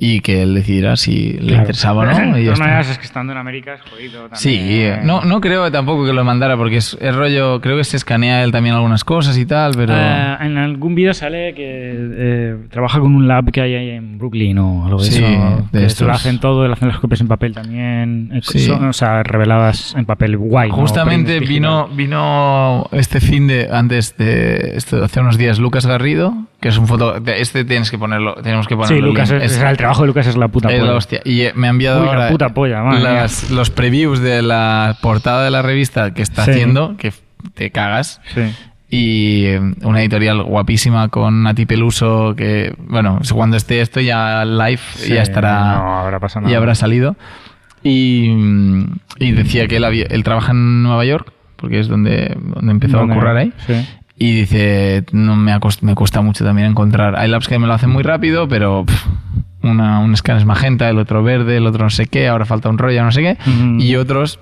y que él decidiera si le Claro. interesaba o no. [clears throat] De todas maneras, es que estando en América es jodido también. Sí, no, no creo tampoco que lo mandara porque es, es rollo, creo que se escanea él también algunas cosas y tal, pero... Eh, en algún vídeo sale que eh, trabaja con un lab que hay ahí en Brooklyn o algo de Sí, eso. de estos. lo hacen todo, le hacen las copias en papel también. eh, Sí. son, o sea, reveladas en papel guay. ¿no? Justamente Prints vino, vino este fin de, antes de, esto, hace unos días, Lucas Garrido, que es un foto, este tienes que ponerlo, tenemos que ponerlo. Sí, Lucas, link. es, el trabajo de Lucas es la puta es la polla. hostia. Y eh, me ha enviado Uy, la ahora puta polla, las- los previews de la portada de la revista que está Sí. haciendo, que te cagas. Sí. y eh, una editorial guapísima con Nati Peluso que bueno cuando esté esto ya live Sí, ya estará no habrá pasado ya habrá salido y, mm, y decía que él, había- él trabaja en Nueva York porque es donde, donde empezó ¿Dónde? a currar ahí Sí. Y dice no me, me cuesta mucho también encontrar hay labs que me lo hacen muy rápido pero pff, una, un scan es magenta el otro verde el otro no sé qué ahora falta un rollo no sé qué y otros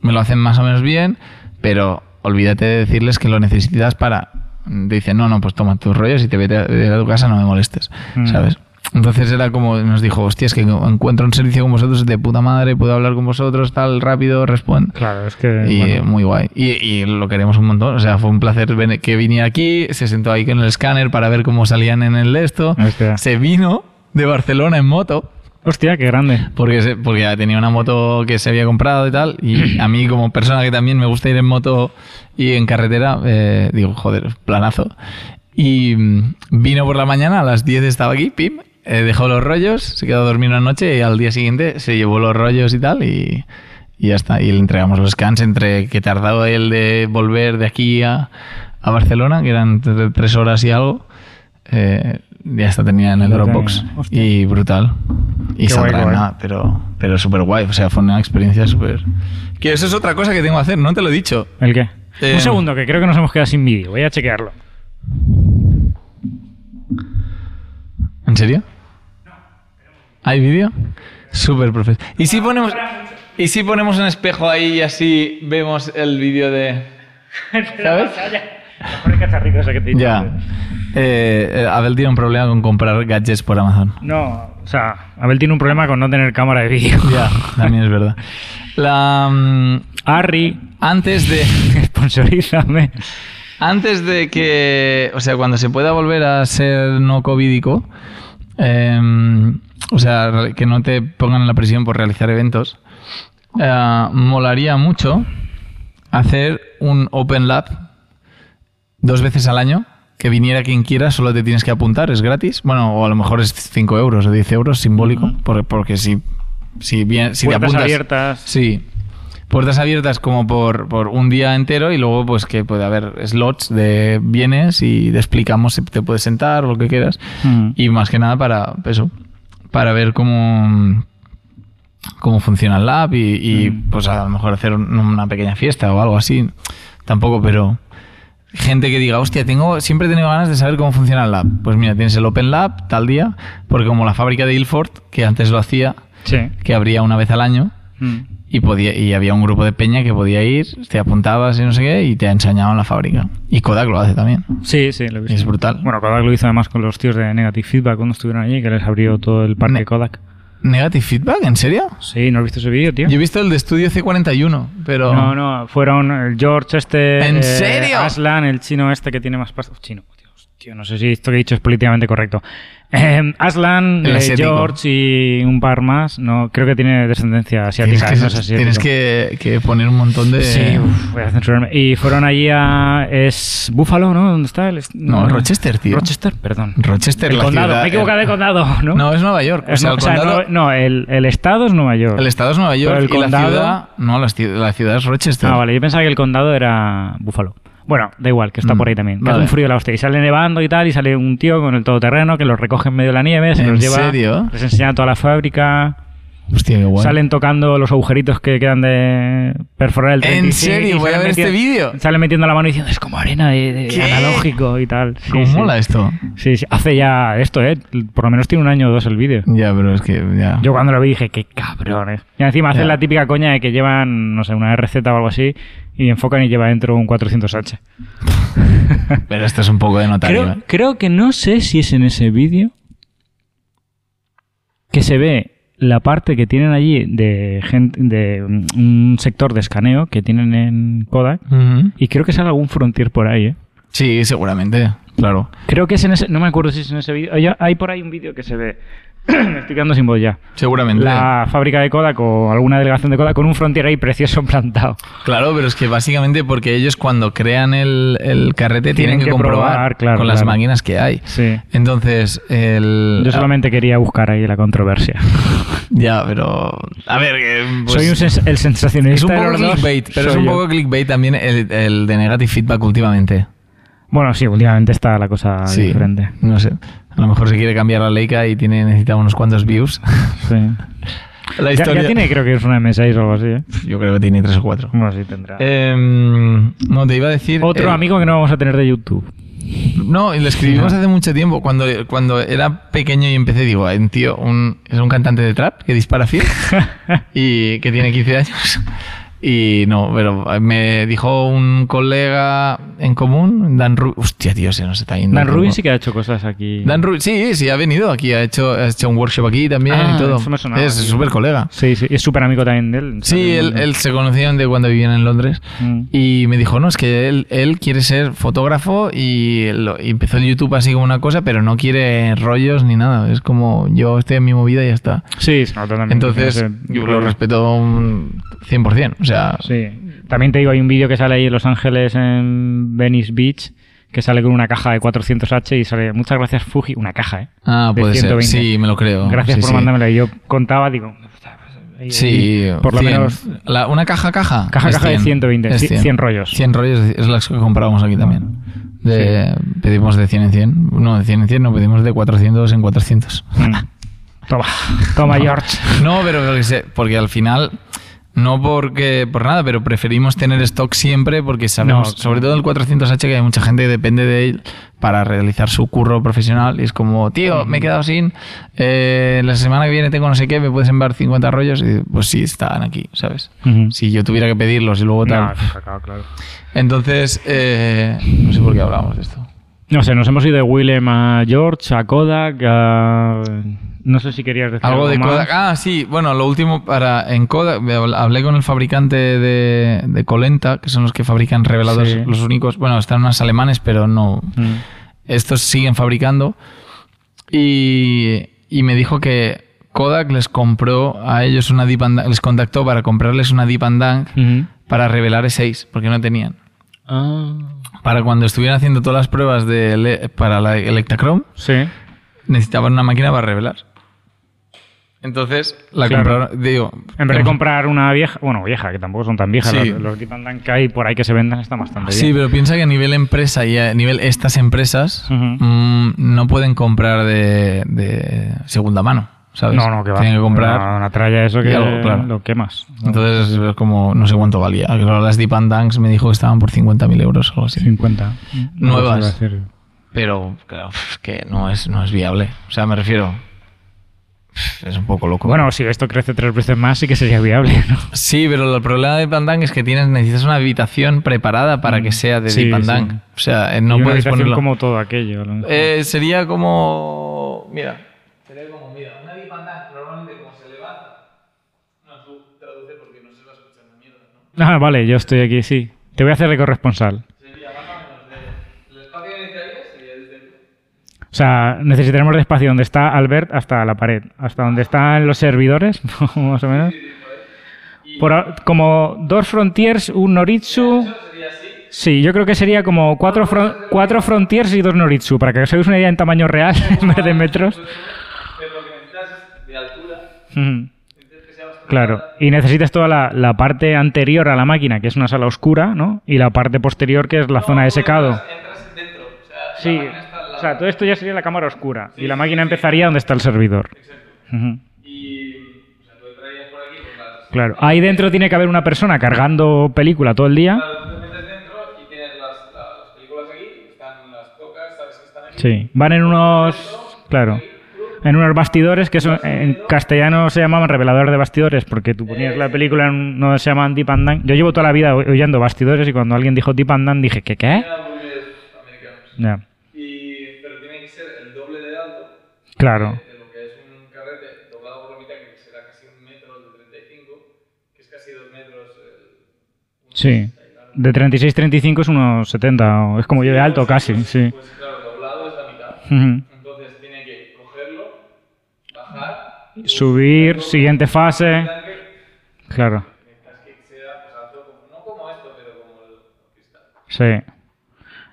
me lo hacen más o menos bien, pero olvídate de decirles que lo necesitas para. Dicen, no, no, pues toma tus rollos y te vete a, a tu casa, no me molestes, Mm. ¿sabes? Entonces era como, nos dijo, hostia, es que encuentro un servicio con vosotros de puta madre, puedo hablar con vosotros, tal, rápido, responde. Claro, es que. Y bueno, muy guay. Y, y lo queremos un montón. O sea, fue un placer que viniera aquí, se sentó ahí con el escáner para ver cómo salían en el esto. Hostia. Se vino de Barcelona en moto. Hostia, qué grande. Porque, se- porque ya tenía una moto que se había comprado y tal. Y a mí, como persona que también me gusta ir en moto y en carretera, eh, digo, joder, planazo. Y mm, vino por la mañana, a las 10 estaba aquí, pim, eh, dejó los rollos, se quedó a dormir una noche y al día siguiente se llevó los rollos y tal. Y, y ya está. Y le entregamos los scans entre que tardaba él de volver de aquí a, a Barcelona, que eran tre- tres horas y algo. eh, ya está tenía en el Dropbox. Y brutal. Y saldrá nada, pero, pero súper guay. O sea, fue una experiencia súper. Que eso es otra cosa que tengo que hacer, no te lo he dicho. ¿El qué? Eh, Un segundo, que creo que nos hemos quedado sin vídeo. Voy a chequearlo. ¿En serio? ¿Hay vídeo? Súper profesional. ¿Y si ponemos. ¿Y si ponemos un espejo ahí y así vemos el vídeo de. [laughs] ¿Sabes? Ya. Eh, eh, Abel tiene un problema con comprar gadgets por Amazon. No, o sea, Abel tiene un problema con no tener cámara de vídeo. Ya, también es verdad. La. mm, Harry, antes de. [laughs] sponsorízame. Antes de que, o sea, cuando se pueda volver a ser no covidico, em, o sea, que no te pongan en la presión por realizar eventos, eh, molaría mucho hacer un Open Lab dos veces al año, que viniera quien quiera, solo te tienes que apuntar, es gratis. Bueno, o a lo mejor es 5 euros o 10 euros, simbólico, porque, porque si, si, bien, si te Puertas apuntas... abiertas. Sí. Puertas abiertas como por, por un día entero y luego pues que puede haber slots de bienes y te explicamos si te puedes sentar o lo que quieras. Mm. Y más que nada para eso, para ver cómo, cómo funciona el lab y, y, Mm. pues a lo mejor hacer un- una pequeña fiesta o algo así. Tampoco, pero gente que diga, hostia, tengo, siempre he tenido ganas de saber cómo funciona el lab. Pues mira, tienes el Open Lab tal día, porque como la fábrica de Ilford, que antes lo hacía, Sí. que abría una vez al año, Mm. Y podía y había un grupo de peña que podía ir, te apuntabas y no sé qué, y te enseñaban la fábrica. Y Kodak lo hace también. Sí, sí, lo he visto. Es brutal. Bueno, Kodak lo hizo además con los tíos de Negative Feedback cuando estuvieron allí, que les abrió todo el parque Ne- Kodak. ¿Negative feedback? ¿En serio? Sí, ¿no has visto ese vídeo, tío? Yo he visto el de Estudio C41, pero... No, no, fueron el George este... ¿En eh, serio? Aslan, el chino este que tiene más pasta. Chino, tío, no sé si esto que he dicho es políticamente correcto. Eh, Aslan, eh. George y un par más. No, creo que tiene descendencia Tienes, asiática. que, no es asiático. tienes que, que poner un montón de... Sí, uf, voy a censurarme. Y fueron allí a... Es Buffalo, ¿no? ¿Dónde está? El est- No, Rochester, tío. Rochester, perdón. Rochester, el la condado. ciudad- Me he equivocado de condado, ¿no? No, es Nueva York. O Es sea, no- el o sea, condado... no, no, el, el estado es Nueva York. El estado es Nueva York Pero el y la condado- ciudad... No, la, la ciudad es Rochester. Ah, vale, yo pensaba que el condado era Buffalo. Bueno, da igual, que está Mm, por ahí también. Que vale. hace un frío de la hostia. Y sale nevando y tal, y sale un tío con el todoterreno que los recoge en medio de la nieve, se ¿En los lleva, serio? les enseña toda la fábrica. Hostia, qué guay. Salen tocando los agujeritos que quedan de perforar el 35 ¿En y serio? Voy a ver este metiendo- vídeo. Salen metiendo la mano y diciendo, es como arena de, analógico y tal. Sí, ¿Cómo sí. mola esto? Sí, sí. Hace ya esto, ¿eh? Por lo menos tiene un año o dos el vídeo. Ya, pero es que ya. Yo cuando lo vi dije, qué cabrones. Y encima hacen Ya. la típica coña de que llevan, no sé, una RZ o algo así y enfocan y lleva dentro un 400H. [laughs] Pero esto es un poco de notario. Creo, ¿eh? creo que no sé si es en ese vídeo que se ve la parte que tienen allí de gente de mm, un sector de escaneo que tienen en Kodak y creo que sale algún Frontier por ahí, ¿eh? Sí, seguramente. Claro. Creo que es en ese, no me acuerdo si es en ese vídeo. Hay- Hay por ahí un vídeo que se ve. Me [coughs] estoy quedando sin voz ya. Seguramente. La fábrica de Kodak o alguna delegación de Kodak con un Frontier ahí precioso [laughs] plantado. Claro, pero es que básicamente porque ellos cuando crean el, el carrete tienen, Tienen que, que comprobar probar, claro, con las máquinas que hay. Sí. Entonces, el... Yo solamente quería buscar ahí la controversia. [laughs] Ya, pero... A ver, que... pues, Soy un sens- el sensacionalista Es un poco clickbait, pero es un yo. poco clickbait también el, el de negative feedback últimamente. Bueno, sí, últimamente está la cosa Sí, diferente. no sé. A lo mejor se quiere cambiar la Leica y tiene necesita unos cuantos views. [laughs] Sí. [laughs] la historia... ya tiene, creo que es una M6 o algo así, ¿eh? Yo creo que tiene tres o cuatro. Bueno, sí tendrá. Em, no, te iba a decir... Otro el- amigo que no vamos a tener de YouTube. No, y lo escribimos hace mucho tiempo. Cuando, cuando era pequeño y empecé, digo, un tío, un, es un cantante de trap que dispara fiel [laughs] y que tiene 15 años. Y no, pero me dijo un colega en común, Dan Rubin. Hostia, tío, se nos está yendo. Dan Rubin sí que ha hecho cosas aquí. Dan Rubin, sí, sí, ha venido aquí, ha hecho, ha hecho un workshop aquí también Ah, y todo. eso me sonaba, es súper colega. Sí, sí, es súper amigo también de él. Sí, él, él se conocían de cuando vivían en Londres. Mm. Y me dijo, no, es que él, él quiere ser fotógrafo y, lo- y empezó el YouTube así como una cosa, pero no quiere rollos ni nada. Es como, yo estoy en mi movida y ya está. Sí, también. Entonces, yo lo respeto un 100%. O sea, Sí. También te digo, hay un vídeo que sale ahí en Los Ángeles, en Venice Beach, que sale con una caja de 400H y sale, muchas gracias Fuji, una caja, ¿eh? ah, de puede ser. 120. Sí, me lo creo. Gracias Sí, por sí. mandármela. Y yo contaba, digo, ahí- Sí, ahí, por lo 100. menos La- una caja, caja. Caja, es caja de 120, es ci- 100 rollos. 100 rollos es las que comprábamos aquí también. De, Pedimos de 100 en 100. No, de 100 en 100 no, pedimos de 400 en 400. Mm. Toma, toma, [laughs] George. No, pero porque al final, no porque por nada, pero preferimos tener stock siempre porque sabemos, No, sobre todo el 400H, que hay mucha gente que depende de él para realizar su curro profesional. Y es como, tío, me he quedado sin, eh, la semana que viene tengo no sé qué, me puedes enviar 50 rollos. Y pues sí, están aquí, ¿sabes? Si yo tuviera que pedirlos y luego tal. No, claro, claro. Entonces, eh, no sé por qué hablábamos de esto. No sé, nos hemos ido de Willem a George, a Kodak, a... No sé si querías decir algo, Algo de más. Kodak. Ah, sí, bueno, lo último para en Kodak, hablé con el fabricante de, de Colenta, que son los que fabrican revelados, Sí. los únicos. Bueno, están unos alemanes, pero no. Mm. Estos siguen fabricando. Y, y me dijo que Kodak les compró a ellos una Deep and les contactó para comprarles una Deep and Dunk para revelar E6, porque no tenían. Ah. Para cuando estuvieran haciendo todas las pruebas de, para la Electachrome, Sí. necesitaban una máquina para revelar. Entonces la Claro. compraron, digo, En vez de comprar una vieja, bueno, vieja, que tampoco son tan viejas, Sí. los, los Deep and Dunk que hay por ahí que se vendan están bastante Sí, bien. pero piensa que a nivel empresa y a nivel estas empresas mm, no pueden comprar de, de segunda mano, ¿sabes? No, no, que va. Tienen que comprar. Una, una tralla eso que algo, claro. lo quemas. Entonces es como, no sé cuánto valía. Las Deep and Dunks me dijo que estaban por 50.000 euros o algo así. 50. Nuevas. No. Pero claro, que no es, no es viable. O sea, me refiero, es un poco loco. Bueno, si esto crece tres veces más, sí que sería viable. ¿no? Sí, pero el problema de Pandang es que tienes, necesitas una habitación preparada para que sea de Mm. Sí, Deep and sí. O sea, eh, no Y una puedes ponerlo. como todo aquello. a lo mejor. Eh, sería como. Mira. Sería como, mira, una Deep and Dunk normalmente como se levanta. No, tú traduce porque no se va a escuchar la mierda, ¿no? Ah, vale, yo estoy aquí, sí. Te voy a hacer de corresponsal. Sería más o menos de. El espacio que necesitarías sería desde. O sea, necesitaremos de espacio donde está Albert hasta la pared, hasta donde están los servidores, [laughs] más o menos. Por, como dos Frontiers, un Noritsu. Sí, yo creo que sería como cuatro, fron- cuatro Frontiers y dos Noritsu, para que os hagáis una idea en tamaño real, [laughs] en vez de metros. Pero lo que necesitas es de altura. Ujú. Necesitas que sea bastante. Claro, y necesitas toda la, la parte anterior a la máquina, que es una sala oscura, ¿no? Y la parte posterior, que es la zona de secado. Entras dentro. O sea, Sí, o sea, todo esto ya sería la cámara oscura, y la máquina empezaría donde está el servidor. Ujú. Y. O sea, tú entras Claro. Ahí dentro tiene que haber una persona cargando película todo el día. Claro, tú te metes dentro y tienes las, las películas aquí, están las tocas, sabes que están aquí. Sí. Van en unos. Claro. En unos bastidores que eso en castellano se llamaban revelador de bastidores porque tú ponías la película en no se llamaban Deep and. Yo llevo toda la vida oyendo bastidores y cuando alguien dijo Deep and dije, ¿qué qué? Ya. Y, Claro. de lo que es un carrete doblado por la mitad, que será casi un metro de 35, que es casi dos metros. Un Sí. De 36-35 es unos 70, o es como yo de alto casi, sí. Pues claro, doblado es la mitad. Ujú. Entonces tiene que cogerlo, bajar, Subir, siguiente fase. Claro, mientras que sea pues, no como esto, pero como el cristal. sí.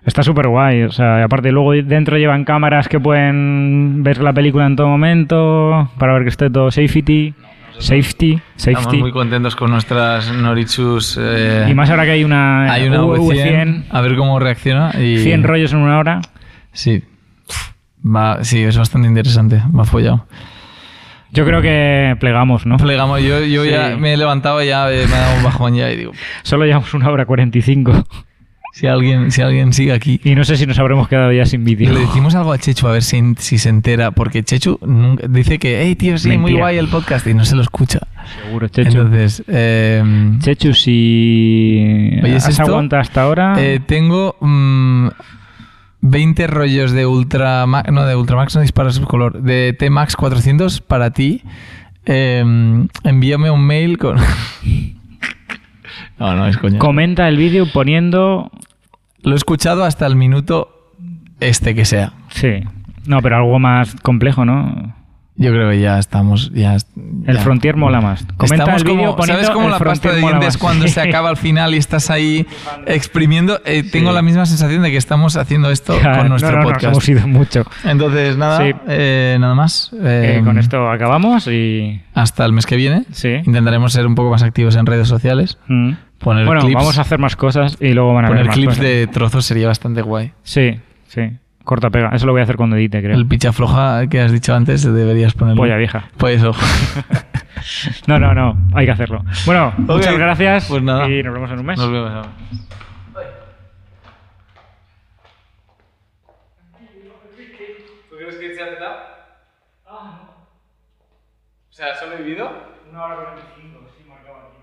Está súper guay, o sea, y aparte luego dentro llevan cámaras que pueden ver la película en todo momento, para ver que esté todo safety, safety, Estamos safety. muy contentos con nuestras Norichus. eh, Y más ahora que hay una, hay una V100, V100, a ver cómo reacciona. Y, 100 rollos en una hora. Sí. Va, sí, es bastante interesante. Me ha follado. Yo creo que plegamos, ¿no? Plegamos, yo, yo Sí. ya me he levantado ya, eh, me ha dado un bajón ya y digo, Solo llevamos una hora 45 si alguien, si alguien sigue aquí. y no sé si nos habremos quedado ya sin vídeo. Le decimos algo a Chechu a ver si, si se entera, porque Chechu nunca- dice que, hey tío, sí, muy guay el podcast y no se lo escucha. Seguro, Chechu. Entonces, eh, Chechu, si ¿Oyes has esto? aguantado hasta ahora, eh, tengo mm, 20 rollos de Ultramax, no de Ultramax, no disparas su color, de T-Max 400 para ti. Eh, envíame un mail con... no, no, es coña. comenta el vídeo poniendo... Lo he escuchado hasta el minuto este que sea. Sí. No, pero algo más complejo, ¿no? Yo creo que ya estamos. Ya, El ya. Frontier mola más. Comenta Estamos el vídeo como, poniendo ¿Sabes cómo el la pasta de dientes cuando se [laughs] acaba al final y estás ahí exprimiendo? Eh, Tengo la misma sensación de que estamos haciendo esto con nuestro no, no, podcast. Nos hemos ido mucho. Entonces, nada, Sí. eh, nada más. Eh, Eh, con esto acabamos y... Hasta el mes que viene. Sí. Intentaremos ser un poco más activos en redes sociales. Mm. Poner Bueno, clips, vamos a hacer más cosas y luego van a poner más clips cosas. de trozos sería bastante guay. Sí, sí. Corta pega. Eso lo voy a hacer cuando edite, creo. El picha floja que has dicho antes deberías ponerlo. Polla vieja. Pues eso. [laughs] No, no, no. Hay que hacerlo. Bueno, muchas gracias. Pues nada. Y nos vemos en un mes. Nos vemos ahora. ¿Tú crees que se ha? Ah, no. O sea, ¿solo he vivido? Una hora 45, sí, marcaba aquí.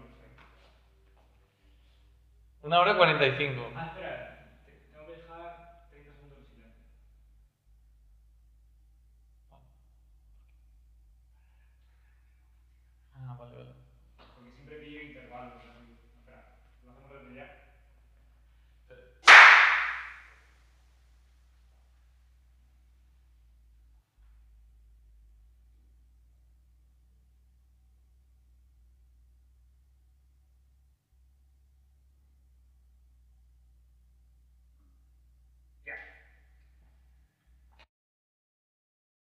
Una hora cuarenta y cinco.